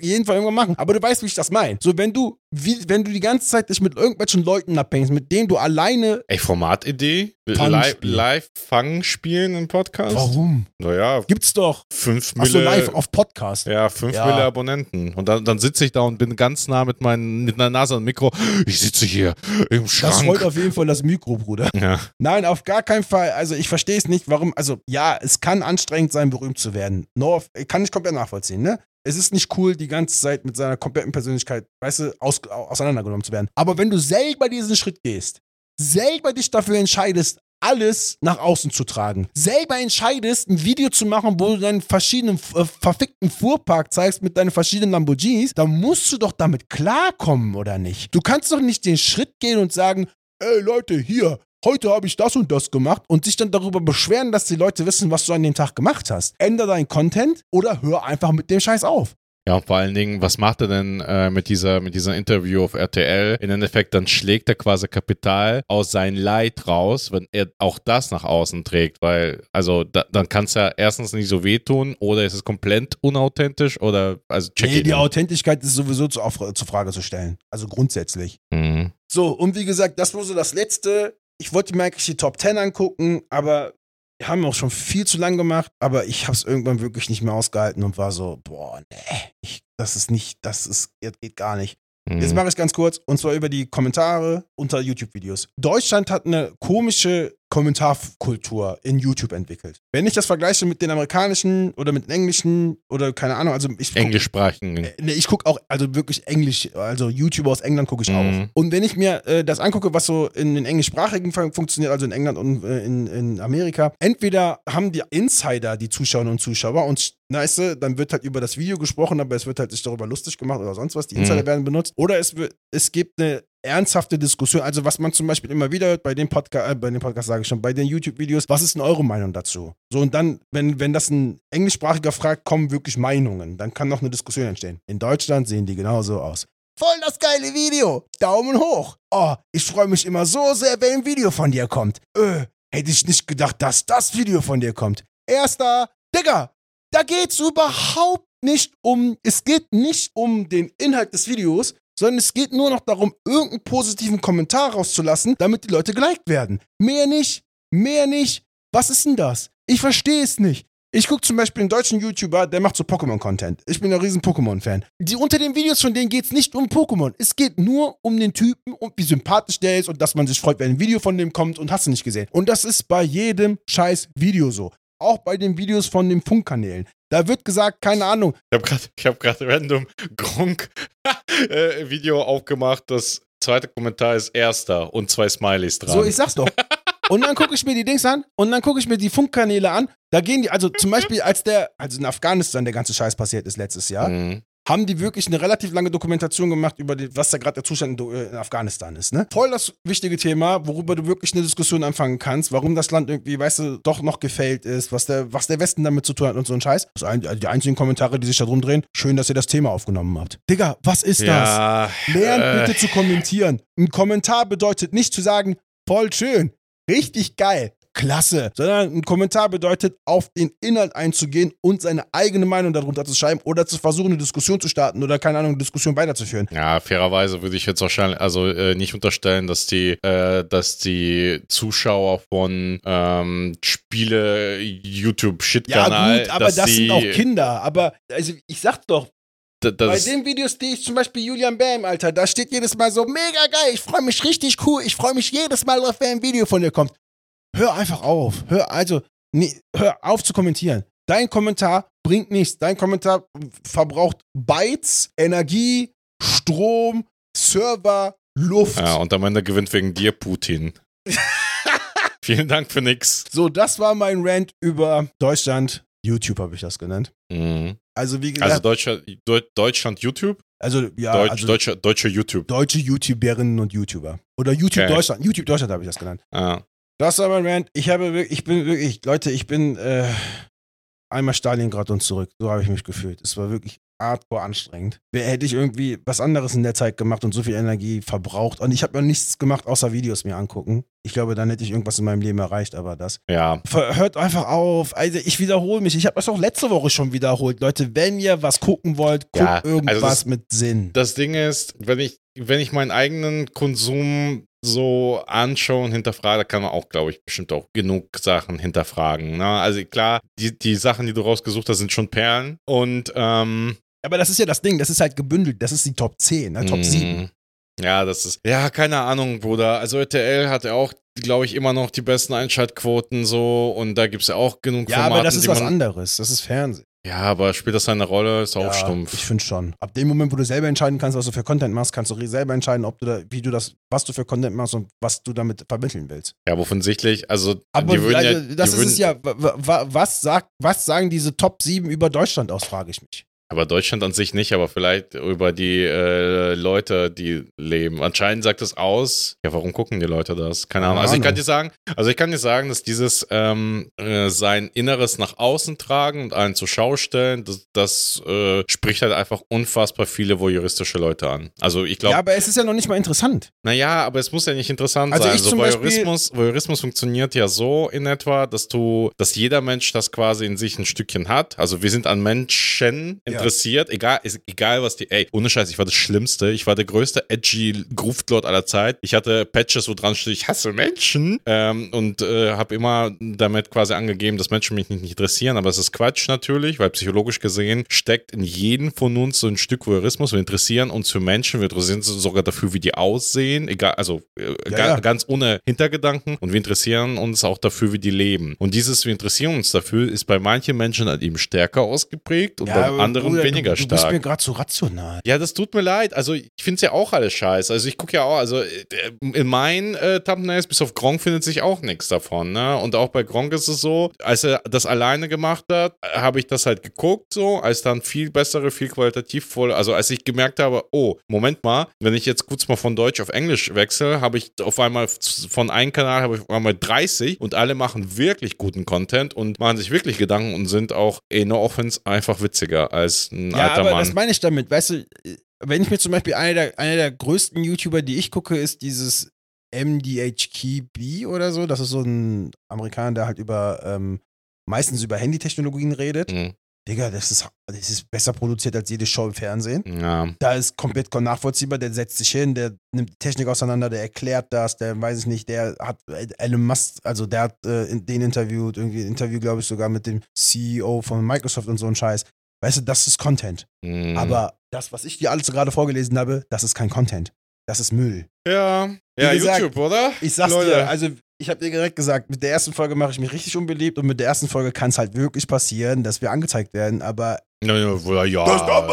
[SPEAKER 2] jeden Fall irgendwann machen. Aber du weißt, wie ich das meine. So, wenn du, wie, wenn du die ganze Zeit dich mit irgendwelchen Leuten abhängst, mit denen du alleine.
[SPEAKER 1] Ey, Formatidee?
[SPEAKER 2] Fangspiel.
[SPEAKER 1] Live, live Fang spielen im Podcast?
[SPEAKER 2] Warum?
[SPEAKER 1] Naja,
[SPEAKER 2] Gibt's doch.
[SPEAKER 1] fünf
[SPEAKER 2] Achso,
[SPEAKER 1] Mille.
[SPEAKER 2] live auf Podcast.
[SPEAKER 1] ja, fünf
[SPEAKER 2] Ja.
[SPEAKER 1] Mille Abonnenten. Und dann, dann sitze ich da und bin ganz nah mit, meinen, mit einer Nase am Mikro. Ich sitze hier im
[SPEAKER 2] Das
[SPEAKER 1] Schrank.
[SPEAKER 2] rollt auf jeden Fall das Mikro, Bruder.
[SPEAKER 1] ja.
[SPEAKER 2] Nein, auf gar keinen Fall. Also ich verstehe es nicht, warum. Also ja, es kann anstrengend sein, berühmt zu werden. No, kann ich komplett nachvollziehen, ne? Es ist nicht cool, die ganze Zeit mit seiner kompletten Persönlichkeit, weißt du, aus, auseinandergenommen zu werden. Aber wenn du selber diesen Schritt gehst, selber dich dafür entscheidest, alles nach außen zu tragen, selber entscheidest, ein Video zu machen, wo du deinen verschiedenen äh, verfickten Fuhrpark zeigst mit deinen verschiedenen Lamborghinis, dann musst du doch damit klarkommen, oder nicht? Du kannst doch nicht den Schritt gehen und sagen, ey Leute, hier, heute habe ich das und das gemacht und sich dann darüber beschweren, dass die Leute wissen, was du an dem Tag gemacht hast. Änder deinen Content oder hör einfach mit dem Scheiß auf.
[SPEAKER 1] Ja, und vor allen Dingen, was macht er denn äh, mit dieser mit dieser Interview auf RTL? Im Endeffekt, dann schlägt er quasi Kapital aus sein Leid raus, wenn er auch das nach außen trägt, weil, also da, dann kann es ja erstens nicht so wehtun oder ist es komplett unauthentisch oder, also check
[SPEAKER 2] Nee, die
[SPEAKER 1] out.
[SPEAKER 2] Authentlichkeit ist sowieso zu, zur Frage zu stellen. Also grundsätzlich.
[SPEAKER 1] Mhm.
[SPEAKER 2] So, und wie gesagt, das war so das Letzte. Ich wollte mir eigentlich die Top 10 angucken, aber wir haben auch schon viel zu lang gemacht, aber ich habe es irgendwann wirklich nicht mehr ausgehalten und war so, boah, nee, ich, das ist nicht, das ist, das geht gar nicht.
[SPEAKER 1] Mhm.
[SPEAKER 2] Jetzt mache ich ganz kurz, und zwar über die Kommentare unter YouTube-Videos. Deutschland hat eine komische Kommentarkultur in YouTube entwickelt. Wenn ich das vergleiche mit den amerikanischen oder mit den englischen oder keine Ahnung, also ich guck-
[SPEAKER 1] Englischsprachigen.
[SPEAKER 2] äh, Nee, ich gucke auch, also wirklich Englisch, also YouTuber aus England gucke ich
[SPEAKER 1] Mhm.
[SPEAKER 2] auch. Und wenn ich mir äh, das angucke, was so in den englischsprachigen fun- funktioniert, also in England und äh, in, in Amerika, entweder haben die Insider, die Zuschauerinnen und Zuschauer, und nice, dann wird halt über das Video gesprochen, aber es wird halt sich darüber lustig gemacht oder sonst was, die Insider
[SPEAKER 1] Mhm.
[SPEAKER 2] werden benutzt. Oder es, wird, es gibt eine ernsthafte Diskussion, also was man zum Beispiel immer wieder hört bei dem Podcast, äh, bei dem Podcast sage ich schon, bei den YouTube-Videos, was ist denn eure Meinung dazu? So und dann, wenn, wenn das ein englischsprachiger fragt, kommen wirklich Meinungen, dann kann noch eine Diskussion entstehen. In Deutschland sehen die genauso aus. Voll das geile Video, Daumen hoch. Oh, ich freue mich immer so sehr, wenn ein Video von dir kommt. Äh, hätte ich nicht gedacht, dass das Video von dir kommt. Erster, Digga, da geht's überhaupt nicht um, es geht nicht um den Inhalt des Videos, sondern es geht nur noch darum, irgendeinen positiven Kommentar rauszulassen, damit die Leute geliked werden. Mehr nicht, mehr nicht. Was ist denn das? Ich verstehe es nicht. Ich gucke zum Beispiel einen deutschen YouTuber, der macht so Pokémon-Content. Ich bin ein riesen Pokémon-Fan. Die unter den Videos von denen geht es nicht um Pokémon. Es geht nur um den Typen und wie sympathisch der ist und dass man sich freut, wenn ein Video von dem kommt und hast du nicht gesehen. Und das ist bei jedem scheiß Video so. Auch bei den Videos von den Funkkanälen. Da wird gesagt, keine Ahnung,
[SPEAKER 1] Ich habe gerade hab grad random Gronk äh, Video aufgemacht. Das zweite Kommentar ist erster und zwei Smileys dran.
[SPEAKER 2] So, ich sag's doch. Und dann gucke ich mir die Dings an und dann gucke ich mir die Funkkanäle an. Da gehen die, also zum Beispiel, als der, also in Afghanistan der ganze Scheiß passiert ist letztes Jahr,
[SPEAKER 1] Mhm.
[SPEAKER 2] Haben die wirklich eine relativ lange Dokumentation gemacht über die, was da gerade der Zustand in, äh, in Afghanistan ist. Ne? Voll das wichtige Thema, worüber du wirklich eine Diskussion anfangen kannst, warum das Land irgendwie, weißt du, doch noch gefällt ist, was der, was der Westen damit zu tun hat und so ein Scheiß. Das ein, also die einzigen Kommentare, die sich da drum drehen, schön, dass ihr das Thema aufgenommen habt. Digga, was ist das?
[SPEAKER 1] Ja,
[SPEAKER 2] Lernt
[SPEAKER 1] äh,
[SPEAKER 2] bitte zu kommentieren. Ein Kommentar bedeutet nicht zu sagen, voll schön, richtig geil, klasse, sondern ein Kommentar bedeutet, auf den Inhalt einzugehen und seine eigene Meinung darunter zu schreiben oder zu versuchen, eine Diskussion zu starten oder keine Ahnung, eine Diskussion weiterzuführen.
[SPEAKER 1] Ja, fairerweise würde ich jetzt wahrscheinlich, also äh, nicht unterstellen, dass die, äh, dass die Zuschauer von ähm, Spiele YouTube
[SPEAKER 2] Ja,
[SPEAKER 1] Shit-Kanal,
[SPEAKER 2] gut, aber das sind auch Kinder. Aber also ich sag's doch,
[SPEAKER 1] d-
[SPEAKER 2] bei
[SPEAKER 1] Das,
[SPEAKER 2] den Videos, die ich zum Beispiel Julian Bam, Alter, da steht jedes Mal so mega geil, ich freue mich richtig cool, ich freue mich jedes Mal drauf, wenn ein Video von dir kommt. Hör einfach auf. Hör also, nee, hör auf zu kommentieren. Dein Kommentar bringt nichts. Dein Kommentar verbraucht Bytes, Energie, Strom, Server, Luft.
[SPEAKER 1] ja, und am Ende gewinnt wegen dir Putin. Vielen Dank für nix.
[SPEAKER 2] So, das war mein Rant über Deutschland. YouTube habe ich das genannt.
[SPEAKER 1] Mhm.
[SPEAKER 2] Also wie gesagt,
[SPEAKER 1] Also Deutscher, Deu- Deutschland YouTube?
[SPEAKER 2] also ja,
[SPEAKER 1] Deutsch,
[SPEAKER 2] also
[SPEAKER 1] deutscher, deutscher YouTube.
[SPEAKER 2] deutsche YouTuberinnen und YouTuber. Oder YouTube
[SPEAKER 1] Okay.
[SPEAKER 2] Deutschland. YouTube Deutschland habe ich das genannt.
[SPEAKER 1] Ah.
[SPEAKER 2] Das war mein Rant. Ich habe wirklich, ich bin wirklich, Leute, ich bin äh, einmal Stalingrad und zurück. So habe ich mich gefühlt. Es war wirklich hardcore anstrengend. Wer hätte ich irgendwie was anderes in der Zeit gemacht und so viel Energie verbraucht. Und ich habe ja nichts gemacht, außer Videos mir angucken. Ich glaube, dann hätte ich irgendwas in meinem Leben erreicht, aber das.
[SPEAKER 1] Ja,
[SPEAKER 2] Hört einfach auf. Also ich wiederhole mich. Ich habe das auch letzte Woche schon wiederholt. Leute, wenn ihr was gucken wollt, guckt
[SPEAKER 1] Ja, also
[SPEAKER 2] irgendwas
[SPEAKER 1] das-
[SPEAKER 2] mit Sinn.
[SPEAKER 1] das Ding ist, wenn ich, wenn ich meinen eigenen Konsum so anschaue und hinterfrage, da kann man auch, glaube ich, bestimmt auch genug Sachen hinterfragen. Ne? Also klar, die, die Sachen, die du rausgesucht hast, sind schon Perlen. Und ähm,
[SPEAKER 2] Aber das ist ja das Ding. Das ist halt gebündelt. Das ist die Top 10, ne? Top
[SPEAKER 1] mh,
[SPEAKER 2] 7.
[SPEAKER 1] Ja, das ist. Ja, keine Ahnung, Bruder. Also RTL hat ja auch, glaube ich, immer noch die besten Einschaltquoten so und da gibt es ja auch genug
[SPEAKER 2] Ja,
[SPEAKER 1] Formate,
[SPEAKER 2] aber das ist was anderes. Das ist Fernsehen.
[SPEAKER 1] Ja, aber spielt das eine Rolle? Ist auch
[SPEAKER 2] ja,
[SPEAKER 1] stumpf.
[SPEAKER 2] Ich finde schon. Ab dem Moment, wo du selber entscheiden kannst, was du für Content machst, kannst du selber entscheiden, ob du da, wie du das, was du für Content machst und was du damit vermitteln willst.
[SPEAKER 1] Ja, aber offensichtlich, also
[SPEAKER 2] Aber
[SPEAKER 1] die würden
[SPEAKER 2] also,
[SPEAKER 1] ja,
[SPEAKER 2] das ist es ja. wa- wa- Was, sagt, was sagen diese Top 7 über Deutschland aus, frage ich mich.
[SPEAKER 1] Aber Deutschland an sich nicht, aber vielleicht über die äh, Leute, die leben. Anscheinend sagt es aus. Ja, warum gucken die Leute das? Keine Ahnung. Also ich kann dir sagen, also ich kann dir sagen, dass dieses ähm, äh, sein Inneres nach außen tragen und einen zur Schau stellen, das, das äh, spricht halt einfach unfassbar viele voyeuristische Leute an. Also ich
[SPEAKER 2] Ja,
[SPEAKER 1] glaube,
[SPEAKER 2] aber es ist ja noch nicht mal interessant.
[SPEAKER 1] naja, aber es muss ja nicht interessant
[SPEAKER 2] Also
[SPEAKER 1] sein.
[SPEAKER 2] ich
[SPEAKER 1] So
[SPEAKER 2] zum Beispiel-
[SPEAKER 1] Voyeurismus, Voyeurismus funktioniert ja so in etwa, dass du, dass jeder Mensch das quasi in sich ein Stückchen hat. Also wir sind an Menschen
[SPEAKER 2] Ja,
[SPEAKER 1] interessiert, egal, ist, egal was die, ey, ohne Scheiß, ich war das Schlimmste. Ich war der größte edgy Groovelord aller Zeit. Ich hatte Patches, wo dran steht, ich hasse Menschen ähm, und äh, habe immer damit quasi angegeben, dass Menschen mich nicht interessieren, aber es ist Quatsch natürlich, weil psychologisch gesehen steckt in jedem von uns so ein Stück Voyeurismus. Wir interessieren uns für Menschen, wir interessieren uns sogar dafür, wie die aussehen, egal, also äh,
[SPEAKER 2] Ja,
[SPEAKER 1] ga,
[SPEAKER 2] ja.
[SPEAKER 1] ganz ohne Hintergedanken und wir interessieren uns auch dafür, wie die leben. Und dieses, wir interessieren uns dafür, ist bei manchen Menschen halt eben stärker ausgeprägt und bei
[SPEAKER 2] aber
[SPEAKER 1] anderen
[SPEAKER 2] Bruder,
[SPEAKER 1] weniger
[SPEAKER 2] du, du bist
[SPEAKER 1] stark.
[SPEAKER 2] mir gerade so rational.
[SPEAKER 1] Ja, das tut mir leid. Also ich finde es ja auch alles scheiße. Also ich gucke ja auch, also äh, in meinen äh, Thumbnails bis auf Gronk findet sich auch nichts davon. Ne? Und auch bei Gronk ist es so, als er das alleine gemacht hat, habe ich das halt geguckt so, als dann viel bessere, viel qualitativ voll, also als ich gemerkt habe, oh, Moment mal, wenn ich jetzt kurz mal von Deutsch auf Englisch wechsle, habe ich auf einmal von einem Kanal habe ich auf einmal 30 und alle machen wirklich guten Content und machen sich wirklich Gedanken und sind auch in no offense einfach witziger als ein
[SPEAKER 2] Ja,
[SPEAKER 1] alter
[SPEAKER 2] aber
[SPEAKER 1] Mann.
[SPEAKER 2] das meine ich damit. Weißt du, wenn ich mir zum Beispiel einer der, einer der größten YouTuber, die ich gucke, ist dieses MDHKB oder so. Das ist so ein Amerikaner, der halt über ähm, meistens über Handytechnologien redet.
[SPEAKER 1] Mhm.
[SPEAKER 2] Digga, das ist, das ist besser produziert als jede Show im Fernsehen.
[SPEAKER 1] Ja.
[SPEAKER 2] Da ist komplett nachvollziehbar, der setzt sich hin, der nimmt die Technik auseinander, der erklärt das, der weiß ich nicht, der hat Elon Musk, also der hat äh, den interviewt, irgendwie ein Interview, glaube ich, sogar mit dem CEO von Microsoft und so ein Scheiß. Weißt du, das ist Content.
[SPEAKER 1] Mhm.
[SPEAKER 2] Aber das, was ich dir alles gerade vorgelesen habe, das ist kein Content. Das ist Müll.
[SPEAKER 1] Ja,
[SPEAKER 2] Wie
[SPEAKER 1] ja,
[SPEAKER 2] gesagt,
[SPEAKER 1] YouTube, oder?
[SPEAKER 2] Ich sag's
[SPEAKER 1] Leute.
[SPEAKER 2] dir, also ich habe dir direkt gesagt, mit der ersten Folge mache ich mich richtig unbeliebt und mit der ersten Folge kann es halt wirklich passieren, dass wir angezeigt werden, aber
[SPEAKER 1] Ja, ja, ja, ja.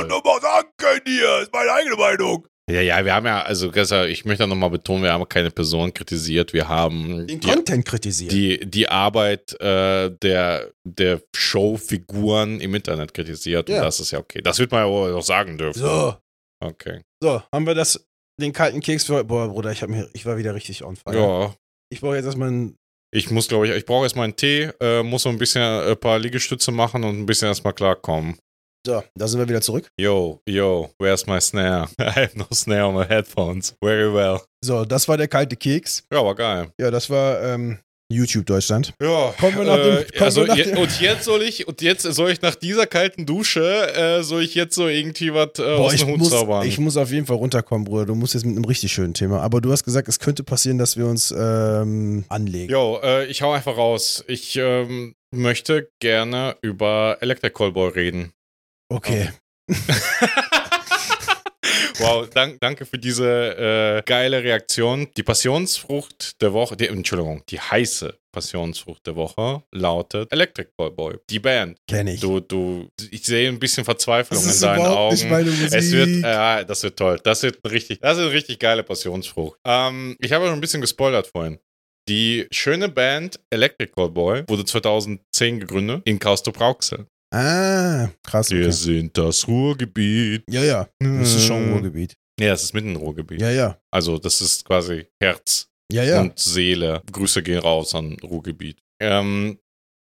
[SPEAKER 2] nur mal sagen können hier, ist meine eigene Meinung.
[SPEAKER 1] Ja, ja, wir haben ja, also ich möchte nochmal betonen, wir haben keine Person kritisiert, wir haben
[SPEAKER 2] Den
[SPEAKER 1] die,
[SPEAKER 2] Content kritisieren.
[SPEAKER 1] die, die Arbeit äh, der, der Showfiguren im Internet kritisiert
[SPEAKER 2] Ja.
[SPEAKER 1] und das ist ja okay. Das wird man ja auch sagen dürfen.
[SPEAKER 2] so,
[SPEAKER 1] Okay.
[SPEAKER 2] so, haben wir das, den kalten Keks für heute. Boah, Bruder, ich, hab mir, ich war wieder richtig on fire.
[SPEAKER 1] Ja.
[SPEAKER 2] Ich brauche jetzt erstmal einen.
[SPEAKER 1] Ich muss, glaube ich, ich brauche erstmal einen Tee, äh, muss so ein bisschen äh, ein paar Liegestütze machen und ein bisschen erstmal klarkommen.
[SPEAKER 2] So, da sind wir wieder zurück.
[SPEAKER 1] Yo, yo, where's my snare? I have no snare on my headphones. Very well.
[SPEAKER 2] So, das war der kalte Keks.
[SPEAKER 1] Ja, war geil.
[SPEAKER 2] Ja, das war ähm, YouTube Deutschland.
[SPEAKER 1] Ja,
[SPEAKER 2] Kommen wir nach dem-
[SPEAKER 1] äh, also
[SPEAKER 2] nach
[SPEAKER 1] je,
[SPEAKER 2] dem-
[SPEAKER 1] und jetzt soll ich und jetzt soll ich nach dieser kalten Dusche äh, soll ich jetzt so irgendwie was äh, aus
[SPEAKER 2] ich
[SPEAKER 1] dem Hut
[SPEAKER 2] muss,
[SPEAKER 1] zaubern.
[SPEAKER 2] ich muss auf jeden Fall runterkommen, Bruder. Du musst jetzt mit einem richtig schönen Thema. Aber du hast gesagt, es könnte passieren, dass wir uns ähm, anlegen.
[SPEAKER 1] Jo, äh, ich hau einfach raus. Ich ähm, möchte gerne über Electric Callboy reden.
[SPEAKER 2] Okay.
[SPEAKER 1] wow, dank, danke für diese äh, geile Reaktion. Die Passionsfrucht der Woche, die, Entschuldigung, die heiße Passionsfrucht der Woche lautet Electric Callboy. Die Band.
[SPEAKER 2] Kenn ich.
[SPEAKER 1] Du, du, ich sehe ein bisschen Verzweiflung in deinen Augen. Es wird, äh, das wird toll. Das wird richtig, das ist eine richtig geile Passionsfrucht. Ähm, ich habe schon ein bisschen gespoilert vorhin. Die schöne Band Electric Callboy wurde 2010 gegründet in Kaustop-Rauxel.
[SPEAKER 2] Ah, krass.
[SPEAKER 1] Wir
[SPEAKER 2] Okay.
[SPEAKER 1] sind das Ruhrgebiet.
[SPEAKER 2] Ja, ja. Das ist schon Ruhrgebiet.
[SPEAKER 1] Ja, es ist mitten im Ruhrgebiet.
[SPEAKER 2] Ja, ja.
[SPEAKER 1] Also, das ist quasi Herz
[SPEAKER 2] Ja, ja.
[SPEAKER 1] und Seele. Grüße gehen raus an Ruhrgebiet. Ähm,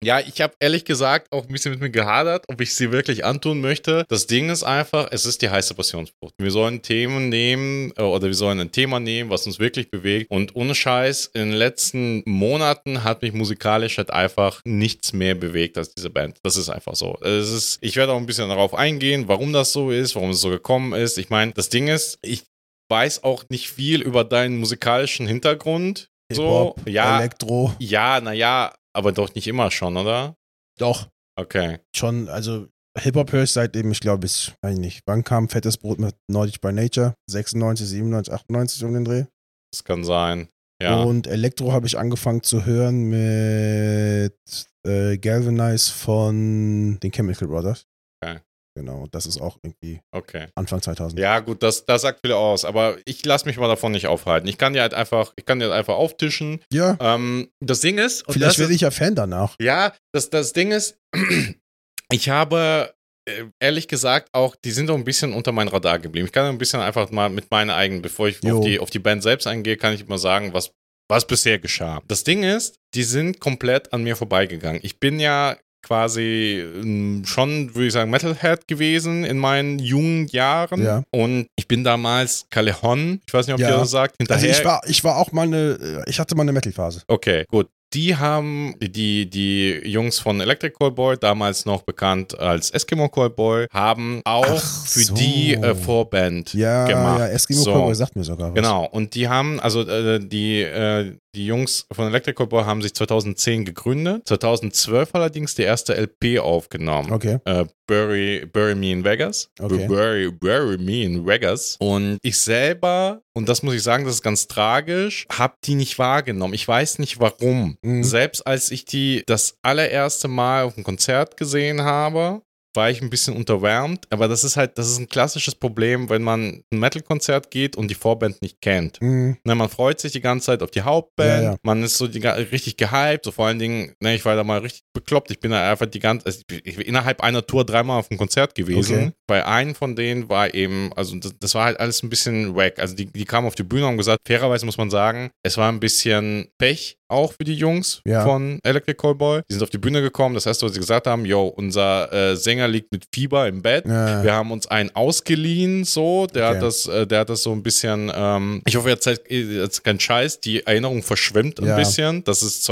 [SPEAKER 1] ja, ich habe ehrlich gesagt auch ein bisschen mit mir gehadert, ob ich sie wirklich antun möchte. Das Ding ist einfach, es ist die heiße Passionsfrucht. Wir sollen Themen nehmen äh, oder wir sollen ein Thema nehmen, was uns wirklich bewegt. Und ohne Scheiß, in den letzten Monaten hat mich musikalisch halt einfach nichts mehr bewegt als diese Band. Das ist einfach so. Es ist, ich werde auch ein bisschen darauf eingehen, warum das so ist, warum es so gekommen ist. Ich meine, das Ding ist, ich weiß auch nicht viel über deinen musikalischen Hintergrund. So, ja,
[SPEAKER 2] Elektro.
[SPEAKER 1] ja, naja, aber doch nicht immer schon, oder?
[SPEAKER 2] Doch.
[SPEAKER 1] Okay.
[SPEAKER 2] Schon, also Hip-Hop höre ich seitdem, ich glaube, ich weiß nicht, wann kam Fettes Brot mit Nordic by Nature? 96, 97, 98 um den Dreh.
[SPEAKER 1] Das kann sein. Ja.
[SPEAKER 2] Und Elektro habe ich angefangen zu hören mit äh, Galvanize von den Chemical Brothers.
[SPEAKER 1] Okay.
[SPEAKER 2] Genau, das ist auch irgendwie
[SPEAKER 1] Okay.
[SPEAKER 2] Anfang 2000.
[SPEAKER 1] Ja, gut, das, das sagt viel aus, aber ich lasse mich mal davon nicht aufhalten. Ich kann dir halt einfach, ich kann dir halt einfach auftischen.
[SPEAKER 2] Ja,
[SPEAKER 1] Ähm, das Ding ist,
[SPEAKER 2] vielleicht werde ich ja Fan danach.
[SPEAKER 1] ja, das, das Ding ist, ich habe äh, ehrlich gesagt auch, die sind doch ein bisschen unter mein Radar geblieben. Ich kann ein bisschen einfach mal mit meinen eigenen, bevor ich auf die, auf die Band selbst eingehe, kann ich mal sagen, was, was bisher geschah. Das Ding ist, die sind komplett an mir vorbeigegangen. Ich bin ja quasi ähm, schon, würde ich sagen, Metalhead gewesen in meinen jungen Jahren.
[SPEAKER 2] Ja.
[SPEAKER 1] Und ich bin damals Callejon, ich weiß nicht, ob
[SPEAKER 2] Ja.
[SPEAKER 1] ihr das sagt,
[SPEAKER 2] Also
[SPEAKER 1] hinterher.
[SPEAKER 2] ich war, ich war auch mal eine, ich hatte mal eine Metal-Phase.
[SPEAKER 1] Okay, gut. die haben, die, die Jungs von Electric Callboy, damals noch bekannt als Eskimo Callboy, haben auch
[SPEAKER 2] Ach
[SPEAKER 1] für
[SPEAKER 2] so.
[SPEAKER 1] die äh, Vorband
[SPEAKER 2] Ja,
[SPEAKER 1] gemacht.
[SPEAKER 2] ja, Eskimo
[SPEAKER 1] So.
[SPEAKER 2] Cowboy sagt mir sogar was.
[SPEAKER 1] Genau, und die haben, also äh, die, äh, die Jungs von Electric Callboy haben sich 2010 gegründet, 2012 allerdings die erste LP aufgenommen.
[SPEAKER 2] Okay.
[SPEAKER 1] Äh, Bury, Bury Me in Vegas.
[SPEAKER 2] Okay.
[SPEAKER 1] Bury, Bury Me in Vegas. Und ich selber, und das muss ich sagen, das ist ganz tragisch, habe die nicht wahrgenommen. Ich weiß nicht warum.
[SPEAKER 2] Mhm.
[SPEAKER 1] Selbst als ich die das allererste Mal auf einem Konzert gesehen habe, war ich ein bisschen unterwärmt. Aber das ist halt, das ist ein klassisches Problem, wenn man ein Metal-Konzert geht und die Vorband nicht kennt.
[SPEAKER 2] Mhm.
[SPEAKER 1] Ne, man freut sich die ganze Zeit auf die Hauptband.
[SPEAKER 2] Ja, ja.
[SPEAKER 1] Man ist so die, richtig gehypt. So vor allen Dingen, ne, ich war da mal richtig bekloppt. Ich bin da einfach die ganze, also ich, ich, innerhalb einer Tour dreimal auf einem Konzert gewesen.
[SPEAKER 2] Okay.
[SPEAKER 1] Bei einem von denen war eben, also das, das war halt alles ein bisschen wack. Also die, die kamen auf die Bühne und haben gesagt, fairerweise muss man sagen, es war ein bisschen Pech auch für die Jungs
[SPEAKER 2] Ja.
[SPEAKER 1] von Electric Callboy. Die sind auf die Bühne gekommen. Das erste, was sie gesagt haben, yo, unser äh, Sänger liegt mit Fieber im Bett.
[SPEAKER 2] Ja.
[SPEAKER 1] Wir haben uns einen ausgeliehen, so. Der
[SPEAKER 2] Okay.
[SPEAKER 1] hat das, äh, der hat das so ein bisschen, ähm, ich hoffe, jetzt, jetzt kein Scheiß, die Erinnerung verschwimmt ein
[SPEAKER 2] Ja.
[SPEAKER 1] bisschen. Das ist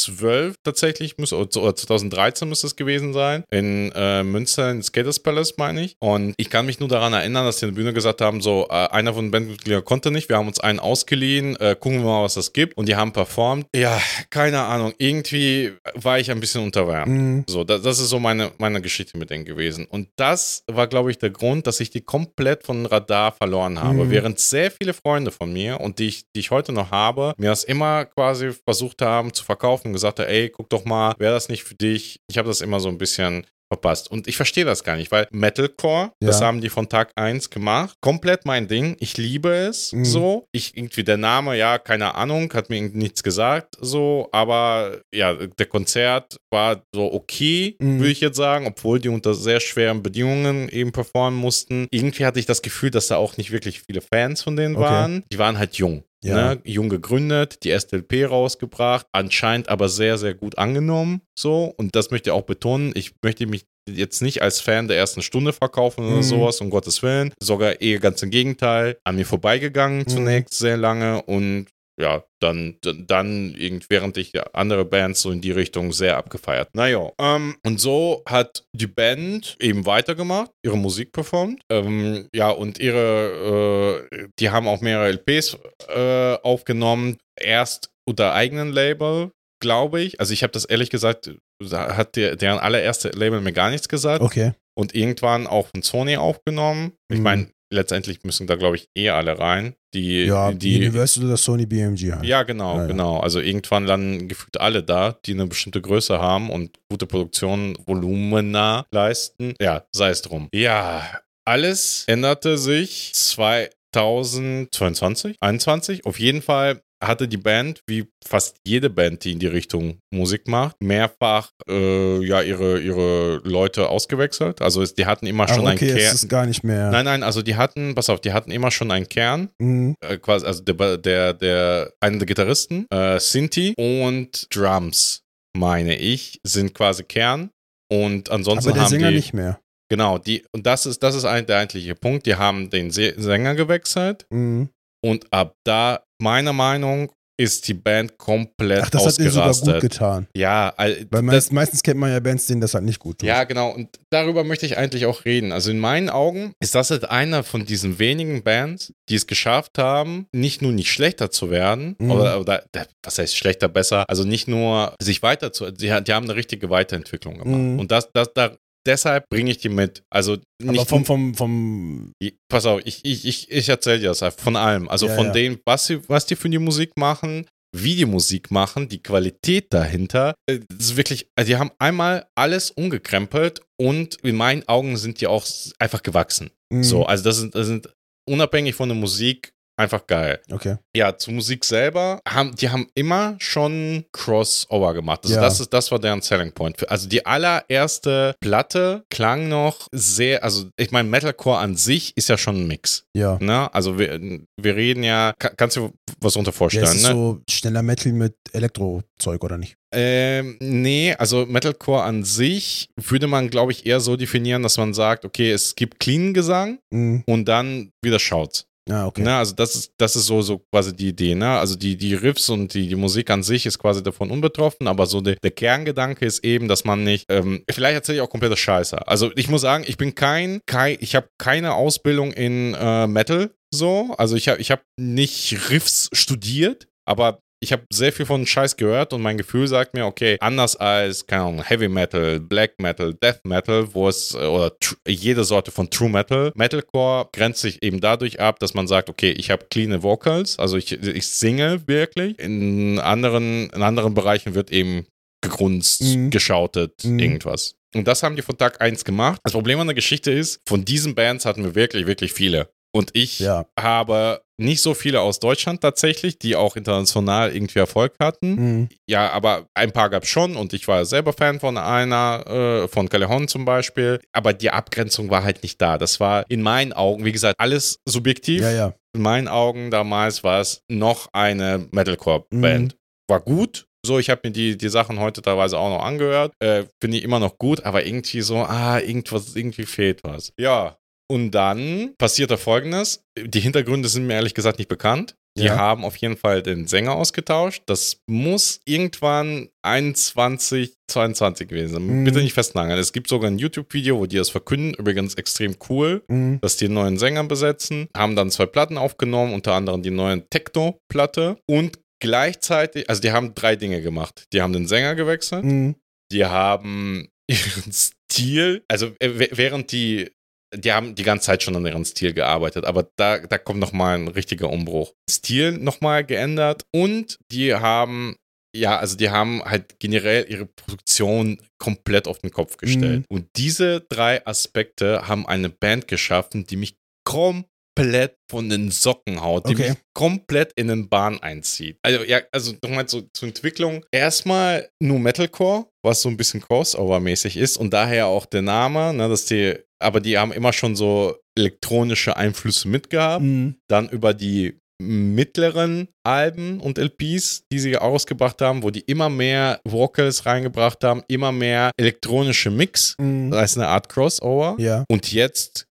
[SPEAKER 1] 2012 tatsächlich, muss, oder 2013 müsste es gewesen sein. In äh, Münster, in Skaters Palace, meine ich. Und ich kann mich nur daran erinnern, dass die in der Bühne gesagt haben, so, äh, einer von den Bandmitgliedern konnte nicht, wir haben uns einen ausgeliehen, äh, gucken wir mal, was das gibt. Und die haben performt. Ja, keine Ahnung, irgendwie war ich ein bisschen unterwärmt.
[SPEAKER 2] Mhm.
[SPEAKER 1] So, das, das ist so meine, meine Geschichte mit denen gewesen. Und das war, glaube ich, der Grund, dass ich die komplett von Radar verloren habe.
[SPEAKER 2] Mhm.
[SPEAKER 1] Während sehr viele Freunde von mir und die ich, die ich heute noch habe, mir das immer quasi versucht haben zu verkaufen gesagt haben, ey, guck doch mal, wäre das nicht für dich? Ich habe das immer so ein bisschen verpasst. Und ich verstehe das gar nicht, weil Metalcore, das
[SPEAKER 2] Ja.
[SPEAKER 1] haben die von Tag 1 gemacht. Komplett mein Ding. Ich liebe es
[SPEAKER 2] Mhm.
[SPEAKER 1] so. Ich irgendwie der Name, ja, keine Ahnung, hat mir nichts gesagt, so, aber ja, der Konzert war so okay,
[SPEAKER 2] Mhm.
[SPEAKER 1] würde ich jetzt sagen, obwohl die unter sehr schweren Bedingungen eben performen mussten. Irgendwie hatte ich das Gefühl, dass da auch nicht wirklich viele Fans von denen
[SPEAKER 2] Okay.
[SPEAKER 1] waren. Die waren halt jung.
[SPEAKER 2] Ja.
[SPEAKER 1] Ne? Jung gegründet, die erste LP rausgebracht, anscheinend aber sehr, sehr gut angenommen. So, und das möchte ich auch betonen. Ich möchte mich jetzt nicht als Fan der ersten Stunde verkaufen oder
[SPEAKER 2] Mhm.
[SPEAKER 1] sowas, um Gottes Willen. Sogar eher ganz im Gegenteil. An mir vorbeigegangen
[SPEAKER 2] Mhm.
[SPEAKER 1] zunächst sehr lange und ja, dann, dann während ich andere Bands so in die Richtung sehr abgefeiert. Naja, ähm, und so hat die Band eben weitergemacht, ihre Musik performt. Ähm, ja, und ihre, äh, die haben auch mehrere LPs äh, aufgenommen, erst unter eigenen Label, glaube ich. Also ich habe das ehrlich gesagt, da hat der, deren allererste Label mir gar nichts gesagt
[SPEAKER 2] Okay.
[SPEAKER 1] und irgendwann auch von Sony aufgenommen. Ich
[SPEAKER 2] Mhm.
[SPEAKER 1] meine, letztendlich müssen da, glaube ich, eh alle rein. Die,
[SPEAKER 2] Ja,
[SPEAKER 1] die,
[SPEAKER 2] Universal oder Sony BMG halt.
[SPEAKER 1] ja, genau,
[SPEAKER 2] Ja, ja.
[SPEAKER 1] genau. Also irgendwann landen gefühlt alle da, die eine bestimmte Größe haben und gute Produktion, Volumina leisten. Ja, sei es drum. Ja, alles änderte sich 2022, 21. Auf jeden Fall hatte die Band, wie fast jede Band, die in die Richtung Musik macht, mehrfach äh, ja ihre, ihre Leute ausgewechselt. Also es, die hatten immer
[SPEAKER 2] Ah,
[SPEAKER 1] schon
[SPEAKER 2] okay,
[SPEAKER 1] einen Kern.
[SPEAKER 2] ist gar nicht mehr.
[SPEAKER 1] Nein, nein, also die hatten, pass auf, die hatten immer schon einen Kern
[SPEAKER 2] Mhm.
[SPEAKER 1] äh, quasi, also der, der, der, einer der Gitarristen, äh, Sinti und Drums, meine ich, sind quasi Kern. Und ansonsten
[SPEAKER 2] Aber der
[SPEAKER 1] haben
[SPEAKER 2] Sänger
[SPEAKER 1] die,
[SPEAKER 2] nicht mehr.
[SPEAKER 1] genau, die, und das ist, das ist ein, der eigentliche Punkt, die haben den Se Sänger gewechselt
[SPEAKER 2] Mhm.
[SPEAKER 1] und ab da, meiner Meinung, ist die Band komplett
[SPEAKER 2] Ach, das hat dir sogar gut
[SPEAKER 1] ausgerastet.
[SPEAKER 2] getan.
[SPEAKER 1] ja, all-
[SPEAKER 2] Weil
[SPEAKER 1] das,
[SPEAKER 2] meist, meistens kennt man ja Bands, denen das halt nicht gut tut.
[SPEAKER 1] ja, genau. Und darüber möchte ich eigentlich auch reden. Also in meinen Augen ist das halt einer von diesen wenigen Bands, die es geschafft haben, nicht nur nicht schlechter zu werden,
[SPEAKER 2] Mhm.
[SPEAKER 1] oder, oder was heißt schlechter, besser, also nicht nur sich weiter zu, die, die haben eine richtige Weiterentwicklung gemacht.
[SPEAKER 2] Mhm.
[SPEAKER 1] Und das, das, da, deshalb bringe ich die mit. Also
[SPEAKER 2] Aber
[SPEAKER 1] nicht
[SPEAKER 2] vom, vom, vom,
[SPEAKER 1] Pass auf, ich, ich, ich, ich erzähle dir das einfach von allem. Also
[SPEAKER 2] Ja,
[SPEAKER 1] von
[SPEAKER 2] ja.
[SPEAKER 1] dem, was, sie, was die für die Musik machen, wie die Musik machen, die Qualität dahinter. äh, Das ist wirklich, also die haben einmal alles umgekrempelt und in meinen Augen sind die auch einfach gewachsen.
[SPEAKER 2] Mhm.
[SPEAKER 1] So, also das sind, das sind unabhängig von der Musik einfach geil.
[SPEAKER 2] Okay.
[SPEAKER 1] Ja, zur Musik selber, haben, die haben immer schon Crossover gemacht. Also
[SPEAKER 2] Ja.
[SPEAKER 1] das, ist, das war deren Selling Point. Also die allererste Platte klang noch sehr, also ich meine, Metalcore an sich ist ja schon ein Mix.
[SPEAKER 2] Ja.
[SPEAKER 1] Ne? Also wir, wir reden ja, ka- kannst du dir was unter
[SPEAKER 2] Ja,
[SPEAKER 1] vorstellen,
[SPEAKER 2] es ist
[SPEAKER 1] ne?
[SPEAKER 2] so schneller Metal mit Elektrozeug, oder nicht?
[SPEAKER 1] Ähm, nee, also Metalcore an sich würde man, glaube ich, eher so definieren, dass man sagt, okay, es gibt clean Gesang
[SPEAKER 2] Mhm.
[SPEAKER 1] und dann wieder Shouts.
[SPEAKER 2] Ja, okay.
[SPEAKER 1] Ne, also das ist, das ist so, so quasi die Idee, ne? Also die, die Riffs und die, die Musik an sich ist quasi davon unbetroffen, aber so der, der Kerngedanke ist eben, dass man nicht, ähm, vielleicht erzähle ich auch komplette Scheiße. Also ich muss sagen, ich bin kein, kein ich habe keine Ausbildung in äh, Metal so. Also ich habe ich hab nicht Riffs studiert, aber ich habe sehr viel von Scheiß gehört und mein Gefühl sagt mir, okay, anders als, keine Ahnung, Heavy Metal, Black Metal, Death Metal, wo es, äh, oder jede Sorte von True Metal, Metalcore grenzt sich eben dadurch ab, dass man sagt, okay, ich habe clean Vocals, also ich, ich singe wirklich. In anderen, in anderen Bereichen wird eben gegrunzt,
[SPEAKER 2] Mhm.
[SPEAKER 1] geschautet,
[SPEAKER 2] Mhm.
[SPEAKER 1] irgendwas. Und das haben die von Tag 1 gemacht. Das Problem an der Geschichte ist, von diesen Bands hatten wir wirklich, wirklich viele. Und ich
[SPEAKER 2] Ja.
[SPEAKER 1] habe nicht so viele aus Deutschland tatsächlich, die auch international irgendwie Erfolg hatten.
[SPEAKER 2] Mhm.
[SPEAKER 1] Ja, aber ein paar gab es schon und ich war selber Fan von einer, äh, von Callejon zum Beispiel. Aber die Abgrenzung war halt nicht da. Das war in meinen Augen, wie gesagt, alles subjektiv.
[SPEAKER 2] Ja, ja.
[SPEAKER 1] In meinen Augen damals war es noch eine Metalcore-Band. War gut. So, ich habe mir die, die Sachen heute teilweise auch noch angehört. Äh, Finde ich immer noch gut, aber irgendwie so, ah, irgendwas, irgendwie fehlt was. Ja. Und dann passierte folgendes. Die Hintergründe sind mir ehrlich gesagt nicht bekannt. Die
[SPEAKER 2] Ja.
[SPEAKER 1] haben auf jeden Fall den Sänger ausgetauscht. Das muss irgendwann 21, 22 gewesen sein.
[SPEAKER 2] Mhm.
[SPEAKER 1] Bitte nicht festnageln. Es gibt sogar ein YouTube-Video, wo die das verkünden. Übrigens extrem cool
[SPEAKER 2] Mhm.
[SPEAKER 1] dass die einen neuen Sänger besetzen, haben dann zwei Platten aufgenommen, unter anderem die neue Techno-Platte und gleichzeitig, also die haben drei Dinge gemacht. Die haben den Sänger gewechselt,
[SPEAKER 2] Mhm.
[SPEAKER 1] die haben ihren Stil, also äh, während die, die haben die ganze Zeit schon an ihrem Stil gearbeitet, aber da, da kommt nochmal ein richtiger Umbruch. Stil nochmal geändert und die haben ja, also die haben halt generell ihre Produktion komplett auf den Kopf gestellt. Und diese drei Aspekte haben eine Band geschaffen, die mich komplett von den Socken haut, die
[SPEAKER 2] Okay.
[SPEAKER 1] mich komplett in den Bahn einzieht. Also ja, also nochmal so zur Entwicklung. Erstmal nur Metalcore, was so ein bisschen Crossover-mäßig ist und daher auch der Name, ne, dass die, aber die haben immer schon so elektronische Einflüsse mitgehabt
[SPEAKER 2] Mhm.
[SPEAKER 1] dann über die mittleren Alben und LPs, die sie ausgebracht haben, wo die immer mehr Vocals reingebracht haben, immer mehr elektronische Mix,
[SPEAKER 2] Mhm.
[SPEAKER 1] das heißt eine Art Crossover.
[SPEAKER 2] Ja.
[SPEAKER 1] Und jetzt,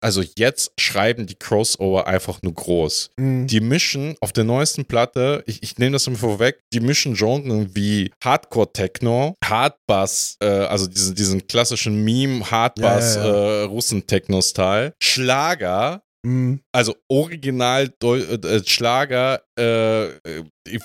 [SPEAKER 1] also jetzt schreiben die Crossover einfach nur groß.
[SPEAKER 2] Mhm.
[SPEAKER 1] Die mischen auf der neuesten Platte, ich, ich nehme das immer vorweg, die mischen Genren wie Hardcore-Techno, Hardbass, äh, also diesen, diesen klassischen Meme-Hardbass,
[SPEAKER 2] Ja, ja,
[SPEAKER 1] Äh, Russen-Techno-Style, Schlager,
[SPEAKER 2] Mhm.
[SPEAKER 1] also original Deu äh, Schlager, äh, äh,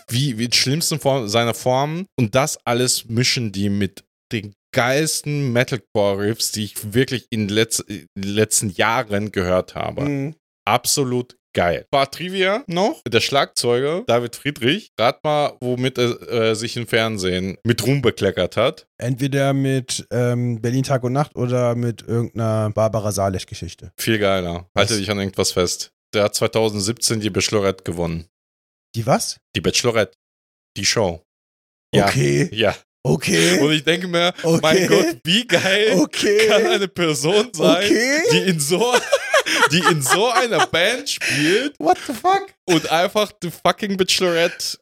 [SPEAKER 1] wie, wie in schlimmsten Form, seiner Formen. Und das alles mischen die mit den geilsten Metalcore-Riffs, die ich wirklich in, letz in den letzten Jahren gehört habe.
[SPEAKER 2] Mhm.
[SPEAKER 1] Absolut geil. Ein paar Trivia noch. Der Schlagzeuger David Friedrich, rat mal, womit er äh, sich im Fernsehen mit Ruhm bekleckert hat.
[SPEAKER 2] Entweder mit ähm, Berlin Tag und Nacht oder mit irgendeiner Barbara Salisch-Geschichte.
[SPEAKER 1] Viel geiler. Halte
[SPEAKER 2] Was?
[SPEAKER 1] dich an irgendwas fest. Der hat 2017 die Bachelorette gewonnen.
[SPEAKER 2] Die was?
[SPEAKER 1] Die Bachelorette. Die Show. Ja.
[SPEAKER 2] Okay.
[SPEAKER 1] Ja.
[SPEAKER 2] Okay.
[SPEAKER 1] Und ich denke mir,
[SPEAKER 2] Okay.
[SPEAKER 1] mein Gott, wie geil
[SPEAKER 2] Okay.
[SPEAKER 1] kann eine Person sein,
[SPEAKER 2] Okay.
[SPEAKER 1] die in so die in so einer Band spielt
[SPEAKER 2] What the fuck?
[SPEAKER 1] und einfach die fucking Bachelorette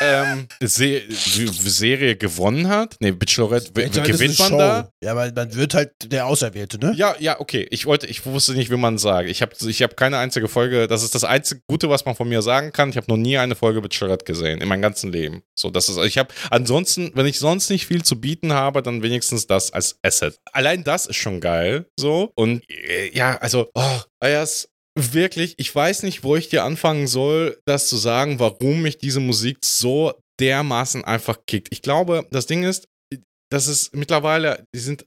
[SPEAKER 1] ähm, Se Serie gewonnen hat. Nee, Bachelorette,
[SPEAKER 2] das
[SPEAKER 1] gewinnt man da?
[SPEAKER 2] Ja, weil man wird halt der Auserwählte, ne?
[SPEAKER 1] Ja, ja, okay. Ich wollte, ich wusste nicht, wie man sagt. Ich habe ich hab keine einzige Folge, das ist das einzige Gute, was man von mir sagen kann. Ich habe noch nie eine Folge Bachelorette gesehen, in meinem ganzen Leben. So, das ist, ich habe, ansonsten, wenn ich sonst nicht viel zu bieten habe, dann wenigstens das als Asset. Allein das ist schon geil, so. Und äh, ja, also, oh, Ayas, wirklich, ich weiß nicht, wo ich dir anfangen soll, das zu sagen, warum mich diese Musik so dermaßen einfach kickt. Ich glaube, das Ding ist, dass es mittlerweile, die sind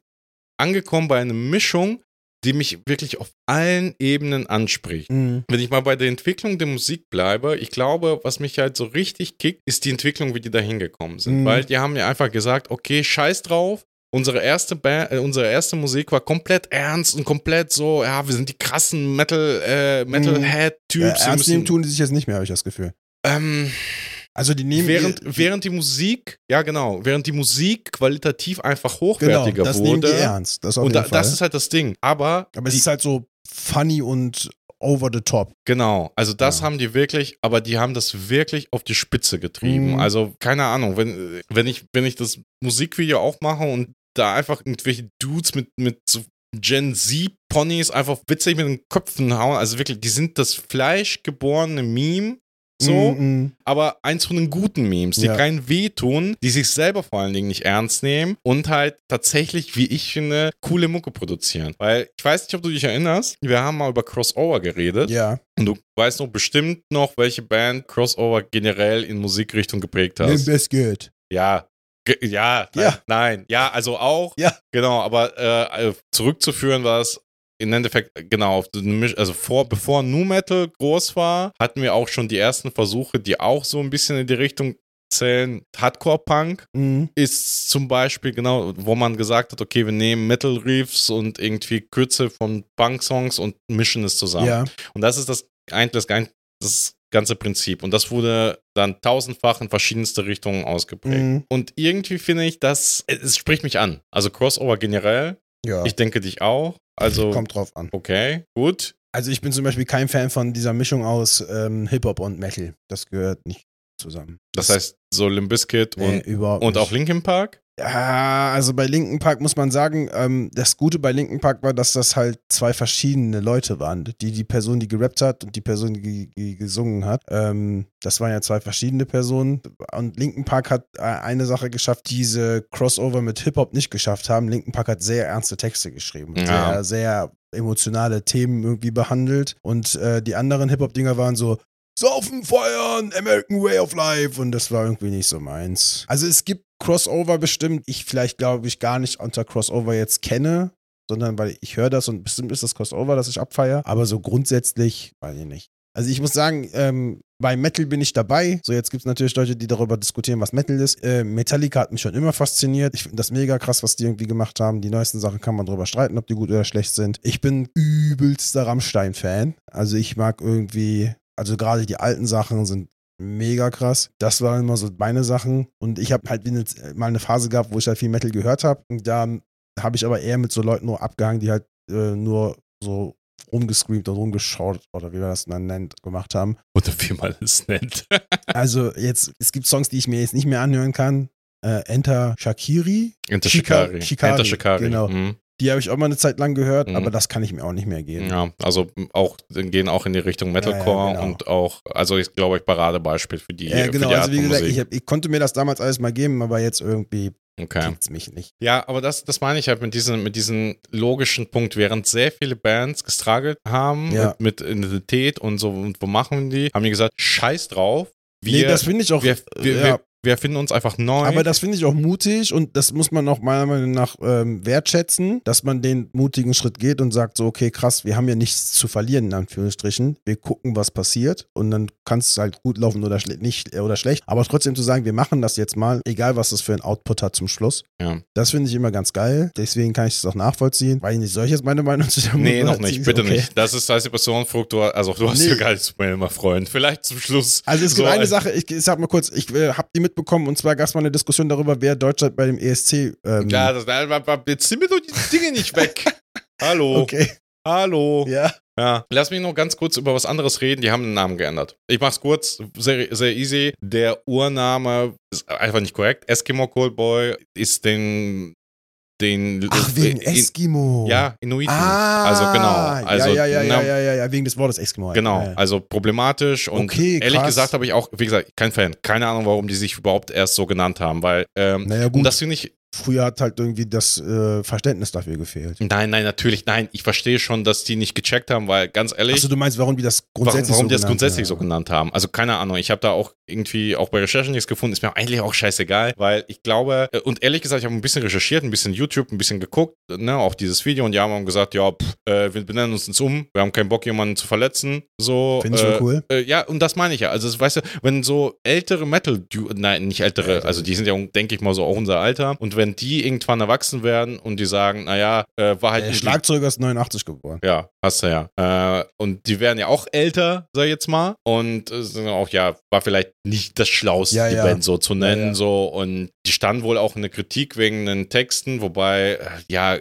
[SPEAKER 1] angekommen bei einer Mischung, die mich wirklich auf allen Ebenen anspricht.
[SPEAKER 2] Mhm.
[SPEAKER 1] Wenn ich mal bei der Entwicklung der Musik bleibe, ich glaube, was mich halt so richtig kickt, ist die Entwicklung, wie die da hingekommen sind.
[SPEAKER 2] Mhm.
[SPEAKER 1] Weil die haben mir einfach gesagt, okay, scheiß drauf. Unsere erste, Band, äh, unsere erste Musik war komplett ernst und komplett so, ja, wir sind die krassen Metal, äh, Metalhead-Typs.
[SPEAKER 2] Ja, ernst nehmen tun die sich jetzt nicht mehr, habe ich das Gefühl.
[SPEAKER 1] ähm,
[SPEAKER 2] Also die nehmen
[SPEAKER 1] während,
[SPEAKER 2] die,
[SPEAKER 1] während die Musik, ja genau, während die Musik qualitativ einfach
[SPEAKER 2] genau,
[SPEAKER 1] hochwertiger
[SPEAKER 2] das nehmen die
[SPEAKER 1] wurde.
[SPEAKER 2] ernst. Das auf
[SPEAKER 1] und
[SPEAKER 2] jeden
[SPEAKER 1] da,
[SPEAKER 2] Fall.
[SPEAKER 1] das ist halt das Ding. Aber,
[SPEAKER 2] Aber es ist halt so funny und over the top.
[SPEAKER 1] genau, also das
[SPEAKER 2] Ja.
[SPEAKER 1] haben die wirklich, aber die haben das wirklich auf die Spitze getrieben.
[SPEAKER 2] Mhm.
[SPEAKER 1] Also keine Ahnung, wenn, wenn, ich, wenn ich das Musikvideo aufmache und da einfach irgendwelche Dudes mit, mit so Gen Z-Ponys einfach witzig mit den Köpfen hauen. Also wirklich, die sind das fleischgeborene Meme. So,
[SPEAKER 2] Mm, mm.
[SPEAKER 1] aber eins von den guten Memes, die
[SPEAKER 2] Ja.
[SPEAKER 1] keinen wehtun, die sich selber vor allen Dingen nicht ernst nehmen und halt tatsächlich, wie ich finde, coole Mucke produzieren. Weil ich weiß nicht, ob du dich erinnerst, wir haben mal über Crossover geredet
[SPEAKER 2] Ja.
[SPEAKER 1] und du weißt noch bestimmt noch, welche Band Crossover generell in Musikrichtung geprägt hat.
[SPEAKER 2] Limp Bizkit.
[SPEAKER 1] Ja. Ja, nein,
[SPEAKER 2] Ja.
[SPEAKER 1] nein, ja, also auch,
[SPEAKER 2] Ja.
[SPEAKER 1] genau, aber äh, äh, zurückzuführen war es im Endeffekt, genau, auf den Misch- also vor, bevor Nu Metal groß war, hatten wir auch schon die ersten Versuche, die auch so ein bisschen in die Richtung zählen. Hardcore Punk
[SPEAKER 2] Mhm.
[SPEAKER 1] ist zum Beispiel genau, wo man gesagt hat, okay, wir nehmen Metal Riffs und irgendwie Kürze von Punk-Songs und mischen es zusammen.
[SPEAKER 2] Ja.
[SPEAKER 1] Und das ist das, ein- das ganze Prinzip. Und das wurde dann tausendfach in verschiedenste Richtungen ausgeprägt.
[SPEAKER 2] Mhm.
[SPEAKER 1] Und irgendwie finde ich, das, es spricht mich an. Also Crossover generell,
[SPEAKER 2] Ja.
[SPEAKER 1] ich denke dich auch. Also,
[SPEAKER 2] Kommt drauf an.
[SPEAKER 1] okay, gut.
[SPEAKER 2] Also ich bin zum Beispiel kein Fan von dieser Mischung aus ähm, Hip-Hop und Metal. Das gehört nicht zusammen.
[SPEAKER 1] Das heißt, so Limp Bizkit
[SPEAKER 2] nee,
[SPEAKER 1] und, und auch Linkin Park?
[SPEAKER 2] Ja, also bei Linken Park muss man sagen, ähm, das Gute bei Linken Park war, dass das halt zwei verschiedene Leute waren. Die, die Person, die gerappt hat und die Person, die, die gesungen hat. Ähm, das waren ja zwei verschiedene Personen. Und Linken Park hat äh, eine Sache geschafft, die diese Crossover mit Hip-Hop nicht geschafft haben. Linken Park hat sehr ernste Texte geschrieben.
[SPEAKER 1] Ja.
[SPEAKER 2] Sehr, sehr emotionale Themen irgendwie behandelt. Und äh, die anderen Hip-Hop-Dinger waren so, Saufen, feiern, American Way of Life und das war irgendwie nicht so meins. Also es gibt Crossover bestimmt, ich vielleicht glaube ich gar nicht unter Crossover jetzt kenne, sondern weil ich höre das und bestimmt ist das Crossover, das ich abfeiere, aber so grundsätzlich weiß ich nicht. Also ich muss sagen, ähm, bei Metal bin ich dabei. So, jetzt gibt es natürlich Leute, die darüber diskutieren, was Metal ist. Äh, Metallica hat mich schon immer fasziniert. Ich finde das mega krass, was die irgendwie gemacht haben. Die neuesten Sachen kann man darüber streiten, ob die gut oder schlecht sind. Ich bin übelster Rammstein-Fan. Also ich mag irgendwie, also gerade die alten Sachen sind mega krass. Das waren immer so meine Sachen. Und ich habe halt eine- mal eine Phase gehabt, wo ich halt viel Metal gehört habe. Und da habe ich aber eher mit so Leuten nur abgehangen, die halt äh, nur so rumgescreamt und rumgeschaut oder wie man das dann nennt, gemacht haben.
[SPEAKER 1] Oder wie man es nennt.
[SPEAKER 2] Also jetzt, es gibt Songs, die ich mir jetzt nicht mehr anhören kann. Äh, Enter Shakiri,
[SPEAKER 1] Enter
[SPEAKER 2] Shika-
[SPEAKER 1] Shikari.
[SPEAKER 2] Shikari,
[SPEAKER 1] Enter Shikari.
[SPEAKER 2] genau.
[SPEAKER 1] Mhm.
[SPEAKER 2] Die habe ich auch mal eine Zeit lang gehört,
[SPEAKER 1] Mhm.
[SPEAKER 2] aber das kann ich mir auch nicht mehr geben.
[SPEAKER 1] Ja, also auch gehen auch in die Richtung Metalcore
[SPEAKER 2] Ja, ja, genau.
[SPEAKER 1] und auch, also ich glaube, ich Paradebeispiel für die,
[SPEAKER 2] Ja,
[SPEAKER 1] für
[SPEAKER 2] genau,
[SPEAKER 1] die
[SPEAKER 2] also wie gesagt, ich, hab, ich konnte mir das damals alles mal geben, aber jetzt irgendwie
[SPEAKER 1] okay.
[SPEAKER 2] kriegt's mich nicht.
[SPEAKER 1] Ja, aber das, das meine ich halt mit diesem, mit diesem logischen Punkt. Während sehr viele Bands gestruggelt haben
[SPEAKER 2] Ja.
[SPEAKER 1] mit, mit Identität und so, und wo machen die, haben die gesagt, scheiß drauf. Wir,
[SPEAKER 2] nee, das finde ich auch.
[SPEAKER 1] wir, wir,
[SPEAKER 2] ja.
[SPEAKER 1] wir, wir finden uns einfach neu.
[SPEAKER 2] Aber das finde ich auch mutig und das muss man auch meiner Meinung nach ähm, wertschätzen, dass man den mutigen Schritt geht und sagt so, okay, krass, wir haben ja nichts zu verlieren, in Anführungsstrichen. Wir gucken, was passiert und dann kann es halt gut laufen oder, schle nicht, äh, oder schlecht. Aber trotzdem zu sagen, wir machen das jetzt mal, egal was das für ein Output hat zum Schluss,
[SPEAKER 1] ja.
[SPEAKER 2] das finde ich immer ganz geil. Deswegen kann ich das auch nachvollziehen. Weiß ich nicht, soll ich jetzt meine Meinung zu der
[SPEAKER 1] Nee, noch nicht, bitte
[SPEAKER 2] Okay.
[SPEAKER 1] nicht. Das ist, heißt die Person frucht, du, also du hast
[SPEAKER 2] Nee.
[SPEAKER 1] ja gar nichts mehr immer freuen. Vielleicht zum Schluss.
[SPEAKER 2] Also es gibt
[SPEAKER 1] So
[SPEAKER 2] eine
[SPEAKER 1] ein-
[SPEAKER 2] Sache, ich, ich sag mal kurz, ich äh, habe die mitbekommen und zwar gab es mal eine Diskussion darüber, wer Deutschland bei dem ESC ähm,
[SPEAKER 1] Ja, das, jetzt nimm mir doch die Dinge nicht weg. Hallo.
[SPEAKER 2] Okay,
[SPEAKER 1] Hallo.
[SPEAKER 2] ja.
[SPEAKER 1] Ja, lass mich noch ganz kurz über was anderes reden. Die haben den Namen geändert. Ich mach's kurz, sehr, sehr easy. Der Urname ist einfach nicht korrekt. Eskimo Coldboy ist den. Den
[SPEAKER 2] Ach, wegen
[SPEAKER 1] in-
[SPEAKER 2] Eskimo.
[SPEAKER 1] Ja, Inuiten.
[SPEAKER 2] Ah,
[SPEAKER 1] also genau. Also,
[SPEAKER 2] ja, ja, ja,
[SPEAKER 1] na,
[SPEAKER 2] ja, ja, ja, wegen des Wortes Eskimo.
[SPEAKER 1] Genau,
[SPEAKER 2] Ja, ja.
[SPEAKER 1] also problematisch und
[SPEAKER 2] Okay,
[SPEAKER 1] ehrlich
[SPEAKER 2] krass.
[SPEAKER 1] gesagt habe ich auch, wie gesagt, kein Fan. Keine Ahnung, warum die sich überhaupt erst so genannt haben, weil ähm,
[SPEAKER 2] Naja, gut.
[SPEAKER 1] das finde ich,
[SPEAKER 2] Früher hat halt irgendwie das äh, Verständnis dafür gefehlt.
[SPEAKER 1] nein, nein, natürlich, nein, ich verstehe schon, dass die nicht gecheckt haben, weil ganz ehrlich,
[SPEAKER 2] Achso, du meinst, warum die das grundsätzlich
[SPEAKER 1] warum, warum
[SPEAKER 2] so
[SPEAKER 1] die das grundsätzlich so genannt haben. Also keine Ahnung, ich habe da auch irgendwie auch bei Recherchen nichts gefunden, ist mir eigentlich auch scheißegal, weil ich glaube, äh, und ehrlich gesagt, ich habe ein bisschen recherchiert, ein bisschen YouTube, ein bisschen geguckt, ne, auch dieses Video und die haben gesagt, ja, pff, äh, wir benennen uns jetzt um, wir haben keinen Bock, jemanden zu verletzen, so.
[SPEAKER 2] Finde ich
[SPEAKER 1] äh,
[SPEAKER 2] schon cool.
[SPEAKER 1] Äh, ja, und das meine ich ja. Also, weißt du, wenn so ältere Metal, nein, nicht ältere, also die sind ja, denke ich mal, so auch unser Alter. Und wenn die irgendwann erwachsen werden und die sagen, naja, äh, war halt
[SPEAKER 2] Der Schlagzeuger ist 89 geboren.
[SPEAKER 1] ja, hast du ja. Äh, und die werden ja auch älter, sag ich jetzt mal. Und äh, sind auch, ja, war vielleicht nicht das Schlauste,
[SPEAKER 2] Ja,
[SPEAKER 1] die
[SPEAKER 2] ja.
[SPEAKER 1] Band so zu nennen.
[SPEAKER 2] Ja.
[SPEAKER 1] So. Und die standen wohl auch in der Kritik wegen den Texten, wobei, äh, ja,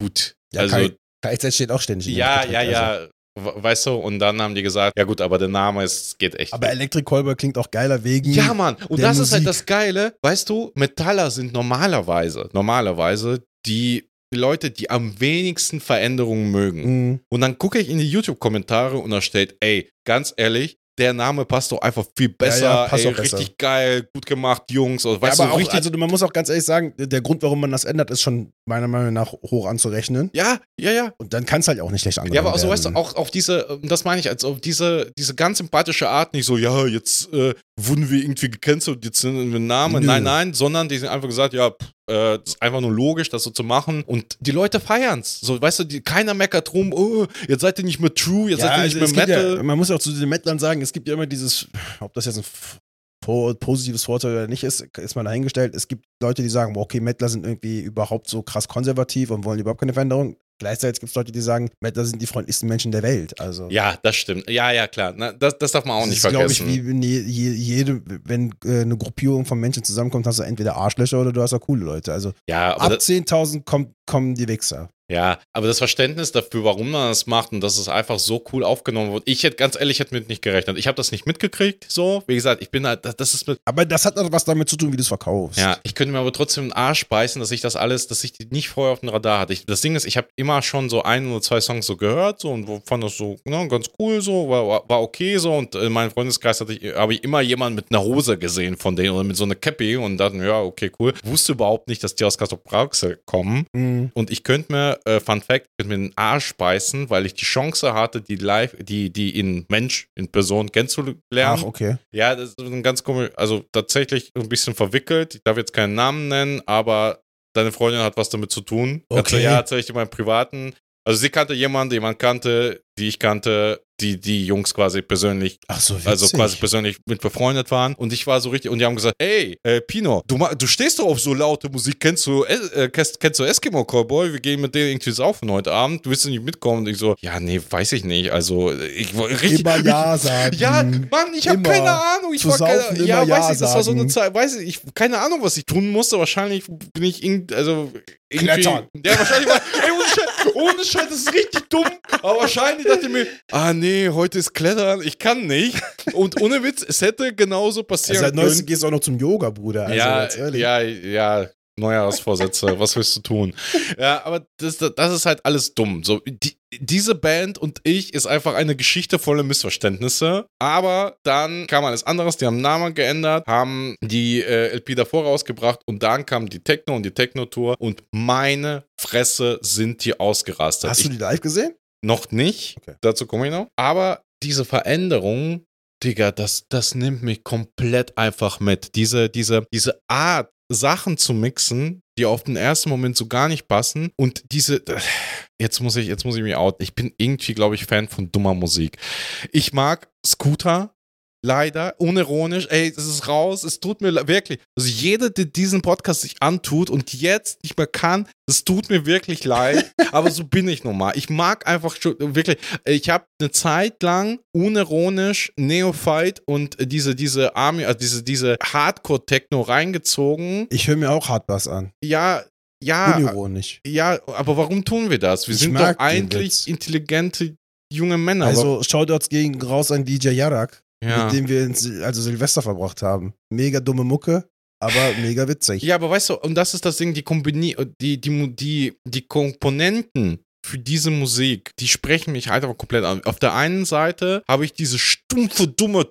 [SPEAKER 1] gut.
[SPEAKER 2] Ja,
[SPEAKER 1] also,
[SPEAKER 2] KZ steht auch ständig in der
[SPEAKER 1] ja,
[SPEAKER 2] Kritik,
[SPEAKER 1] ja,
[SPEAKER 2] also.
[SPEAKER 1] ja. we- Weißt du, und dann haben die gesagt, ja gut, aber der Name ist, geht echt.
[SPEAKER 2] Aber. Electric Callboy klingt auch geiler wegen.
[SPEAKER 1] Ja, Mann. Und das ist halt
[SPEAKER 2] Musik.
[SPEAKER 1] das Geile. Weißt du, Metaller sind normalerweise, normalerweise die die Leute, die am wenigsten Veränderungen mögen.
[SPEAKER 2] Mhm.
[SPEAKER 1] Und dann gucke ich in die YouTube-Kommentare und da steht, ey, ganz ehrlich, der Name passt doch einfach viel besser,
[SPEAKER 2] Ja, ja, passt
[SPEAKER 1] ey,
[SPEAKER 2] auch besser.
[SPEAKER 1] richtig geil, gut gemacht, Jungs. Weißt
[SPEAKER 2] ja, aber auch,
[SPEAKER 1] richtig,
[SPEAKER 2] also man muss auch ganz ehrlich sagen, der Grund, warum man das ändert, ist schon meiner Meinung nach hoch anzurechnen.
[SPEAKER 1] ja, ja, ja.
[SPEAKER 2] Und dann kann es halt auch nicht schlecht angenommen
[SPEAKER 1] Ja, aber also,
[SPEAKER 2] werden.
[SPEAKER 1] weißt du, auch auf diese, das meine ich, als auf diese, diese ganz sympathische Art, nicht so, ja, jetzt äh, wurden wir irgendwie gecancelt, jetzt sind wir ein Name.
[SPEAKER 2] Nö.
[SPEAKER 1] Nein, nein, sondern die sind einfach gesagt, ja, pff, äh, das ist einfach nur logisch, das so zu machen. Und die Leute feiern's. So, weißt du, die, keiner meckert rum, oh, jetzt seid ihr nicht mehr true, jetzt
[SPEAKER 2] ja,
[SPEAKER 1] seid ihr
[SPEAKER 2] also
[SPEAKER 1] nicht
[SPEAKER 2] es
[SPEAKER 1] mehr Metal.
[SPEAKER 2] Ja, man muss auch zu den Mettlern sagen, es gibt ja immer dieses, ob das jetzt ein positives Vorteil oder nicht ist, ist mal dahingestellt. Es gibt Leute, die sagen, okay, Mettler sind irgendwie überhaupt so krass konservativ und wollen überhaupt keine Veränderung. Gleichzeitig gibt es Leute, die sagen, Mettler sind die freundlichsten Menschen der Welt. Also
[SPEAKER 1] ja, das stimmt. Ja, ja, klar. Na, das, das darf man auch
[SPEAKER 2] das
[SPEAKER 1] nicht
[SPEAKER 2] ist, glaube ich,
[SPEAKER 1] vergessen.
[SPEAKER 2] wie wenn je, je, jede, wenn äh, eine Gruppierung von Menschen zusammenkommt, hast du entweder Arschlöcher oder du hast auch coole Leute. Also
[SPEAKER 1] ja,
[SPEAKER 2] ab
[SPEAKER 1] das,
[SPEAKER 2] 10.000 kommt, kommen die Wichser.
[SPEAKER 1] Ja, aber das Verständnis dafür, warum man das macht und dass es einfach so cool aufgenommen wird. Ich hätte ganz ehrlich, ich hätte mit nicht gerechnet. Ich habe das nicht mitgekriegt, so. Wie gesagt, ich bin halt, das- ist mit,
[SPEAKER 2] Aber das hat auch was damit zu tun, wie du es verkaufst.
[SPEAKER 1] ja, ich könnte mir aber trotzdem den Arsch beißen, dass ich das alles, dass ich die nicht vorher auf dem Radar hatte. Ich, das Ding ist, ich habe immer schon so ein oder zwei Songs so gehört, so, und fand das so, ne, ganz cool, so, war, war- okay, so, und in meinem Freundeskreis hatte ich, habe ich immer jemanden mit einer Hose gesehen von denen oder mit so einer Cappy und dachten, ja, okay, cool. Wusste überhaupt nicht, dass die aus Kassel kommen.
[SPEAKER 2] Mhm.
[SPEAKER 1] Und ich könnte mir, äh, Fun Fact, könnte mir den Arsch beißen, weil ich die Chance hatte, die live, die, die in Mensch, in Person kennenzulernen.
[SPEAKER 2] Ach, okay.
[SPEAKER 1] Ja, das ist ein ganz komisch, also tatsächlich ein bisschen verwickelt. Ich darf jetzt keinen Namen nennen, aber deine Freundin hat was damit zu tun. Du-
[SPEAKER 2] Okay.
[SPEAKER 1] Ja, erzähl ich dir meinen privaten. Also sie kannte jemanden, jemand kannte, die ich kannte, die die Jungs quasi persönlich
[SPEAKER 2] so,
[SPEAKER 1] also quasi persönlich mit befreundet waren. Und ich war so richtig, und die haben gesagt, ey, äh, Pino, du, du stehst doch auf so laute Musik, kennst du, äh, kennst, kennst du Eskimo Cowboy? Wir gehen mit denen irgendwie saufen heute Abend, du willst du nicht mitkommen? Und ich so, ja, nee, weiß ich nicht. Also, ich war richtig.
[SPEAKER 2] Immer Ja sagen.
[SPEAKER 1] Ja, Mann, ich habe keine Ahnung. Ich war keine,
[SPEAKER 2] saufen
[SPEAKER 1] ja, weiß
[SPEAKER 2] Ja
[SPEAKER 1] ich, das war so eine. Zeit, weiß ich, ich keine Ahnung, was ich tun musste. Wahrscheinlich bin ich irgend, also irgendwie,
[SPEAKER 2] Klettern.
[SPEAKER 1] Ja, wahrscheinlich war, ey, ohne Scheiß, ohne Scheiß, das ist richtig dumm. Aber wahrscheinlich dachte ich mir, ah nee, heute ist Klettern, ich kann nicht. Und ohne Witz, es hätte genauso passieren
[SPEAKER 2] Also seit
[SPEAKER 1] können.
[SPEAKER 2] neuestem gehst du auch noch zum Yoga, Bruder. Also,
[SPEAKER 1] ja,
[SPEAKER 2] ganz ehrlich.
[SPEAKER 1] ja, ja, Neujahrsvorsätze, was willst du tun? Ja, aber das, das ist halt alles dumm. So, die, diese Band und ich ist einfach eine Geschichte voller Missverständnisse. Aber dann kam alles anderes, die haben den Namen geändert, haben die äh, LP davor rausgebracht und dann kam die Techno und die Techno-Tour und meine Fresse sind die ausgerastet.
[SPEAKER 2] Hast
[SPEAKER 1] ich,
[SPEAKER 2] du die live gesehen?
[SPEAKER 1] Noch nicht,
[SPEAKER 2] Okay.
[SPEAKER 1] dazu komme ich noch. Aber diese Veränderung, Digga, das, das nimmt mich komplett einfach mit. Diese, diese, diese Art, Sachen zu mixen, die auf den ersten Moment so gar nicht passen. Und diese, jetzt muss ich, jetzt muss ich mich out. Ich bin irgendwie, glaube ich, Fan von dummer Musik. Ich mag Scooter. Leider, unironisch, ey, es ist raus, es tut mir wirklich, also jeder, der diesen Podcast sich antut und jetzt nicht mehr kann, es tut mir wirklich leid, aber so bin ich nun mal. Ich mag einfach schon, wirklich, ich habe eine Zeit lang unironisch Neophyte und diese, diese Army, also diese, diese Hardcore-Techno reingezogen.
[SPEAKER 2] Ich höre mir auch Hardbass an.
[SPEAKER 1] Ja, ja,
[SPEAKER 2] Unironisch.
[SPEAKER 1] ja, aber warum tun wir das? Wir
[SPEAKER 2] Ich
[SPEAKER 1] sind doch eigentlich intelligente junge Männer.
[SPEAKER 2] Also Shoutouts gegen raus an DJ Yarak,
[SPEAKER 1] aber, ja.
[SPEAKER 2] mit dem wir also Silvester verbracht haben. Mega dumme Mucke, aber mega witzig.
[SPEAKER 1] Ja, aber weißt du, und das ist das Ding, die Kombini die, die, die, die Komponenten für diese Musik, die sprechen mich halt einfach komplett an. Auf der einen Seite habe ich diese stumpfe, dumme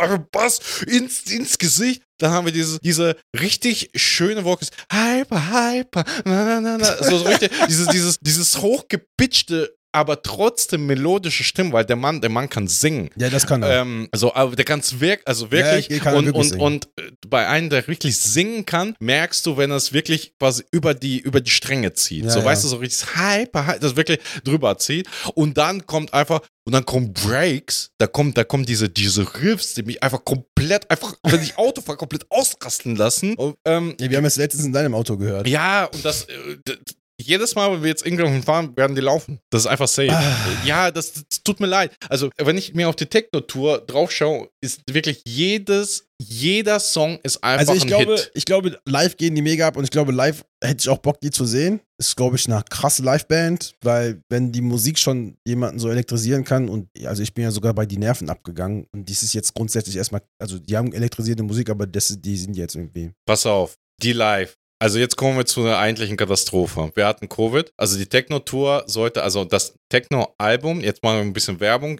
[SPEAKER 1] einfach Bass ins, ins Gesicht. Dann haben wir diese, diese richtig schöne Vocals. Hyper, hyper, na, na, na, na. So, so richtig, dieses, dieses, dieses hochgepitchte, aber trotzdem melodische Stimme, weil der Mann, der Mann kann singen.
[SPEAKER 2] Ja, das kann er.
[SPEAKER 1] Ähm, also, aber der kann es wirk also wirklich.
[SPEAKER 2] Ja, kann
[SPEAKER 1] und,
[SPEAKER 2] wirklich
[SPEAKER 1] und,
[SPEAKER 2] singen.
[SPEAKER 1] und äh, bei einem, der wirklich singen kann, merkst du, wenn er es wirklich quasi über die, über die Stränge zieht.
[SPEAKER 2] Ja,
[SPEAKER 1] so,
[SPEAKER 2] ja.
[SPEAKER 1] weißt du, so richtig hyper, hyper, das wirklich drüber zieht. Und dann kommt einfach, und dann kommen Breaks, da kommt, da kommen diese, diese Riffs, die mich einfach komplett, einfach, wenn ich Auto fahre, komplett ausrasten lassen. Und, ähm,
[SPEAKER 2] ja, wir haben es letztens in deinem Auto gehört.
[SPEAKER 1] ja, und das, äh, jedes Mal, wenn wir jetzt irgendwo fahren, werden die laufen. Das ist einfach safe.
[SPEAKER 2] Ah.
[SPEAKER 1] Ja, das, das tut mir leid. Also, wenn ich mir auf die Techno-Tour drauf schaue, ist wirklich jedes, jeder Song ist einfach
[SPEAKER 2] Also ich
[SPEAKER 1] ein
[SPEAKER 2] glaube,
[SPEAKER 1] Hit.
[SPEAKER 2] ich glaube, live gehen die mega ab und ich glaube, live hätte ich auch Bock, die zu sehen. Ist, glaube ich, eine krasse Liveband, weil wenn die Musik schon jemanden so elektrisieren kann und also ich bin ja sogar bei die Nerven abgegangen und dies ist jetzt grundsätzlich erstmal, also die haben elektrisierte Musik, aber das, die sind jetzt irgendwie.
[SPEAKER 1] Pass auf, die live. Also jetzt kommen wir zu einer eigentlichen Katastrophe. Wir hatten Covid, also die Techno-Tour sollte, also das Techno-Album, jetzt machen wir ein bisschen Werbung,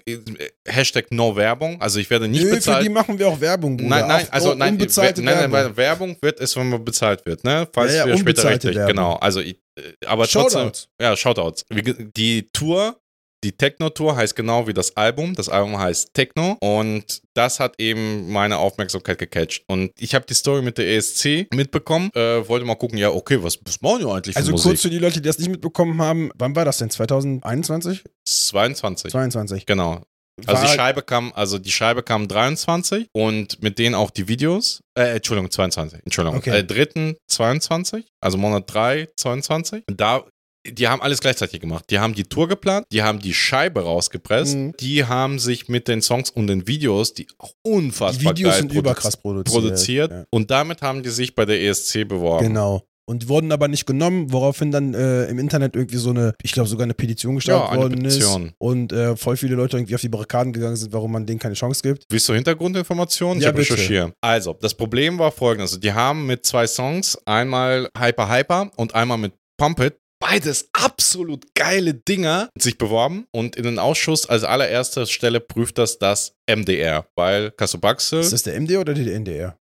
[SPEAKER 1] Hashtag No Werbung, also ich werde nicht
[SPEAKER 2] Nö, für
[SPEAKER 1] bezahlt.
[SPEAKER 2] die machen wir auch Werbung, Bruder.
[SPEAKER 1] Nein, nein, also nein,
[SPEAKER 2] unbezahlte
[SPEAKER 1] nein, nein,
[SPEAKER 2] Werbung.
[SPEAKER 1] weil Werbung wird es, wenn man bezahlt wird, ne? Falls
[SPEAKER 2] Ja, ja,
[SPEAKER 1] wir später richtig,
[SPEAKER 2] Werbung.
[SPEAKER 1] genau. Also ich, äh, aber trotzdem,
[SPEAKER 2] Shoutouts.
[SPEAKER 1] ja, Shoutouts. Die Tour, die Techno-Tour heißt genau wie das Album. Das Album heißt Techno und das hat eben meine Aufmerksamkeit gecatcht. Und ich habe die Story mit der ESC mitbekommen, äh, wollte mal gucken, ja, okay, was, was machen die eigentlich für
[SPEAKER 2] Also
[SPEAKER 1] Musik?
[SPEAKER 2] kurz für die Leute, die das nicht mitbekommen haben, wann war das denn? 2021?
[SPEAKER 1] 22.
[SPEAKER 2] 22.
[SPEAKER 1] Genau. Also die Scheibe kam, also die Scheibe kam 23 und mit denen auch die Videos, äh, Entschuldigung, 22, Entschuldigung,
[SPEAKER 2] Okay.
[SPEAKER 1] äh, dritten 22, also Monat 3, 22. Und da, die haben alles gleichzeitig gemacht. Die haben die Tour geplant, die haben die Scheibe rausgepresst,
[SPEAKER 2] Mhm.
[SPEAKER 1] die haben sich mit den Songs und den Videos, die auch
[SPEAKER 2] Die
[SPEAKER 1] unfassbar
[SPEAKER 2] Videos
[SPEAKER 1] geil
[SPEAKER 2] sind
[SPEAKER 1] produ-
[SPEAKER 2] überkrass produziert.
[SPEAKER 1] produziert
[SPEAKER 2] Ja.
[SPEAKER 1] und damit haben die sich bei der ESC beworben.
[SPEAKER 2] Genau. Und wurden aber nicht genommen, woraufhin dann äh, im Internet irgendwie so eine, ich glaube sogar eine Petition gestartet
[SPEAKER 1] Ja,
[SPEAKER 2] worden
[SPEAKER 1] Petition.
[SPEAKER 2] ist. Und äh, voll viele Leute irgendwie auf die Barrikaden gegangen sind, warum man denen keine Chance gibt.
[SPEAKER 1] Willst du Hintergrundinformationen? Ich
[SPEAKER 2] Ja,
[SPEAKER 1] habe
[SPEAKER 2] bitte.
[SPEAKER 1] recherchiert. Also, das Problem war folgendes. Also, die haben mit zwei Songs, einmal Hyper Hyper und einmal mit Pump It, beides absolut geile Dinger, sich beworben und in den Ausschuss als allererste Stelle prüft das das MDR, weil Kassobaxe
[SPEAKER 2] Ist das der MD oder der NDR?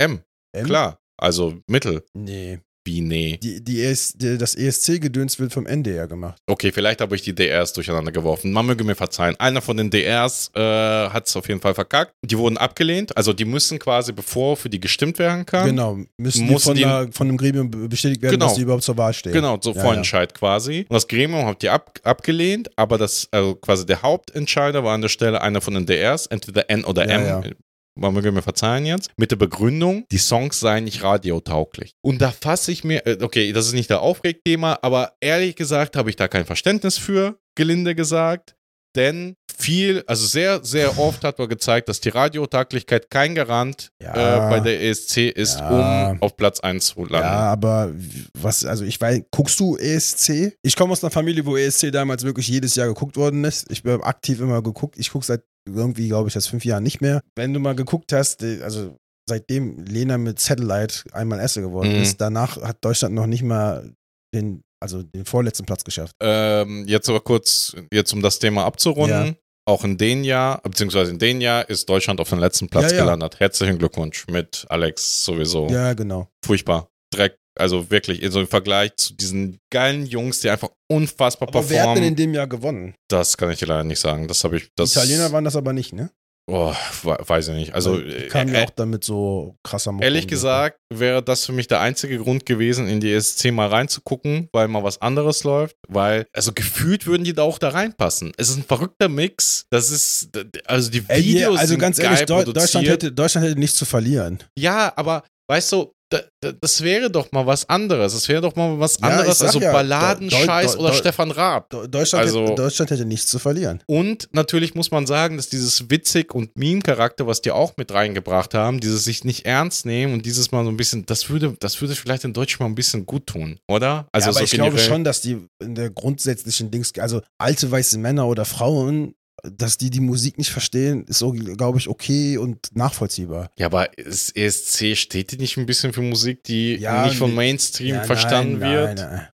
[SPEAKER 1] M,
[SPEAKER 2] M?
[SPEAKER 1] klar, also Mittel,
[SPEAKER 2] Nee.
[SPEAKER 1] Wie nee.
[SPEAKER 2] Die, die ES, die, das ESC-Gedöns wird vom NDR gemacht.
[SPEAKER 1] Okay, vielleicht habe ich die DRs durcheinander geworfen. Man möge mir verzeihen. Einer von den DRs äh, hat es auf jeden Fall verkackt. Die wurden abgelehnt. Also die müssen quasi, bevor für die gestimmt werden kann,
[SPEAKER 2] Genau. Müssen die von,
[SPEAKER 1] die-
[SPEAKER 2] einer, von einem Gremium be- bestätigt werden,
[SPEAKER 1] Genau.
[SPEAKER 2] dass die überhaupt zur Wahl stehen.
[SPEAKER 1] Genau, so
[SPEAKER 2] Ja,
[SPEAKER 1] Vorentscheid quasi. Und das Gremium hat die ab, abgelehnt, aber das, also quasi der Hauptentscheider war an der Stelle einer von den DRs, entweder N oder
[SPEAKER 2] Ja,
[SPEAKER 1] M. Man möge mir verzeihen jetzt, mit der Begründung, die Songs seien nicht radiotauglich. Und da fasse ich mir, äh, okay, das ist nicht der Aufregthema, aber ehrlich gesagt habe ich da kein Verständnis für, gelinde gesagt. Denn viel, also sehr, sehr oft hat man gezeigt, dass die Radiotauglichkeit kein Garant
[SPEAKER 2] Ja.
[SPEAKER 1] äh, bei der ESC ist,
[SPEAKER 2] Ja.
[SPEAKER 1] um auf Platz 1 zu landen.
[SPEAKER 2] Ja, aber was, also ich weiß, guckst du ESC? Ich komme aus einer Familie, wo ESC damals wirklich jedes Jahr geguckt worden ist. Ich habe aktiv immer geguckt. Ich gucke seit irgendwie, glaube ich, seit fünf Jahren nicht mehr. Wenn du mal geguckt hast, äh, also seitdem Lena mit Satellite einmal Esse geworden
[SPEAKER 1] Mhm.
[SPEAKER 2] ist, danach hat Deutschland noch nicht mal den, also den vorletzten Platz geschafft.
[SPEAKER 1] Ähm, jetzt aber kurz, jetzt um das Thema abzurunden.
[SPEAKER 2] Ja.
[SPEAKER 1] Auch in dem Jahr, beziehungsweise in dem Jahr ist Deutschland auf den letzten Platz
[SPEAKER 2] Ja, ja.
[SPEAKER 1] gelandet. Herzlichen Glückwunsch mit Alex sowieso.
[SPEAKER 2] Ja, genau.
[SPEAKER 1] Furchtbar. Dreck. Also wirklich, so im Vergleich zu diesen geilen Jungs, die einfach unfassbar
[SPEAKER 2] Aber wer hat denn
[SPEAKER 1] performen.
[SPEAKER 2] in dem Jahr gewonnen?
[SPEAKER 1] Das kann ich dir leider nicht sagen. Das habe ich. Das,
[SPEAKER 2] Die Italiener waren das aber nicht, ne?
[SPEAKER 1] Oh, we- weiß ich nicht. Also, äh,
[SPEAKER 2] ja auch damit so krasser Mucke
[SPEAKER 1] Ehrlich gesagt wäre das für mich der einzige Grund gewesen, in die ESC mal reinzugucken, weil mal was anderes läuft, weil, also gefühlt würden die da auch da reinpassen. Es ist ein verrückter Mix. Das ist, also die
[SPEAKER 2] Ey,
[SPEAKER 1] Videos
[SPEAKER 2] yeah, also ganz ehrlich, Deu
[SPEAKER 1] produziert.
[SPEAKER 2] Deutschland hätte, Deutschland hätte nichts zu verlieren.
[SPEAKER 1] Ja, aber weißt du, das wäre doch mal was anderes. Das wäre doch mal was
[SPEAKER 2] Ja,
[SPEAKER 1] anderes,
[SPEAKER 2] sag
[SPEAKER 1] also
[SPEAKER 2] ja,
[SPEAKER 1] Balladenscheiß oder
[SPEAKER 2] Deu-
[SPEAKER 1] Stefan Raab.
[SPEAKER 2] Deu- Deutschland,
[SPEAKER 1] Also-
[SPEAKER 2] hätte, Deutschland hätte nichts zu verlieren.
[SPEAKER 1] Und natürlich muss man sagen, dass dieses witzig und Meme-Charakter, was die auch mit reingebracht haben, dieses sich nicht ernst nehmen und dieses mal so ein bisschen, das würde, das würde vielleicht den Deutschen mal ein bisschen gut tun, oder? Also
[SPEAKER 2] ja, aber
[SPEAKER 1] so
[SPEAKER 2] ich glaube schon, dass die in der grundsätzlichen Dings, also alte weiße Männer oder Frauen, dass die die Musik nicht verstehen, ist so, glaube ich, okay und nachvollziehbar.
[SPEAKER 1] Ja, aber das ESC steht die nicht ein bisschen für Musik, die
[SPEAKER 2] Ja,
[SPEAKER 1] nicht vom. Mainstream
[SPEAKER 2] Ja,
[SPEAKER 1] verstanden
[SPEAKER 2] nein,
[SPEAKER 1] wird?
[SPEAKER 2] Nein, nein.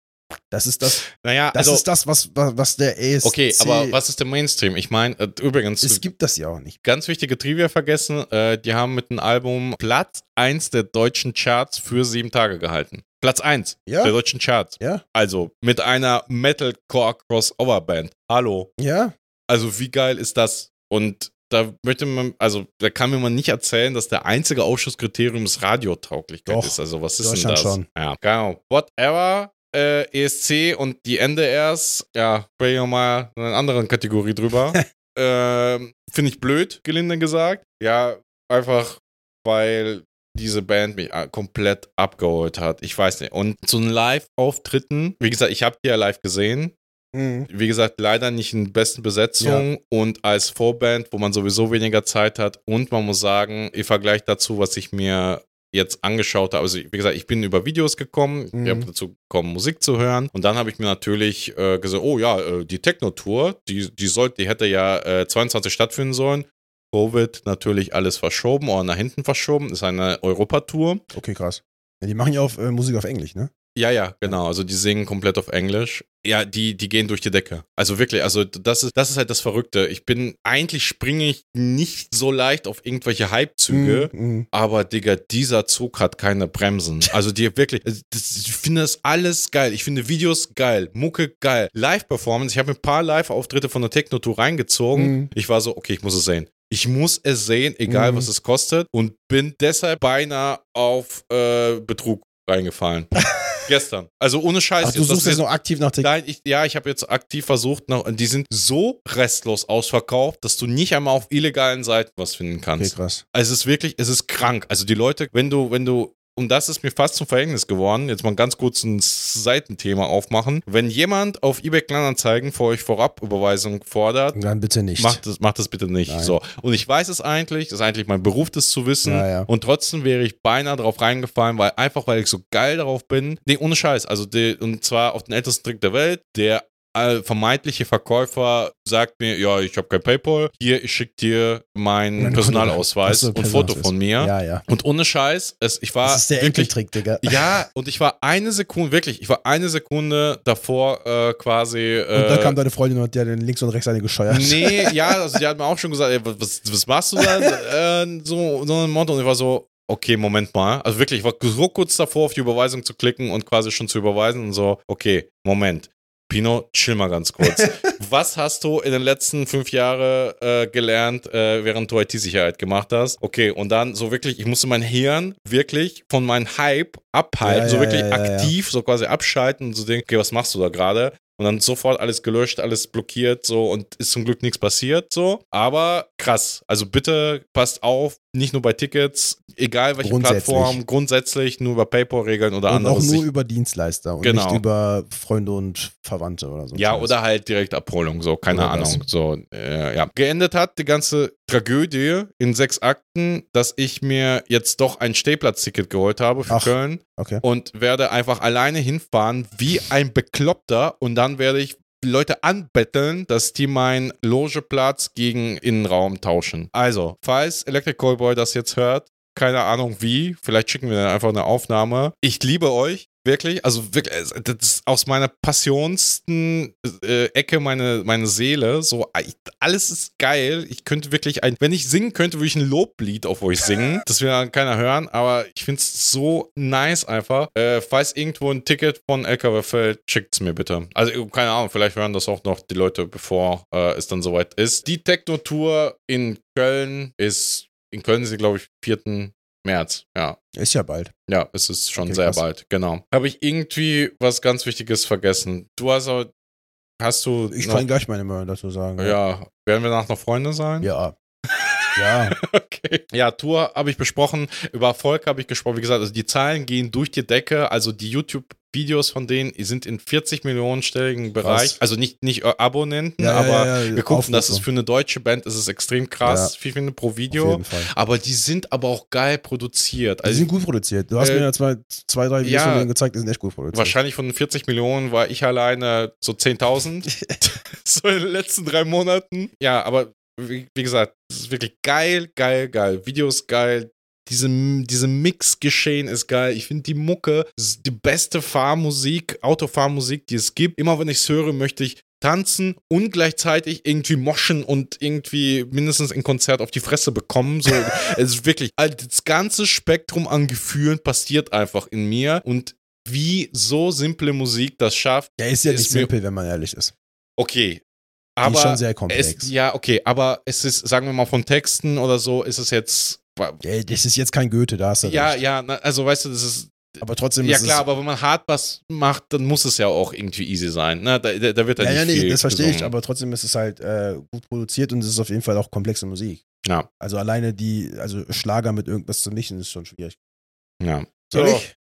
[SPEAKER 2] Das ist das,
[SPEAKER 1] Naja,
[SPEAKER 2] das
[SPEAKER 1] also,
[SPEAKER 2] ist das, was, was der ESC.
[SPEAKER 1] okay, aber was ist der Mainstream? Ich meine, äh, übrigens,
[SPEAKER 2] Es gibt das ja auch nicht.
[SPEAKER 1] ganz wichtige Trivia vergessen, äh, die haben mit dem Album Platz 1 der deutschen Charts für sieben Tage gehalten. Platz 1
[SPEAKER 2] Ja?
[SPEAKER 1] der deutschen Charts.
[SPEAKER 2] Ja?
[SPEAKER 1] Also mit einer Metalcore-Crossover-Band. Hallo.
[SPEAKER 2] Ja?
[SPEAKER 1] Also wie geil ist das? Und da möchte man, also da kann mir man nicht erzählen, dass der einzige Ausschusskriterium das Radiotauglichkeit
[SPEAKER 2] Doch,
[SPEAKER 1] ist. Also was ist denn das?
[SPEAKER 2] schon.
[SPEAKER 1] Ja, genau. Whatever. Äh, ESC und die NDRs, ja, sprechen wir mal in einer anderen Kategorie drüber. ähm, Finde ich blöd, gelinde gesagt. Ja, einfach, weil diese Band mich äh, komplett abgeholt hat. Ich weiß nicht. Und zu den Live-Auftritten, wie gesagt, ich habe die ja live gesehen.
[SPEAKER 2] Mhm.
[SPEAKER 1] Wie gesagt, leider nicht in besten Besetzungen und als Vorband, wo man sowieso weniger Zeit hat. Und man muss sagen, im Vergleich dazu, was ich mir jetzt angeschaut habe, also wie gesagt, ich bin über Videos gekommen,
[SPEAKER 2] Mhm.
[SPEAKER 1] ich habe dazu gekommen, Musik zu hören und dann habe ich mir natürlich äh, gesagt, oh ja, äh, die Techno-Tour, die, die sollte, die hätte ja äh, 22 stattfinden sollen. Covid natürlich alles verschoben oder nach hinten verschoben, ist eine Europatour.
[SPEAKER 2] Okay, krass. Ja, die machen ja auch äh, Musik auf Englisch, ne?
[SPEAKER 1] Ja, ja, genau. Also die singen komplett auf Englisch. Ja, die, die gehen durch die Decke. Also wirklich, also das ist, das ist halt das Verrückte. Ich bin, eigentlich springe ich nicht so leicht auf irgendwelche Hypezüge,
[SPEAKER 2] Mhm, mhm.
[SPEAKER 1] aber Digga, dieser Zug hat keine Bremsen. Also die wirklich, das, ich finde das alles geil. Ich finde Videos geil, Mucke geil, Live-Performance. Ich habe ein paar Live-Auftritte von der Techno-Tour reingezogen.
[SPEAKER 2] Mhm.
[SPEAKER 1] Ich war so, okay, ich muss es sehen. Ich muss es sehen, egal
[SPEAKER 2] Mhm.
[SPEAKER 1] was es kostet. Und bin deshalb beinahe auf äh, Betrug reingefallen. Gestern. Also ohne Scheiß.
[SPEAKER 2] Ach, du
[SPEAKER 1] Das
[SPEAKER 2] suchst jetzt noch aktiv nach der.
[SPEAKER 1] Nein, ich, ja, ich habe jetzt aktiv versucht, und die sind so restlos ausverkauft, dass du nicht einmal auf illegalen Seiten was finden
[SPEAKER 2] Okay,
[SPEAKER 1] kannst.
[SPEAKER 2] krass.
[SPEAKER 1] Also es ist wirklich, es ist krank. Also die Leute, wenn du, wenn du, und das ist mir fast zum Verhängnis geworden, jetzt mal ganz kurz ein Seitenthema aufmachen. Wenn jemand auf eBay Kleinanzeigen für euch Vorabüberweisung fordert,
[SPEAKER 2] Dann bitte nicht.
[SPEAKER 1] Macht das, macht das bitte nicht.
[SPEAKER 2] Nein.
[SPEAKER 1] So. Und ich weiß es eigentlich, das ist eigentlich mein Beruf, das zu wissen.
[SPEAKER 2] Ja, ja.
[SPEAKER 1] Und trotzdem wäre ich beinahe drauf reingefallen, weil einfach, weil ich so geil darauf bin. Nee, ohne Scheiß. Also, die, und zwar auf den ältesten Trick der Welt, der vermeintliche Verkäufer sagt mir, ja, ich habe kein Paypal, hier, ich schicke dir meinen
[SPEAKER 2] Mein
[SPEAKER 1] Personalausweis und ein Foto von mir.
[SPEAKER 2] Ja, ja.
[SPEAKER 1] Und ohne Scheiß, es, ich war
[SPEAKER 2] Das ist der
[SPEAKER 1] wirklich
[SPEAKER 2] Enkeltrick, Digga.
[SPEAKER 1] ja, und ich war eine Sekunde, wirklich, ich war eine Sekunde davor äh, quasi. Äh,
[SPEAKER 2] Und dann kam deine Freundin und die hat den links und rechts eine gescheuert.
[SPEAKER 1] Nee, ja, also die hat mir auch schon gesagt, ey, was, was machst du da? äh, so, so ein Motto. Und ich war so, okay, Moment mal. Also wirklich, ich war so kurz davor, auf die Überweisung zu klicken und quasi schon zu überweisen und so, okay, Moment. Pino, chill mal ganz kurz. Was hast du in den letzten fünf Jahren äh, gelernt, äh, während du IT-Sicherheit gemacht hast? Okay, und dann so wirklich, ich musste mein Hirn wirklich von meinem Hype abhalten,
[SPEAKER 2] Ja,
[SPEAKER 1] so
[SPEAKER 2] ja,
[SPEAKER 1] wirklich
[SPEAKER 2] ja,
[SPEAKER 1] aktiv, so quasi abschalten und so denken, okay, was machst du da gerade? Und dann sofort alles gelöscht, alles blockiert, so und ist zum Glück nichts passiert, so. Aber krass. Also bitte passt auf, nicht nur bei Tickets, egal welche
[SPEAKER 2] Grundsätzlich.
[SPEAKER 1] Plattform, grundsätzlich nur über PayPal-Regeln oder
[SPEAKER 2] Und auch
[SPEAKER 1] anderes.
[SPEAKER 2] nur über Dienstleister und
[SPEAKER 1] Genau.
[SPEAKER 2] nicht über Freunde und Verwandte oder so.
[SPEAKER 1] Ja, oder halt direkt Abholung, so, keine
[SPEAKER 2] Oder
[SPEAKER 1] Ahnung.
[SPEAKER 2] das.
[SPEAKER 1] So, äh, ja. Geendet hat die ganze Tragödie in sechs Akten, dass ich mir jetzt doch ein Stehplatzticket geholt habe für
[SPEAKER 2] Ach.
[SPEAKER 1] Köln
[SPEAKER 2] Okay.
[SPEAKER 1] und werde einfach alleine hinfahren wie ein Bekloppter und dann werde ich Leute anbetteln, dass die meinen Logeplatz gegen Innenraum tauschen. Also, falls Electric Callboy das jetzt hört, keine Ahnung wie, vielleicht schicken wir dann einfach eine Aufnahme. Ich liebe euch. Wirklich, also wirklich, äh, das ist aus meiner passionsten äh, Ecke meine, meine Seele. So, äh, alles ist geil. Ich könnte wirklich ein, wenn ich singen könnte, würde ich ein Loblied auf euch singen. Das will dann keiner hören, aber ich finde es so nice einfach. Äh, falls irgendwo ein Ticket von LKW fällt, schickt es mir bitte. Also, keine Ahnung, vielleicht hören das auch noch die Leute, bevor äh, es dann soweit ist. Die Techno-Tour in Köln ist, in Köln ist sie, glaube ich, 4. März. Ja,
[SPEAKER 2] Ist ja bald.
[SPEAKER 1] ja, es ist schon
[SPEAKER 2] Okay,
[SPEAKER 1] sehr
[SPEAKER 2] krass.
[SPEAKER 1] bald, genau. Habe ich irgendwie was ganz Wichtiges vergessen? Du hast auch, hast du
[SPEAKER 2] Ich kann gleich meine Meinung dazu sagen.
[SPEAKER 1] ja, werden wir danach noch Freunde sein?
[SPEAKER 2] Ja. Ja.
[SPEAKER 1] Okay. Ja, Tour habe ich besprochen, über Erfolg habe ich gesprochen. Wie gesagt, also die Zahlen gehen durch die Decke. Also die YouTube-Videos von denen sind in 40 Millionenstelligen Bereich. Also nicht, nicht äh, Abonnenten,
[SPEAKER 2] Ja, ja,
[SPEAKER 1] aber
[SPEAKER 2] ja, ja,
[SPEAKER 1] wir gucken, das ist
[SPEAKER 2] Aufrufe.
[SPEAKER 1] für eine deutsche Band, ist es extrem krass. Wie viele pro
[SPEAKER 2] Auf
[SPEAKER 1] Video? Aber die sind aber auch geil produziert.
[SPEAKER 2] Die
[SPEAKER 1] Also
[SPEAKER 2] sind gut produziert. Du hast
[SPEAKER 1] Äh,
[SPEAKER 2] mir ja zwei, zwei drei Videos
[SPEAKER 1] ja.
[SPEAKER 2] von denen gezeigt, die sind echt gut produziert.
[SPEAKER 1] Wahrscheinlich von den 40 Millionen war ich alleine so 10.000. so in den letzten drei Monaten. Ja, aber wie, wie gesagt, es ist wirklich geil, geil, geil. Videos geil. Diese, diese Mix-Geschehen ist geil. Ich finde die Mucke ist die beste Fahrmusik, Autofahrmusik, die es gibt. Immer wenn ich es höre, möchte ich tanzen und gleichzeitig irgendwie moschen und irgendwie mindestens ein Konzert auf die Fresse bekommen. So, es ist wirklich, das ganze Spektrum an Gefühlen passiert einfach in mir und wie so simple Musik das schafft.
[SPEAKER 2] Ja, ist ja nicht simpel, wenn man ehrlich ist.
[SPEAKER 1] Okay.
[SPEAKER 2] Die
[SPEAKER 1] Aber
[SPEAKER 2] ist schon sehr komplex.
[SPEAKER 1] es, ja, okay, aber es ist, sagen wir mal, von Texten oder so, ist es jetzt.
[SPEAKER 2] Ja, das ist jetzt kein Goethe, da hast du
[SPEAKER 1] Ja,
[SPEAKER 2] recht.
[SPEAKER 1] ja, also weißt du, das ist.
[SPEAKER 2] Aber trotzdem
[SPEAKER 1] Ja klar, aber wenn man Hardbass macht, dann muss es ja auch irgendwie easy sein. Ne? Da, da, wird ja,
[SPEAKER 2] ja,
[SPEAKER 1] nicht
[SPEAKER 2] ja, nee,
[SPEAKER 1] viel
[SPEAKER 2] das verstehe ich,
[SPEAKER 1] gesungen.
[SPEAKER 2] aber trotzdem ist es halt äh, gut produziert und es ist auf jeden Fall auch komplexe Musik.
[SPEAKER 1] Ja.
[SPEAKER 2] Also alleine die, also Schlager mit irgendwas zu mischen, ist schon schwierig.
[SPEAKER 1] Ja.
[SPEAKER 2] Soll
[SPEAKER 1] So.
[SPEAKER 2] ich?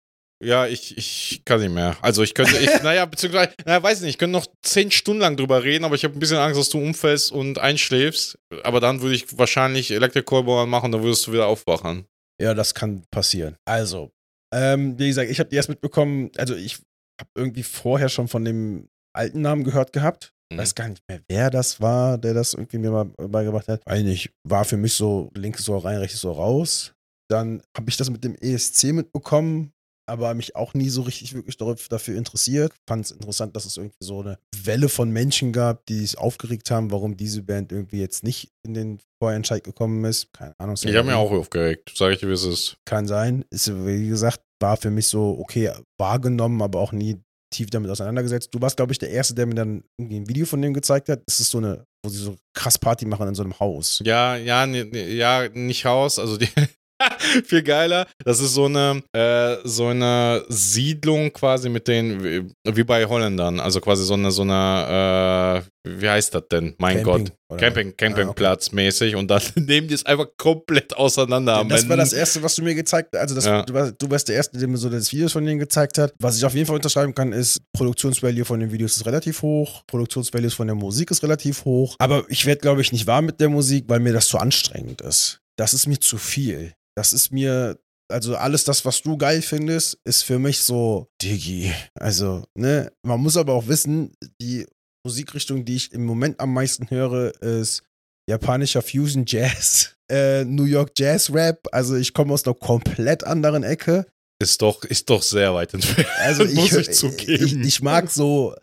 [SPEAKER 1] Ja, ich, ich kann nicht mehr. Also ich könnte, ich, naja, beziehungsweise, naja, weiß ich nicht, ich könnte noch zehn Stunden lang drüber reden, aber ich habe ein bisschen Angst, dass du umfällst und einschläfst. Aber dann würde ich wahrscheinlich Electric Callboy machen, dann würdest du wieder aufwachen.
[SPEAKER 2] Ja, das kann passieren. Also, ähm, wie gesagt, ich habe die erst mitbekommen, also ich habe irgendwie vorher schon von dem alten Namen gehört gehabt.
[SPEAKER 1] Mhm.
[SPEAKER 2] Weiß gar nicht mehr, wer das war, der das irgendwie mir mal beigebracht hat. Eigentlich war für mich so links so rein, rechts so raus. Dann habe ich das mit dem ESC mitbekommen, aber mich auch nie so richtig wirklich dafür interessiert. Fand es interessant, dass es irgendwie so eine Welle von Menschen gab, die sich aufgeregt haben, warum diese Band irgendwie jetzt nicht in den Vorentscheid gekommen ist. Keine Ahnung.
[SPEAKER 1] Ich habe mich auch aufgeregt, sage ich dir, wie es ist.
[SPEAKER 2] Kann sein. Ist, wie gesagt, war für mich so, okay, wahrgenommen, aber auch nie tief damit auseinandergesetzt. Du warst, glaube ich, der Erste, der mir dann irgendwie ein Video von dem gezeigt hat. Es ist so eine, wo sie so krass Party machen in so einem Haus.
[SPEAKER 1] Ja, ja, ja, nicht Haus, also die, Viel geiler. Das ist so eine, äh, so eine Siedlung quasi mit den, wie, bei Holländern. Also quasi so eine, so eine, äh, wie heißt das denn? Mein Camping, Gott. Camping, Campingplatz ah, okay. mäßig. Und dann nehmen die es einfach komplett auseinander.
[SPEAKER 2] Das war das erste, was du mir gezeigt hast. Also das, ja. du, warst, du warst der Erste, der mir so das Video von denen gezeigt hat. Was ich auf jeden Fall unterschreiben kann, ist, Produktionsvalue von den Videos ist relativ hoch. Produktionsvalue von der Musik ist relativ hoch. Aber ich werde, glaube ich, nicht warm mit der Musik, weil mir das zu anstrengend ist. Das ist mir zu viel. Das ist mir, also alles das, was du geil findest, ist für mich so, Digi. Also, ne, man muss aber auch wissen, die Musikrichtung, die ich im Moment am meisten höre, ist japanischer Fusion Jazz, äh, New York Jazz Rap. Also ich komme aus einer komplett anderen Ecke.
[SPEAKER 1] Ist doch, ist doch sehr weit entfernt.
[SPEAKER 2] Also ich, muss ich zugeben. Ich, ich mag so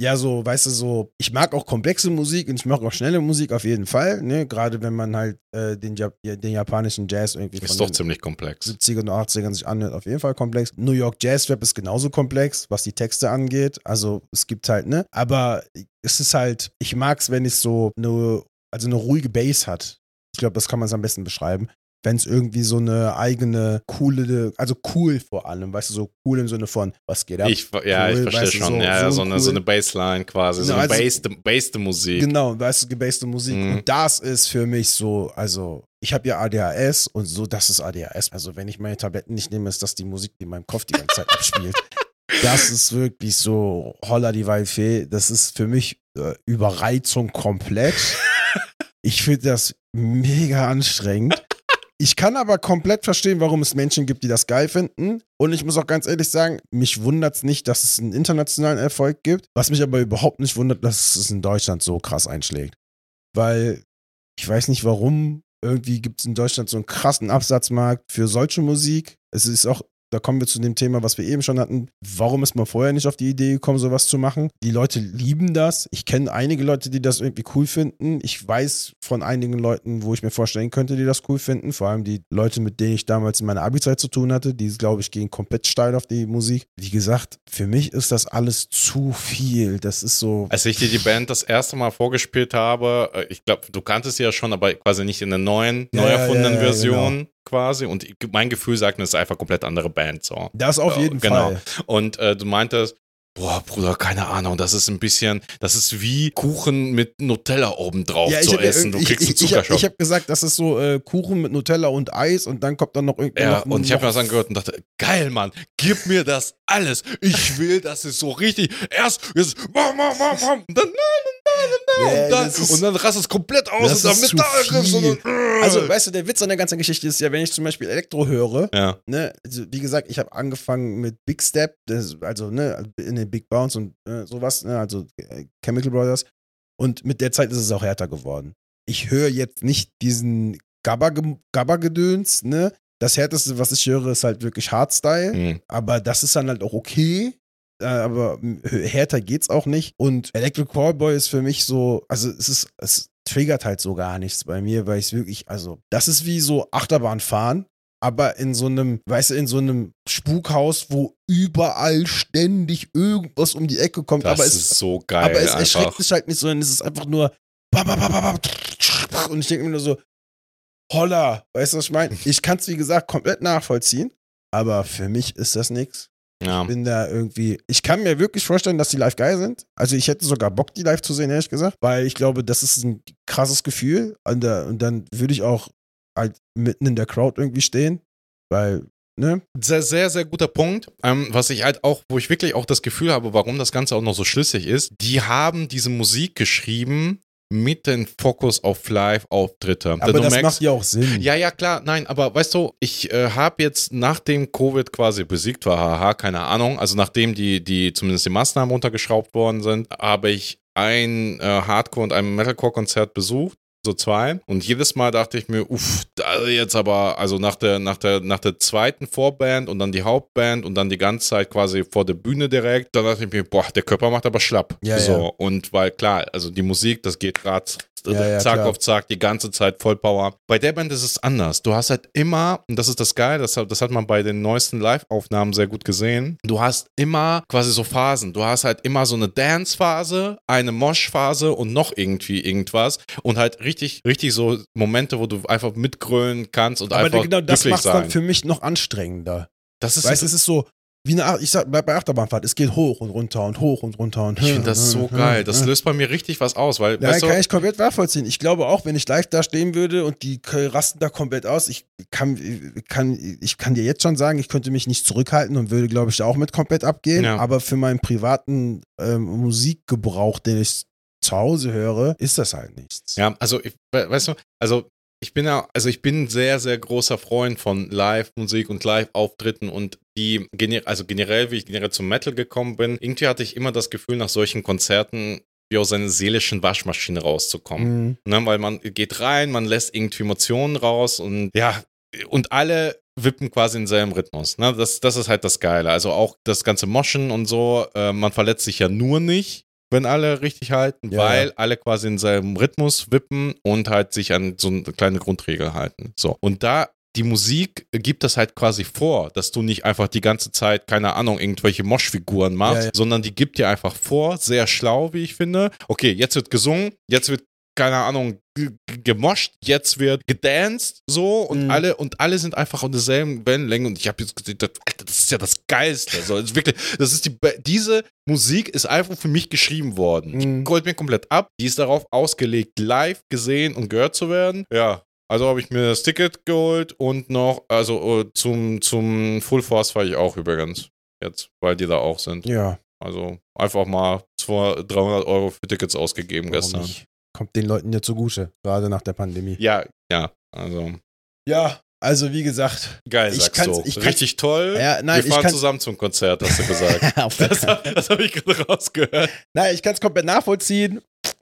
[SPEAKER 2] ja, so, weißt du, so, ich mag auch komplexe Musik und ich mag auch schnelle Musik auf jeden Fall, ne? Gerade wenn man halt äh, den, Jap den japanischen Jazz irgendwie
[SPEAKER 1] ist doch ziemlich komplex.
[SPEAKER 2] 70er und 80ern sich anhört, auf jeden Fall komplex. New York Jazz Rap ist genauso komplex, was die Texte angeht. Also es gibt halt, ne? Aber es ist halt, ich mag es, wenn es so eine, also eine ruhige Bass hat. Ich glaube, das kann man es am besten beschreiben wenn es irgendwie so eine eigene coole, also cool vor allem, weißt du, so cool im Sinne von, was geht ab?
[SPEAKER 1] Ich, ja, cool, ich verstehe schon, so, ja, so, so, eine, cool. so eine Bassline quasi, so eine also, based, Musik.
[SPEAKER 2] Genau, weißt du, gebaste Musik. Mhm. Und das ist für mich so, also ich habe ja ADHS und so, das ist ADHS. Also wenn ich meine Tabletten nicht nehme, ist das die Musik, die in meinem Kopf die ganze Zeit abspielt. Das ist wirklich so, holla die Waldfee, das ist für mich äh, Überreizung komplett. Ich finde das mega anstrengend. Ich kann aber komplett verstehen, warum es Menschen gibt, die das geil finden. Und ich muss auch ganz ehrlich sagen, mich wundert es nicht, dass es einen internationalen Erfolg gibt. Was mich aber überhaupt nicht wundert, dass es in Deutschland so krass einschlägt. Weil ich weiß nicht warum. Irgendwie gibt es in Deutschland so einen krassen Absatzmarkt für solche Musik. Es ist auch da kommen wir zu dem Thema, was wir eben schon hatten. Warum ist man vorher nicht auf die Idee gekommen, sowas zu machen? Die Leute lieben das. Ich kenne einige Leute, die das irgendwie cool finden. Ich weiß von einigen Leuten, wo ich mir vorstellen könnte, die das cool finden. Vor allem die Leute, mit denen ich damals in meiner Abi-Zeit zu tun hatte. Die, glaube ich, gehen komplett steil auf die Musik. Wie gesagt, für mich ist das alles zu viel. Das ist so.
[SPEAKER 1] Als ich dir die Band das erste Mal vorgespielt habe, äh, ich glaube, du kanntest sie ja schon, aber quasi nicht in der neuen, ja, neu erfundenen ja, ja, Version. Genau quasi und mein Gefühl sagt mir, es ist einfach komplett andere Band. So.
[SPEAKER 2] Das auf jeden äh, genau. Fall.
[SPEAKER 1] Und äh, du meintest, Boah, Bruder, keine Ahnung. Das ist ein bisschen, das ist wie Kuchen mit Nutella obendrauf ja, zu essen. Du kriegst einen Zuckerschock.
[SPEAKER 2] Ich, ich habe gesagt, das ist so äh, Kuchen mit Nutella und Eis und dann kommt dann noch irgendwie.
[SPEAKER 1] Ja,
[SPEAKER 2] noch,
[SPEAKER 1] und ich habe mir das angehört und dachte, geil, Mann, gib mir das alles. Ich will, dass es so richtig. Erst, jetzt, und dann, und dann, yeah, und, dann und dann rast es komplett aus und dann Metallgriff.
[SPEAKER 2] Äh. Also, weißt du, der Witz an der ganzen Geschichte ist ja, wenn ich zum Beispiel Elektro höre, ja. ne, also, wie gesagt, ich habe angefangen mit Big Step, das, also ne, in den Big Bounce und äh, sowas, ne, also äh, Chemical Brothers. Und mit der Zeit ist es auch härter geworden. Ich höre jetzt nicht diesen Gabba-Gedöns, ne? Das härteste, was ich höre, ist halt wirklich Hardstyle. Mhm. Aber das ist dann halt auch okay. Äh, aber härter geht's auch nicht. Und Electric Callboy ist für mich so, also es ist, es triggert halt so gar nichts bei mir, weil ich wirklich, also das ist wie so Achterbahn fahren, aber in so einem, weißt du, in so einem Spukhaus, wo überall ständig irgendwas um die Ecke kommt.
[SPEAKER 1] Das
[SPEAKER 2] aber
[SPEAKER 1] ist
[SPEAKER 2] es,
[SPEAKER 1] so geil.
[SPEAKER 2] Aber es erschreckt mich halt nicht, sondern es ist einfach nur und ich denke mir nur so, holla, weißt du, was ich meine? Ich kann es, wie gesagt, komplett nachvollziehen, aber für mich ist das nichts. Ja. Ich bin da irgendwie. Ich kann mir wirklich vorstellen, dass die live geil sind. Also ich hätte sogar Bock, die live zu sehen, ehrlich gesagt. Weil ich glaube, das ist ein krasses Gefühl. Und, dann würde ich auch halt mitten in der Crowd irgendwie stehen, weil Ne?
[SPEAKER 1] Sehr, sehr, sehr guter Punkt. Ähm, was ich halt auch, wo ich wirklich auch das Gefühl habe, warum das Ganze auch noch so schlüssig ist, die haben diese Musik geschrieben mit dem Fokus auf Live-Auftritte.
[SPEAKER 2] Aber das merkst, macht ja auch Sinn.
[SPEAKER 1] Ja, ja, klar. Nein, aber weißt du, ich äh, habe jetzt, nachdem Covid quasi besiegt war, haha, keine Ahnung, also nachdem die, die zumindest die Maßnahmen runtergeschraubt worden sind, habe ich ein äh, Hardcore- und ein Metalcore-Konzert besucht so zwei. Und jedes Mal dachte ich mir, uff, da jetzt aber, also nach der, nach der, nach der zweiten Vorband und dann die Hauptband und dann die ganze Zeit quasi vor der Bühne direkt, da dachte ich mir, boah, der Körper macht aber schlapp.
[SPEAKER 2] Ja,
[SPEAKER 1] so.
[SPEAKER 2] ja.
[SPEAKER 1] Und weil klar, also die Musik, das geht grad
[SPEAKER 2] Ja, ja,
[SPEAKER 1] zack
[SPEAKER 2] klar.
[SPEAKER 1] auf zack, die ganze Zeit Vollpower. Bei der Band ist es anders. Du hast halt immer, und das ist das Geil, das, hat- das hat man bei den neuesten Live-Aufnahmen sehr gut gesehen, du hast immer quasi so Phasen. Du hast halt immer so eine Dance-Phase, eine Mosh-Phase und noch irgendwie irgendwas. Und halt richtig, richtig so Momente, wo du einfach mitgrölen kannst und
[SPEAKER 2] Aber
[SPEAKER 1] einfach
[SPEAKER 2] genau das macht dann für mich noch anstrengender.
[SPEAKER 1] das ist
[SPEAKER 2] Weißt es ist so, wie eine, Ach- ich sag, bei Achterbahnfahrt, es geht hoch und runter und hoch und runter und
[SPEAKER 1] ich finde das so geil. Das löst bei mir richtig was aus, weil,
[SPEAKER 2] Ja,
[SPEAKER 1] weißt du,
[SPEAKER 2] kann ich komplett nachvollziehen. Ich glaube auch, wenn ich live da stehen würde und die rasten da komplett aus, ich kann, kann, ich kann dir jetzt schon sagen, ich könnte mich nicht zurückhalten und würde, glaube ich, da auch mit komplett abgehen.
[SPEAKER 1] Ja.
[SPEAKER 2] Aber für meinen privaten ähm, Musikgebrauch, den ich zu Hause höre, ist das halt nichts.
[SPEAKER 1] Ja, also ich, we- weißt du, also ich bin ja, also ich bin ein sehr, sehr großer Freund von Live-Musik und Live-Auftritten und die, also generell, wie ich generell zum Metal gekommen bin, irgendwie hatte ich immer das Gefühl, nach solchen Konzerten wie aus seiner seelischen Waschmaschine rauszukommen.
[SPEAKER 2] Mhm.
[SPEAKER 1] Ne, weil man geht rein, man lässt irgendwie Emotionen raus und ja, und alle wippen quasi in selben Rhythmus. Ne? Das, das ist halt das Geile. Also auch das ganze Moschen und so, äh, man verletzt sich ja nur nicht, wenn alle richtig halten,
[SPEAKER 2] Ja,
[SPEAKER 1] weil
[SPEAKER 2] ja.
[SPEAKER 1] alle quasi in selben Rhythmus wippen und halt sich an so eine kleine Grundregel halten. So. Und da die Musik gibt das halt quasi vor, dass du nicht einfach die ganze Zeit, keine Ahnung, irgendwelche Moschfiguren machst,
[SPEAKER 2] Ja,
[SPEAKER 1] sondern die gibt dir einfach vor, sehr schlau, wie ich finde. Okay, jetzt wird gesungen, jetzt wird keine Ahnung, gemoscht, jetzt wird gedanced, so und
[SPEAKER 2] Mhm.
[SPEAKER 1] alle und alle sind einfach auf derselben Wellenlänge und ich habe jetzt gesehen, das, Alter, das ist ja das Geilste. So, das ist wirklich, das ist die, diese Musik ist einfach für mich geschrieben worden.
[SPEAKER 2] Mhm.
[SPEAKER 1] Die holt mir komplett ab. Die ist darauf ausgelegt, live gesehen und gehört zu werden. Ja. Also habe ich mir das Ticket geholt und noch, also äh, zum, zum Full Force fahre ich auch übrigens jetzt, weil die da auch sind.
[SPEAKER 2] Ja,
[SPEAKER 1] Also einfach mal 200, 300 Euro für Tickets ausgegeben
[SPEAKER 2] warum
[SPEAKER 1] gestern.
[SPEAKER 2] nicht? Kommt den Leuten ja zugute, gerade nach der Pandemie.
[SPEAKER 1] Ja, ja, also
[SPEAKER 2] Ja, also wie gesagt,
[SPEAKER 1] geil,
[SPEAKER 2] Ich
[SPEAKER 1] sagst du.
[SPEAKER 2] ich
[SPEAKER 1] Richtig toll.
[SPEAKER 2] ja, nein,
[SPEAKER 1] Wir fahren zusammen zum Konzert, hast du gesagt. das das habe ich gerade rausgehört.
[SPEAKER 2] Nein, ich kann es komplett nachvollziehen.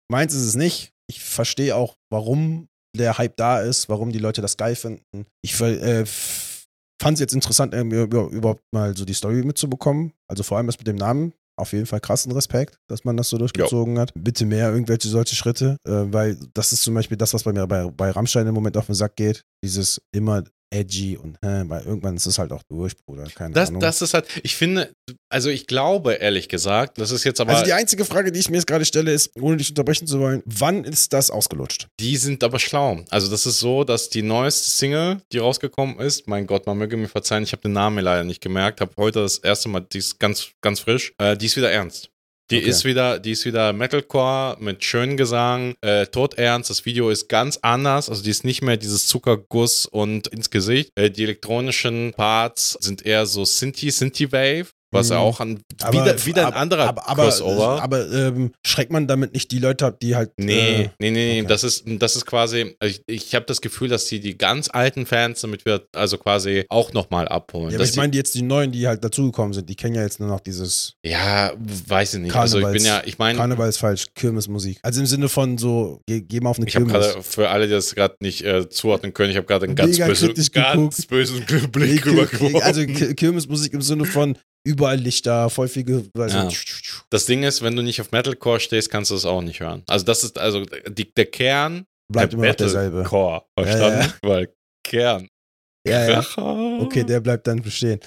[SPEAKER 2] Meins ist es nicht. Ich verstehe auch, warum der Hype da ist, warum die Leute das geil finden. Ich äh, fand es jetzt interessant, überhaupt mal so die Story mitzubekommen. Also vor allem das mit dem Namen. Auf jeden Fall krassen Respekt, dass man das so durchgezogen hat. Bitte mehr irgendwelche solche Schritte, äh, weil das ist zum Beispiel das, was bei mir bei, bei Rammstein im Moment auf den Sack geht. Dieses immer edgy und äh, weil irgendwann ist es halt auch durch, Bruder. Keine
[SPEAKER 1] Das,
[SPEAKER 2] Ahnung.
[SPEAKER 1] das ist halt, ich finde, also ich glaube ehrlich gesagt, das ist jetzt aber,
[SPEAKER 2] also die einzige Frage, die ich mir jetzt gerade stelle, ist, ohne dich unterbrechen zu wollen, wann ist das ausgelutscht?
[SPEAKER 1] die sind aber schlau. Also das ist so, dass die neueste Single, die rausgekommen ist, mein Gott, man möge mir verzeihen, ich habe den Namen leider nicht gemerkt, habe heute das erste Mal, die ist ganz, ganz frisch, äh, die ist wieder ernst. Die
[SPEAKER 2] Okay.
[SPEAKER 1] ist wieder, die ist wieder Metalcore mit schönem Gesang, äh, todernst. Das Video ist ganz anders. Also die ist nicht mehr dieses Zuckerguss und ins Gesicht. Äh, die elektronischen Parts sind eher so Synthi, Synthi-Wave, was
[SPEAKER 2] Mhm.
[SPEAKER 1] auch an, wieder, wieder ein
[SPEAKER 2] aber-
[SPEAKER 1] anderer
[SPEAKER 2] aber, aber,
[SPEAKER 1] Crossover.
[SPEAKER 2] Aber ähm, schreckt man damit nicht die Leute ab, die halt.
[SPEAKER 1] Nee,
[SPEAKER 2] Äh,
[SPEAKER 1] nee, nee, nee.
[SPEAKER 2] okay.
[SPEAKER 1] Das ist, das ist quasi, ich, ich habe das Gefühl, dass die die ganz alten Fans damit wir also quasi auch nochmal abholen.
[SPEAKER 2] ja, aber ich meine, die jetzt die neuen, die halt dazugekommen sind, die kennen ja jetzt nur noch dieses
[SPEAKER 1] die, ja, weiß ich nicht. Also ich bin
[SPEAKER 2] Karnevals-
[SPEAKER 1] ja, ich meine,
[SPEAKER 2] Karneval ist falsch, Kirmesmusik. Also im Sinne von so, geh, geh mal auf eine
[SPEAKER 1] ich habe
[SPEAKER 2] Kirmes.
[SPEAKER 1] gerade, für alle, die das gerade nicht äh, zuordnen können, ich habe gerade einen ganz, böse, ganz bösen Blick rübergeworfen.
[SPEAKER 2] also Ki- Kirmesmusik im Sinne von überall Lichter, voll viel, Ge- also,
[SPEAKER 1] Ja. das Ding ist, wenn du nicht auf Metalcore stehst, kannst du das auch nicht hören. Also das ist, also die, der Kern
[SPEAKER 2] bleibt
[SPEAKER 1] der
[SPEAKER 2] immer noch derselbe.
[SPEAKER 1] Metalcore, verstanden? Weil Kern.
[SPEAKER 2] Ja, ja. Okay, der bleibt dann bestehen.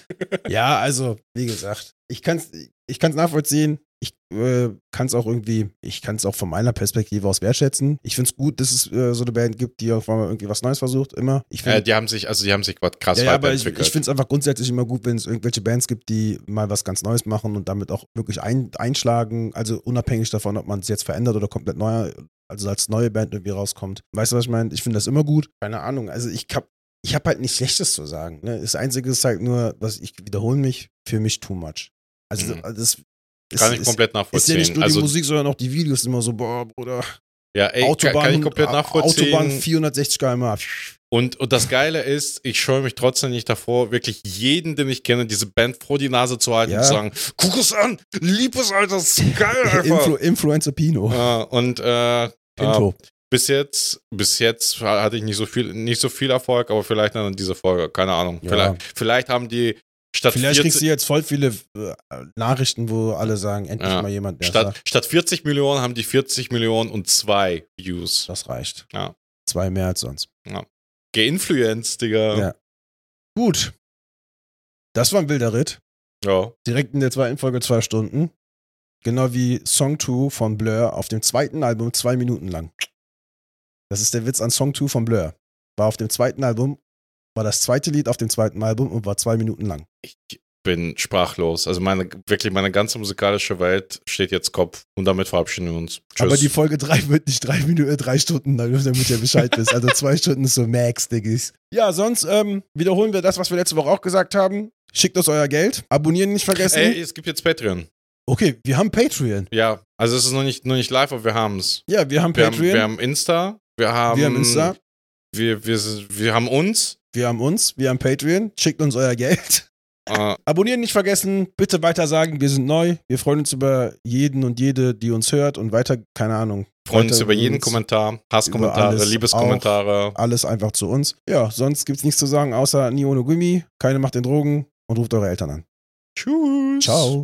[SPEAKER 2] ja, also, wie gesagt, ich kann es ich kann's nachvollziehen. Ich äh, kann es auch irgendwie, ich kann es auch von meiner Perspektive aus wertschätzen. Ich finde es gut, dass es äh, so eine Band gibt, die auch mal irgendwie was Neues versucht, immer. Ich
[SPEAKER 1] Äh,
[SPEAKER 2] finde
[SPEAKER 1] die haben sich, also die haben sich was krass
[SPEAKER 2] ja, ja, aber ich,
[SPEAKER 1] weiterentwickelt.
[SPEAKER 2] ich finde es einfach grundsätzlich immer gut, wenn es irgendwelche Bands gibt, die mal was ganz Neues machen und damit auch wirklich ein, einschlagen. Also unabhängig davon, ob man es jetzt verändert oder komplett neu, also als neue Band irgendwie rauskommt. Weißt du, was ich meine? Ich finde das immer gut. Keine Ahnung. Also ich hab, ich habe halt nichts Schlechtes zu sagen. Ne? Das Einzige ist halt nur, was ich wiederhole mich, für mich too much. Also
[SPEAKER 1] Mhm.
[SPEAKER 2] das
[SPEAKER 1] kann ich komplett
[SPEAKER 2] ist, ist ja
[SPEAKER 1] nachvollziehen.
[SPEAKER 2] nicht nur
[SPEAKER 1] also,
[SPEAKER 2] die Musik, sondern auch die Videos immer so, boah, Bruder,
[SPEAKER 1] ja, ey,
[SPEAKER 2] Autobahn,
[SPEAKER 1] kann, ich komplett
[SPEAKER 2] Au-
[SPEAKER 1] nachvollziehen.
[SPEAKER 2] Autobahn 460 km/h.
[SPEAKER 1] Und, und das Geile ist, ich scheue mich trotzdem nicht davor, wirklich jeden, den ich kenne, diese Band vor die Nase zu halten
[SPEAKER 2] Ja.
[SPEAKER 1] und zu sagen, guck es an, lieb es, Alter, das ist geil einfach.
[SPEAKER 2] Influ Influencer Pino.
[SPEAKER 1] Äh, und äh,
[SPEAKER 2] Pinto.
[SPEAKER 1] bis jetzt, bis jetzt hatte ich nicht so viel, nicht so viel Erfolg, aber vielleicht dann in dieser Folge, keine Ahnung.
[SPEAKER 2] Ja.
[SPEAKER 1] Vielleicht, vielleicht haben die statt
[SPEAKER 2] Vielleicht
[SPEAKER 1] 40,
[SPEAKER 2] kriegst du jetzt voll viele äh, Nachrichten, wo alle sagen, endlich
[SPEAKER 1] Ja.
[SPEAKER 2] mal jemand, der
[SPEAKER 1] statt,
[SPEAKER 2] sagt,
[SPEAKER 1] statt 40 Millionen haben die 40 Millionen und zwei Views.
[SPEAKER 2] das reicht.
[SPEAKER 1] Ja.
[SPEAKER 2] Zwei mehr als sonst.
[SPEAKER 1] Geinfluenced, Digga.
[SPEAKER 2] Ja. Gut. Das war ein wilder Ritt.
[SPEAKER 1] ja.
[SPEAKER 2] Direkt in der zweiten Folge zwei Stunden. Genau wie Song 2 von Blur auf dem zweiten Album zwei Minuten lang. Das ist der Witz an Song 2 von Blur. War auf dem zweiten Album, war das zweite Lied auf dem zweiten Album und war zwei Minuten lang.
[SPEAKER 1] Ich bin sprachlos. Also meine, wirklich meine ganze musikalische Welt steht jetzt Kopf und damit verabschieden wir uns. Tschüss.
[SPEAKER 2] Aber die Folge 3 wird nicht drei Minuten, äh, drei Stunden, lang, damit ihr Bescheid wisst. Also zwei Stunden ist so Max, Diggis. Ja, sonst ähm, wiederholen wir das, was wir letzte Woche auch gesagt haben. Schickt uns euer Geld. Abonnieren nicht vergessen.
[SPEAKER 1] Ey, es gibt jetzt Patreon.
[SPEAKER 2] Okay, wir haben Patreon.
[SPEAKER 1] Ja, also es ist noch nicht, noch nicht live, aber wir haben es.
[SPEAKER 2] Ja, wir haben
[SPEAKER 1] Wir haben,
[SPEAKER 2] Patreon.
[SPEAKER 1] wir haben Insta, wir haben,
[SPEAKER 2] Wir haben Insta.
[SPEAKER 1] wir, wir, wir haben uns.
[SPEAKER 2] Wir haben uns, wir haben Patreon. Schickt uns euer Geld.
[SPEAKER 1] Äh,
[SPEAKER 2] Abonnieren nicht vergessen. Bitte weiter sagen, wir sind neu. Wir freuen uns über jeden und jede, die uns hört und weiter, keine Ahnung.
[SPEAKER 1] freuen uns über jeden
[SPEAKER 2] uns.
[SPEAKER 1] Kommentar, Hasskommentare, Liebeskommentare.
[SPEAKER 2] Alles einfach zu uns. Ja, sonst gibt's nichts zu sagen, außer nie ohne Gummi. Keine macht den Drogen und ruft eure Eltern an.
[SPEAKER 1] Tschüss.
[SPEAKER 2] Ciao.